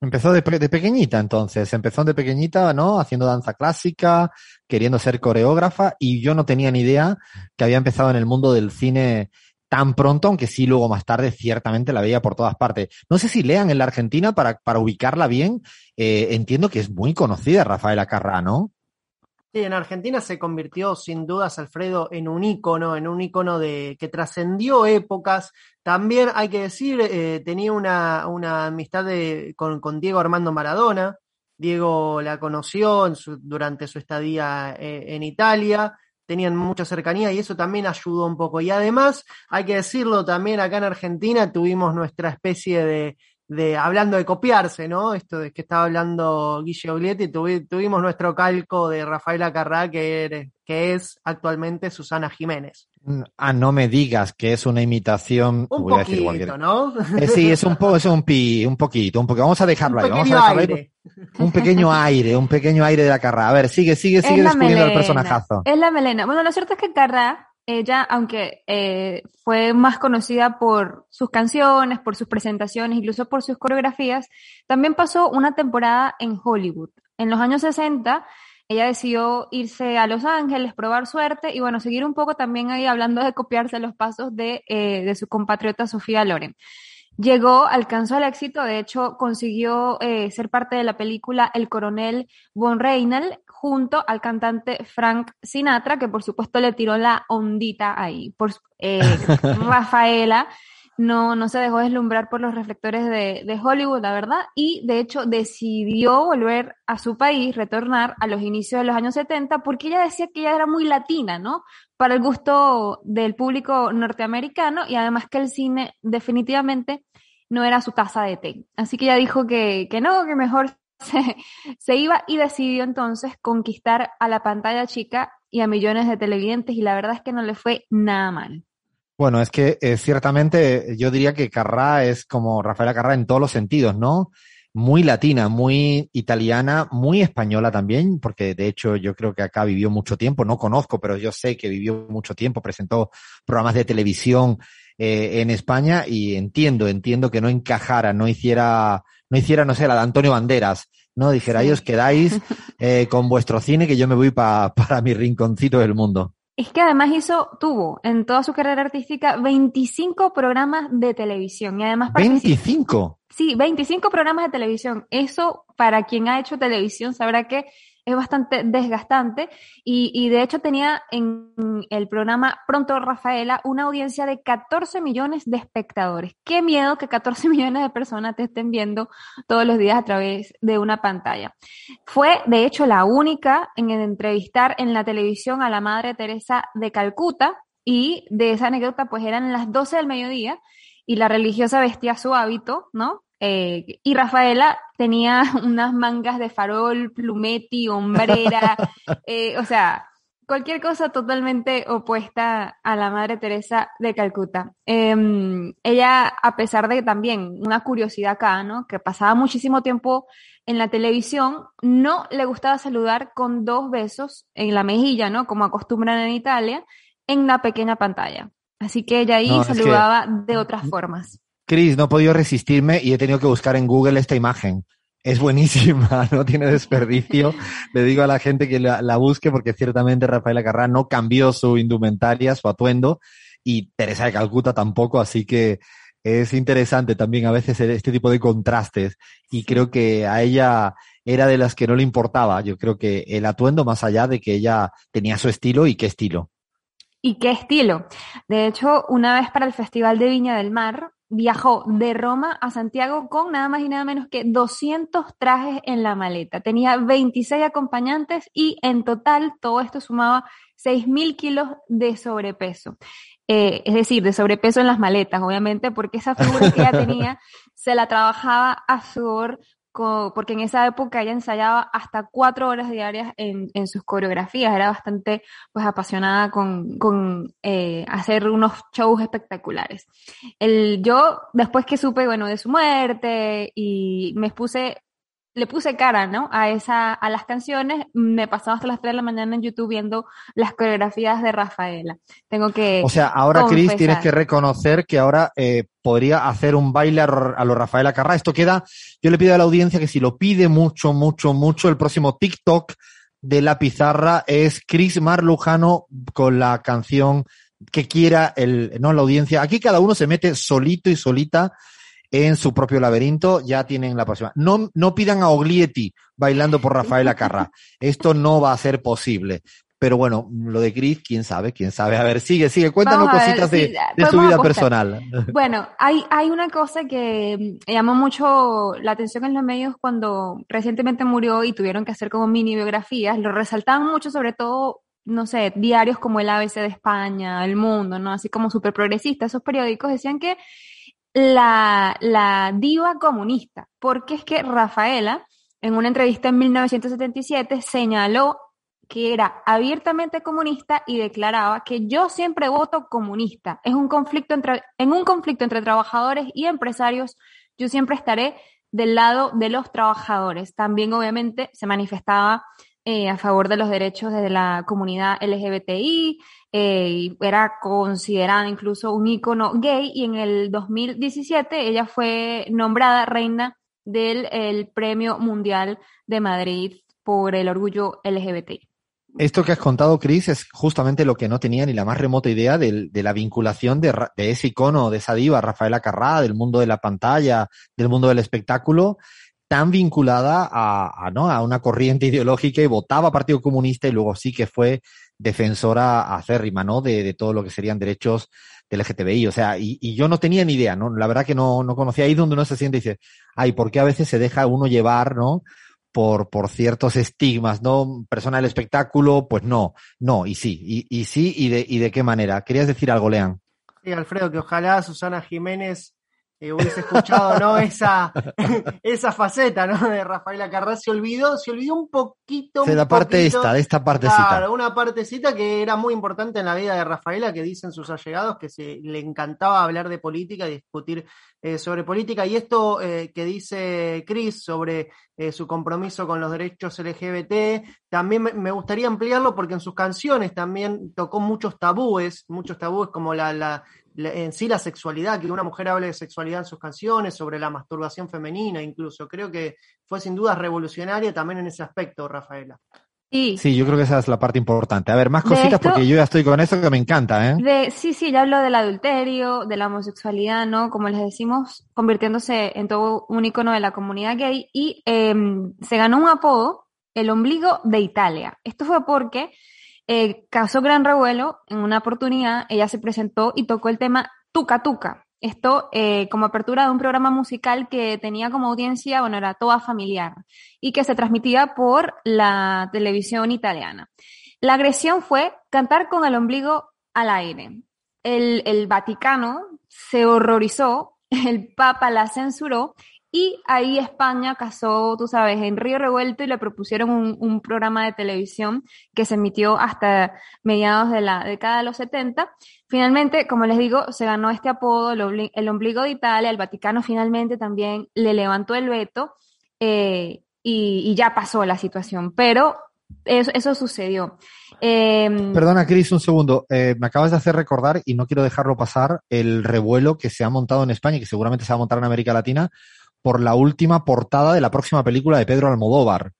Empezó de, pe- de pequeñita entonces, empezó de pequeñita, ¿no? Haciendo danza clásica, queriendo ser coreógrafa y yo no tenía ni idea que había empezado en el mundo del cine tan pronto, aunque sí luego más tarde ciertamente la veía por todas partes. No sé si lean en la Argentina para, para ubicarla bien, eh, entiendo que es muy conocida Rafaela Carrá, ¿no? Sí, en Argentina se convirtió sin dudas Alfredo en un ícono, en un ícono de que trascendió épocas. También hay que decir, eh, tenía una, una amistad de- con, con Diego Armando Maradona. Diego la conoció durante su estadía eh, en Italia. Tenían mucha cercanía y eso también ayudó un poco. Y además, hay que decirlo, también acá en Argentina tuvimos nuestra especie de, de hablando de copiarse, ¿no? Esto de que estaba hablando Guille Oglietti, tuvi- tuvimos nuestro calco de Rafaela Carrá, que, eres- que es actualmente Susana Jiménez. Ah, no me digas que es una imitación. Un voy a decir poquito, cualquier- ¿no? Eh, sí, es un poco, es un pi, un poquito, un poquito. Vamos a dejarlo Un ahí. Vamos a pequeño dejarlo ahí. aire. Un pequeño aire, un pequeño aire de la carrera. A ver, sigue, sigue, sigue descubriendo el personajazo. Es la melena. Bueno, lo cierto es que Carrá, ella, aunque eh, fue más conocida por sus canciones, por sus presentaciones, incluso por sus coreografías, también pasó una temporada en Hollywood. En los años 60, ella decidió irse a Los Ángeles, probar suerte y bueno, seguir un poco también ahí hablando de copiarse los pasos de, eh, de su compatriota Sofía Loren. Llegó, alcanzó el éxito, de hecho consiguió eh, ser parte de la película El coronel Von Reinel junto al cantante Frank Sinatra, que por supuesto le tiró la ondita ahí. Por, eh, *laughs* Rafaela no, no se dejó deslumbrar por los reflectores de, de Hollywood, la verdad, y de hecho decidió volver a su país, retornar a los inicios de los años 70, porque ella decía que ella era muy latina, ¿no? Para el gusto del público norteamericano y además que el cine definitivamente no era su taza de té. Así que ella dijo que, que no, que mejor *laughs* se, iba y decidió entonces conquistar a la pantalla chica y a millones de televidentes y la verdad es que no le fue nada mal. Bueno, es que eh, ciertamente yo diría que Carrá es como Rafaela Carrá en todos los sentidos, ¿no? Muy latina, muy italiana, muy española también, porque de hecho yo creo que acá vivió mucho tiempo, no conozco, pero yo sé que vivió mucho tiempo, presentó programas de televisión eh, en España y entiendo, entiendo que no encajara, no hiciera, no hiciera, no sé, la de Antonio Banderas, ¿no? Dijera, ahí os quedáis *laughs* eh, con vuestro cine que yo me voy pa- para mi rinconcito del mundo. Es que además hizo, tuvo en toda su carrera artística 25 programas de televisión y además participó. 25. Sí, 25 programas de televisión. Eso, para quien ha hecho televisión, sabrá que es bastante desgastante. Y, y de hecho tenía en el programa Pronto Rafaela una audiencia de 14 millones de espectadores. Qué miedo que 14 *laughs* millones de personas te estén viendo todos los días a través de una pantalla. Fue, de hecho, la única en entrevistar en la televisión a la Madre Teresa de Calcuta. Y de esa anécdota, pues eran las 12 del mediodía y la religiosa vestía su hábito, ¿no? Eh, y Rafaela tenía *laughs* unas mangas de farol, plumeti, hombrera, *laughs* eh, o sea, cualquier cosa totalmente opuesta a la Madre Teresa de Calcuta. Eh, ella, a pesar de también una curiosidad acá, ¿no? Que pasaba muchísimo tiempo en la televisión, no le gustaba saludar con dos besos en la mejilla, ¿no? Como acostumbran en Italia, en una pequeña pantalla. Así que ella ahí No, que- saludaba de otras formas. Cris, no he podido resistirme y he tenido que buscar en Google esta imagen. Es buenísima, *laughs* no tiene desperdicio. Le digo a la gente que la, la busque porque ciertamente Rafaela Carrá no cambió su indumentaria, su atuendo y Teresa de Calcuta tampoco, así que es interesante también a veces este tipo de contrastes y creo que a ella era de las que no le importaba. Yo creo que el atuendo más allá de que ella tenía su estilo y qué estilo. ¿Y qué estilo? De hecho, una vez para el Festival de Viña del Mar, viajó de Roma a Santiago con nada más y nada menos que 200 trajes en la maleta. Tenía 26 acompañantes y en total todo esto sumaba 6.000 kilos de sobrepeso. Eh, es decir, de sobrepeso en las maletas, obviamente, porque esa figura que ella tenía *laughs* se la trabajaba a sudor porque en esa época ella ensayaba hasta cuatro horas diarias en, en sus coreografías, era bastante pues apasionada con, con eh, hacer unos shows espectaculares. El, yo, después que supe, bueno, de su muerte y me puse, le puse cara, ¿no? A esa, a las canciones, me pasaba hasta las 3 de la mañana en YouTube viendo las coreografías de Rafaela. Tengo que O sea, ahora, Cris, tienes que reconocer que ahora eh, podría hacer un baile a lo Rafaela Carrá. Esto queda, yo le pido a la audiencia que si lo pide mucho, mucho, mucho, el próximo TikTok de la pizarra es Cris Marlujano con la canción que quiera el, no la audiencia. Aquí cada uno se mete solito y solita en su propio laberinto, ya tienen la próxima. No, no pidan a Oglietti bailando por Rafaela Carrá. *laughs* Esto no va a ser posible. Pero bueno, lo de Cris, quién sabe, quién sabe. A ver, sigue, sigue, cuéntanos ver, cositas sí, de, de su podemos vida apostar. personal. Bueno, hay, hay una cosa que llamó mucho la atención en los medios cuando recientemente murió y tuvieron que hacer como mini biografías. Lo resaltaban mucho, sobre todo, no sé, diarios como el ABC de España, El Mundo, ¿no? Así como súper progresistas. Esos periódicos decían que la, la diva comunista, porque es que Rafaela, en una entrevista en 1977, señaló que era abiertamente comunista y declaraba que yo siempre voto comunista. Es un conflicto entre, en un conflicto entre trabajadores y empresarios, yo siempre estaré del lado de los trabajadores. También, obviamente, se manifestaba eh, a favor de los derechos de la comunidad LGBTI, eh, era considerada incluso un ícono gay, y en el 2017 ella fue nombrada reina del el Premio Mundial de Madrid por el orgullo LGBTI. Esto que has contado, Cris, es justamente lo que no tenía ni la más remota idea del- de, la vinculación de, de ese icono, de esa diva, Rafaela Carrá, del mundo de la pantalla, del mundo del espectáculo, tan vinculada a, a, ¿no? a una corriente ideológica y votaba Partido Comunista y luego sí que fue defensora acérrima, ¿no? De, de todo lo que serían derechos del LGTBI. O sea, y, y yo no tenía ni idea, ¿no? La verdad que no, no conocía ahí donde uno se siente y dice, ay, ¿por qué a veces se deja uno llevar, ¿no? por, por ciertos estigmas, ¿no? Persona del espectáculo, pues no, no, y sí, y, sí, y de, y de qué manera. ¿Querías decir algo, Lean? Sí, Alfredo, que ojalá Susana Jiménez eh, hubiese escuchado, ¿no? *laughs* Esa, *laughs* esa faceta, ¿no? De Rafaela Carrá se olvidó, se olvidó un poquito. De la parte poquito. esta, de esta partecita. Claro, una partecita que era muy importante en la vida de Rafaela, que dicen sus allegados que se, le encantaba hablar de política y discutir eh, sobre política. Y esto eh, que dice Chris sobre eh, su compromiso con los derechos LGBT, también me, me gustaría ampliarlo porque en sus canciones también tocó muchos tabúes, muchos tabúes como la- en sí la sexualidad, que una mujer hable de sexualidad en sus canciones, sobre la masturbación femenina incluso. Creo que fue sin duda revolucionaria también en ese aspecto, Rafaela. Sí, Sí, yo creo que esa es la parte importante. A ver, más cositas esto- porque yo ya estoy con eso que me encanta, ¿eh? De, sí, sí, ya hablo del adulterio, de la homosexualidad, ¿no? Como les decimos, convirtiéndose en todo un icono de la comunidad gay y em, se ganó un apodo, el ombligo de Italia. Esto fue porque eh, causó gran revuelo en una oportunidad, ella se presentó y tocó el tema Tuca Tuca. Esto eh, como apertura de un programa musical que tenía como audiencia, bueno, era toda familiar y que se transmitía por la televisión italiana. La agresión fue cantar con el ombligo al aire. El, el Vaticano se horrorizó, *laughs* el Papa la censuró y ahí España casó, tú sabes, en Río Revuelto y le propusieron un, programa de televisión que se emitió hasta mediados de la década de los 70. Finalmente, como les digo, se ganó este apodo, el, el ombligo de Italia, el Vaticano finalmente también le levantó el veto eh, y, ya pasó la situación, pero eso, eso sucedió. Em, Perdona, Cris, un segundo. Eh, me acabas de hacer recordar, y no quiero dejarlo pasar, el revuelo que se ha montado en España y que seguramente se va a montar en América Latina por la última portada de la próxima película de Pedro Almodóvar,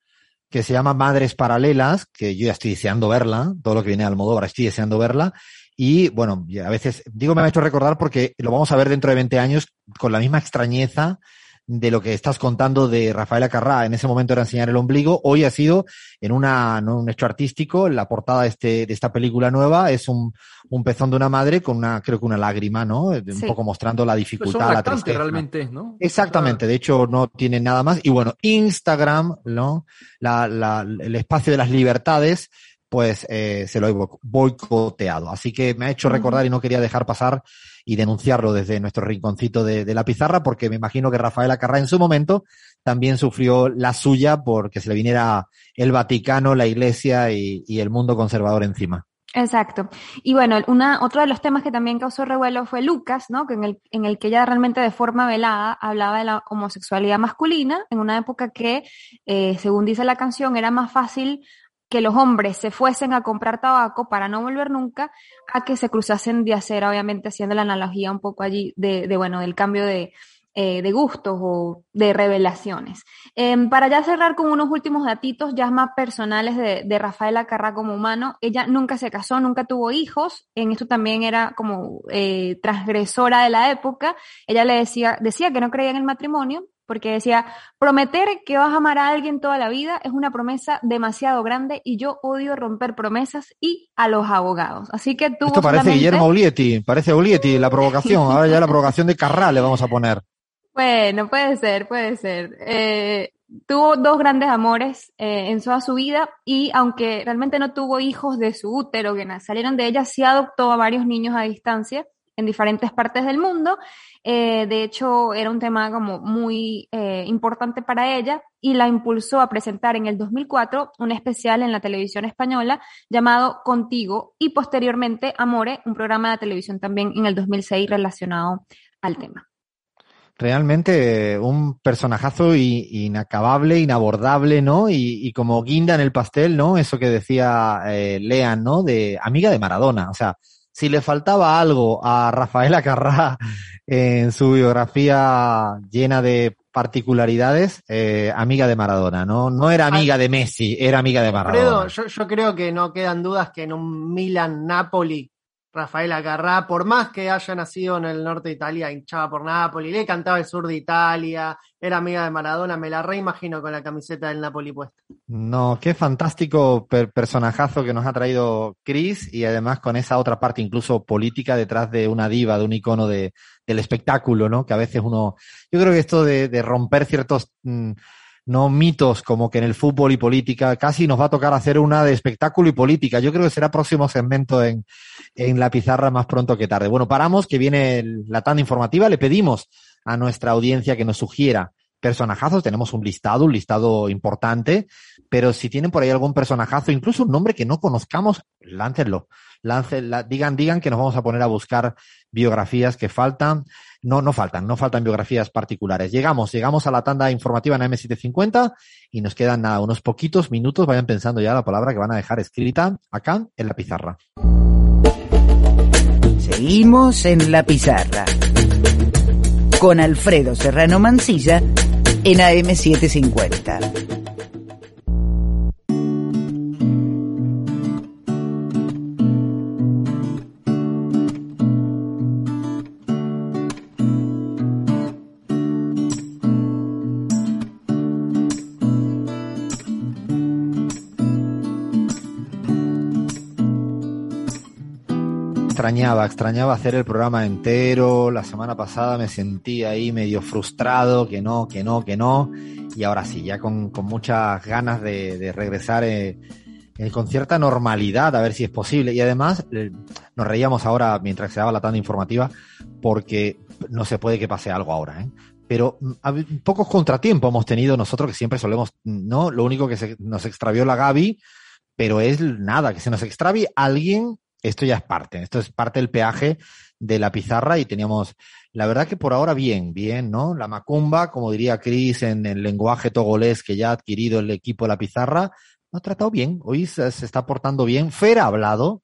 que se llama Madres Paralelas, que yo ya estoy deseando verla, todo lo que viene de Almodóvar estoy deseando verla. Y bueno, a veces, digo, me ha hecho recordar porque lo vamos a ver dentro de 20 años con la misma extrañeza de lo que estás contando de Rafaela Carrá. En ese momento era enseñar el ombligo. Hoy ha sido en una, ¿no? un hecho artístico. La portada de, este, de esta película nueva es un, un pezón de una madre con una, creo que una lágrima, ¿no? Un Sí. poco mostrando la Pues dificultad, son la tristeza. realmente es, ¿no? Exactamente, de hecho no tiene nada más. Y bueno, Instagram, ¿no? La, la- el espacio de las libertades pues eh, se lo he boicoteado. Así que me ha hecho recordar y no quería dejar pasar y denunciarlo desde nuestro rinconcito de, la pizarra, porque me imagino que Rafaela Carrá en su momento también sufrió la suya porque se le viniera el Vaticano, la Iglesia y, el mundo conservador encima. Exacto. Y bueno, otro de los temas que también causó revuelo fue Lucas, ¿no? Que en el, en el que ella realmente de forma velada hablaba de la homosexualidad masculina, en una época que, eh, según dice la canción, era más fácil que los hombres se fuesen a comprar tabaco para no volver nunca a que se cruzasen de acera, obviamente haciendo la analogía un poco allí de, de bueno, del cambio de, eh, de gustos o de revelaciones. Em, para ya cerrar con unos últimos datitos ya más personales de, de Rafaela Carrá como humano, ella nunca se casó, nunca tuvo hijos, en esto también era como eh, transgresora de la época, ella le decía, decía que no creía en el matrimonio, porque decía, prometer que vas a amar a alguien toda la vida es una promesa demasiado grande y yo odio romper promesas y a los abogados. Así que tuvo Esto parece solamente- Guillermo Olieti, parece Olieti la provocación, ahora ya la provocación de Carrá le vamos a poner. Bueno, puede ser, puede ser. Eh, tuvo dos grandes amores eh, en toda su vida y aunque realmente no tuvo hijos de su útero que salieron de ella, sí adoptó a varios niños a distancia en diferentes partes del mundo. Eh, de hecho, era un tema como muy eh, importante para ella y la impulsó a presentar en el 2004 un especial en la televisión española llamado Contigo y posteriormente Amore, un programa de televisión también en el 2006 relacionado al tema. Realmente eh, un personajazo inacabable, inabordable, ¿no? Y, como guinda en el pastel, ¿no? Eso que decía Lean, ¿no? De amiga de Maradona. O sea, si le faltaba algo a Rafaela Carrá en su biografía llena de particularidades, eh, amiga de Maradona, ¿no? No era amiga de Messi, era amiga de Maradona. Alfredo, yo, yo creo que no quedan dudas que en un Milan-Napoli, Rafaela Carrá, por más que haya nacido en el norte de Italia, hinchaba por Napoli, le cantaba el sur de Italia, era amiga de Maradona, me la reimagino con la camiseta del Napoli puesta. No, qué fantástico per- personajazo que nos ha traído Chris y además con esa otra parte incluso política detrás de una diva, de un icono de, del espectáculo, ¿no? Que a veces uno, yo creo que esto de, de romper ciertos, mm, no mitos como que en el fútbol y política, casi nos va a tocar hacer una de espectáculo y política. Yo creo que será próximo segmento en, en la pizarra más pronto que tarde. Bueno, paramos, que viene la tanda informativa. Le pedimos a nuestra audiencia que nos sugiera personajazos. Tenemos un listado, un listado importante, pero si tienen por ahí algún personajazo, incluso un nombre que no conozcamos, láncenlo. Digan, digan que nos vamos a poner a buscar biografías que faltan. No, no faltan, no faltan biografías particulares. Llegamos, llegamos a la tanda informativa en M750 y nos quedan nada, unos poquitos minutos. Vayan pensando ya la palabra que van a dejar escrita acá en la pizarra. Seguimos en la pizarra. Con Alfredo Serrano Mancilla en AM750. Extrañaba, extrañaba hacer el programa entero. La semana pasada me sentí ahí medio frustrado, que no, que no, que no. Y ahora sí, ya con, con muchas ganas de, regresar eh, eh, con cierta normalidad, a ver si es posible. Y además, eh, nos reíamos ahora mientras se daba la tanda informativa, porque no se puede que pase algo ahora, ¿eh? Pero mm, pocos contratiempos hemos tenido nosotros que siempre solemos, ¿no? Lo único que se, nos extravió la Gaby, pero es nada, que se nos extravie alguien, esto ya es parte, esto es parte del peaje de la pizarra y teníamos, la verdad que por ahora bien, bien, ¿no? La macumba, como diría Chris en el lenguaje togolés que ya ha adquirido el equipo de la pizarra, lo ha tratado bien, hoy se, se está portando bien. Fer ha hablado,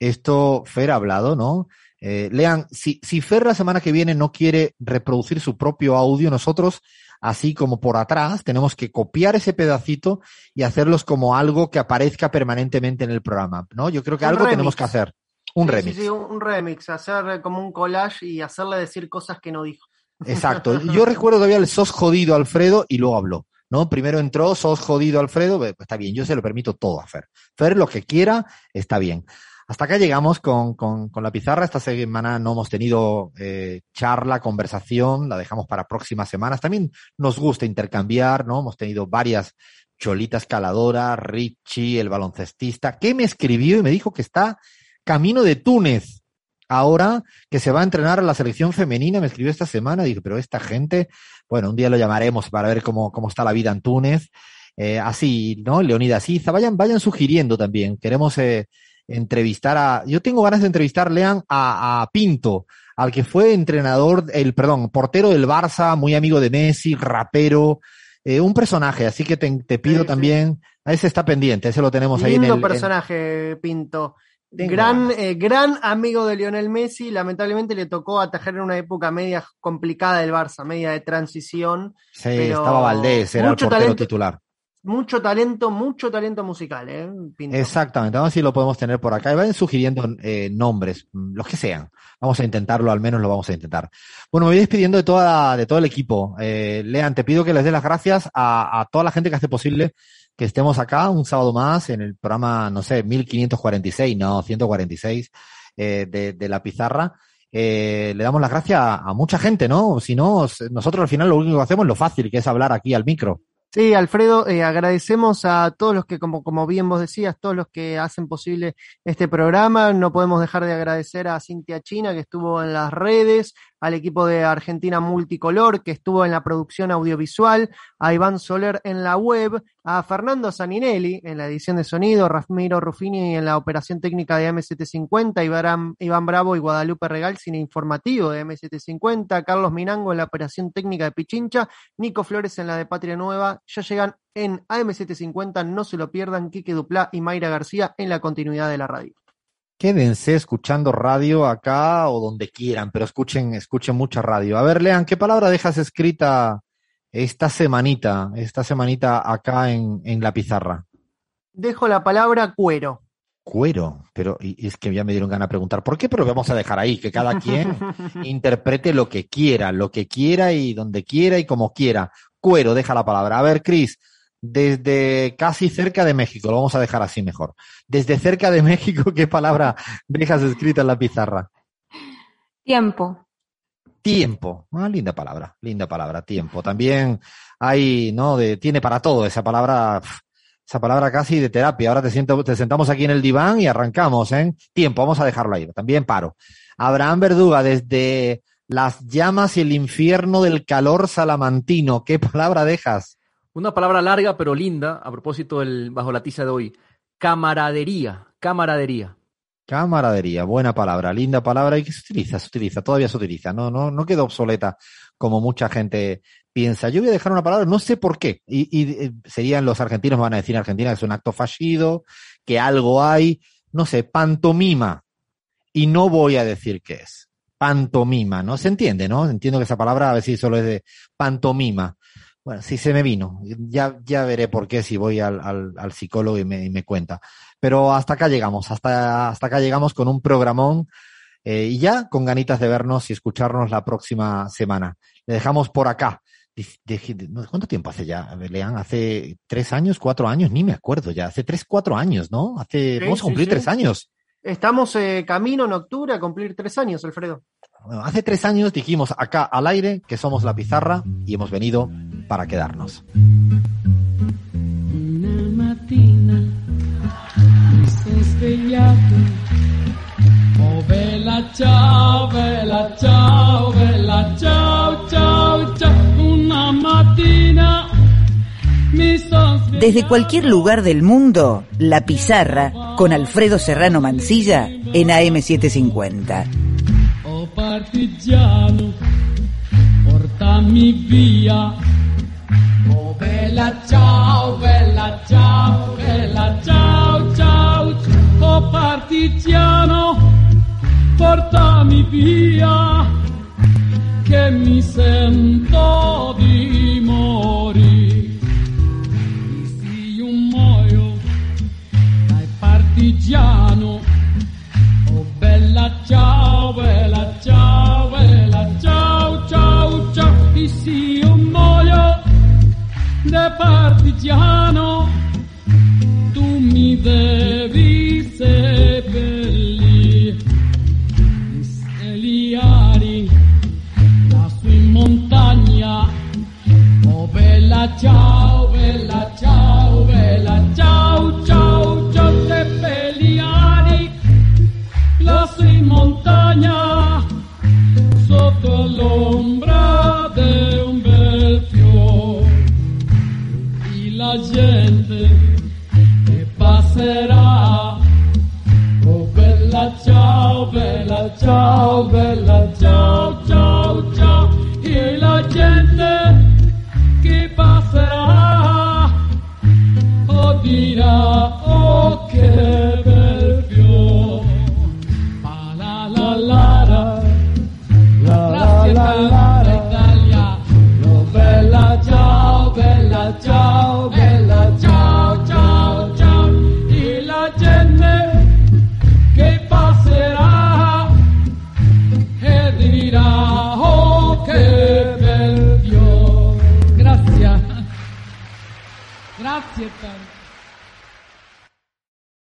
esto, Fer ha hablado, ¿no? Eh, lean, si, si Fer la semana que viene no quiere reproducir su propio audio, nosotros, así como por atrás, tenemos que copiar ese pedacito y hacerlos como algo que aparezca permanentemente en el programa, ¿no? Yo creo que Un algo remix. tenemos que hacer. Un Sí, remix. Sí, sí, un, remix, hacer como un collage y hacerle decir cosas que no dijo. Exacto. *laughs* Yo recuerdo todavía el sos jodido Alfredo y luego habló. ¿No? Primero entró, sos jodido Alfredo, pues está bien, yo se lo permito todo a Fer. Fer lo que quiera, está bien. Hasta acá llegamos con, con, con la pizarra. Esta semana no hemos tenido eh, charla, conversación, la dejamos para próximas semanas. También nos gusta intercambiar, ¿no? Hemos tenido varias Cholita Escaladora, Richie, el baloncestista, que me escribió y me dijo que está camino de Túnez. Ahora que se va a entrenar a la selección femenina, me escribió esta semana, dije, pero esta gente, bueno, un día lo llamaremos para ver cómo, cómo está la vida en Túnez. Eh, así, ¿no? Leonidas Iza, vayan, vayan sugiriendo también. Queremos eh, entrevistar a, yo tengo ganas de entrevistar, lean, a, a Pinto, al que fue entrenador, el, perdón, portero del Barça, muy amigo de Messi, rapero, eh, un personaje, así que te, te pido Sí, sí. también, a ese está pendiente, ese lo tenemos ahí en el... en- personaje, Pinto. Tengo Gran, eh, gran amigo de Lionel Messi, lamentablemente le tocó atajar en una época media complicada del Barça, media de transición. sí, pero estaba Valdés, era el portero talento. titular. Mucho talento, mucho talento musical, ¿eh? Exactamente, vamos a ver si lo podemos tener por acá. Y vayan sugiriendo eh, nombres, los que sean. Vamos a intentarlo, al menos lo vamos a intentar. Bueno, me voy despidiendo de, toda, de todo el equipo. Eh, Lean, te pido que les dé las gracias a, a toda la gente que hace posible que estemos acá un sábado más en el programa, no sé, 1546, no, 146 eh, de, de la pizarra. Eh, le damos las gracias a, a mucha gente, ¿no? Si no, nosotros al final lo único que hacemos es lo fácil, que es hablar aquí al micro. Sí, Alfredo, eh, agradecemos a todos los que, como, como bien vos decías, todos los que hacen posible este programa. No podemos dejar de agradecer a Cintia China, que estuvo en las redes, al equipo de Argentina Multicolor, que estuvo en la producción audiovisual, a Iván Soler en la web, a Fernando Saninelli en la edición de sonido, Ramiro Ruffini en la operación técnica de M750, Iván, Iván Bravo y Guadalupe Regal, cine informativo de M750, Carlos Minango en la operación técnica de Pichincha, Nico Flores en la de Patria Nueva, ya llegan en AM750, no se lo pierdan, Quique Duplá y Mayra García en la continuidad de la radio. Quédense escuchando radio acá o donde quieran, pero escuchen, escuchen mucha radio. A ver, Lean, ¿qué palabra dejas escrita esta semanita, esta semanita acá en, en la pizarra? Dejo la palabra cuero. Cuero, pero y, es que ya me dieron ganas de preguntar por qué, pero vamos a dejar ahí, que cada quien *laughs* interprete lo que quiera, lo que quiera y donde quiera y como quiera. Cuero, deja la palabra. A ver, Cris, desde casi cerca de México, lo vamos a dejar así mejor. Desde cerca de México, *laughs* ¿qué palabra dejas escrita en la pizarra? Tiempo. Tiempo. Ah, linda palabra, linda palabra, tiempo. También hay, ¿no? De, tiene para todo esa palabra, esa palabra casi de terapia. Ahora te, siento, te sentamos aquí en el diván y arrancamos, ¿eh? Tiempo, vamos a dejarlo ahí. También paro. Abraham Verduga, desde las llamas y el infierno del calor salamantino, ¿qué palabra dejas? Una palabra larga pero linda a propósito del bajo la tiza de hoy. Camaradería, camaradería. Camaradería, buena palabra, linda palabra y que se utiliza, se utiliza, todavía se utiliza, no, no, no queda obsoleta como mucha gente piensa. Yo voy a dejar una palabra, no sé por qué, y, eh, serían los argentinos, van a decir en Argentina que es un acto fallido, que algo hay, no sé, pantomima, y no voy a decir qué es. Pantomima, ¿no? Se entiende, ¿no? Entiendo que esa palabra a veces solo es de pantomima. Bueno, sí se me vino. Ya, ya veré por qué si voy al, al, al psicólogo y me, y me cuenta. Pero hasta acá llegamos, hasta, hasta acá llegamos con un programón eh, y ya con ganitas de vernos y escucharnos la próxima semana. Le dejamos por acá. ¿Cuánto tiempo hace ya? Lean, hace tres años, cuatro años, ni me acuerdo ya. Hace tres, cuatro años, ¿no? Hace, Sí, vamos a sí, cumplir sí. tres años. Estamos eh, camino en octubre a cumplir tres años, Alfredo. Bueno, hace tres años dijimos acá al aire que somos la pizarra y hemos venido para quedarnos. Una mattina mi sono svegliato. Oh bella ciao, bella ciao, bella ciao, ciao, ciao. Una mattina mi sono svegliato. Desde cualquier lugar del mundo, La Pizarra con Alfredo Serrano Mancilla en AM750. Oh partigiano, portami via. Bella ciao, bella ciao, bella ciao, ciao. Oh partigiano, portami via. Che mi sento di morire. Se io muoio dai partigiano. Oh bella ciao, bella ciao, bella ciao, ciao, ciao. Se io muoio de partigiano tu mi devi seppelli stelliari la sui montagna. Oh bella ciao bella ciao bella ciao ciao ciao seppelliari la sui montagna sotto l'ombra de un bel la gente che passerà. Oh bella ciao, bella ciao, bella ciao, ciao, ciao. E la gente che passerà, oh dirà, Как тебе там?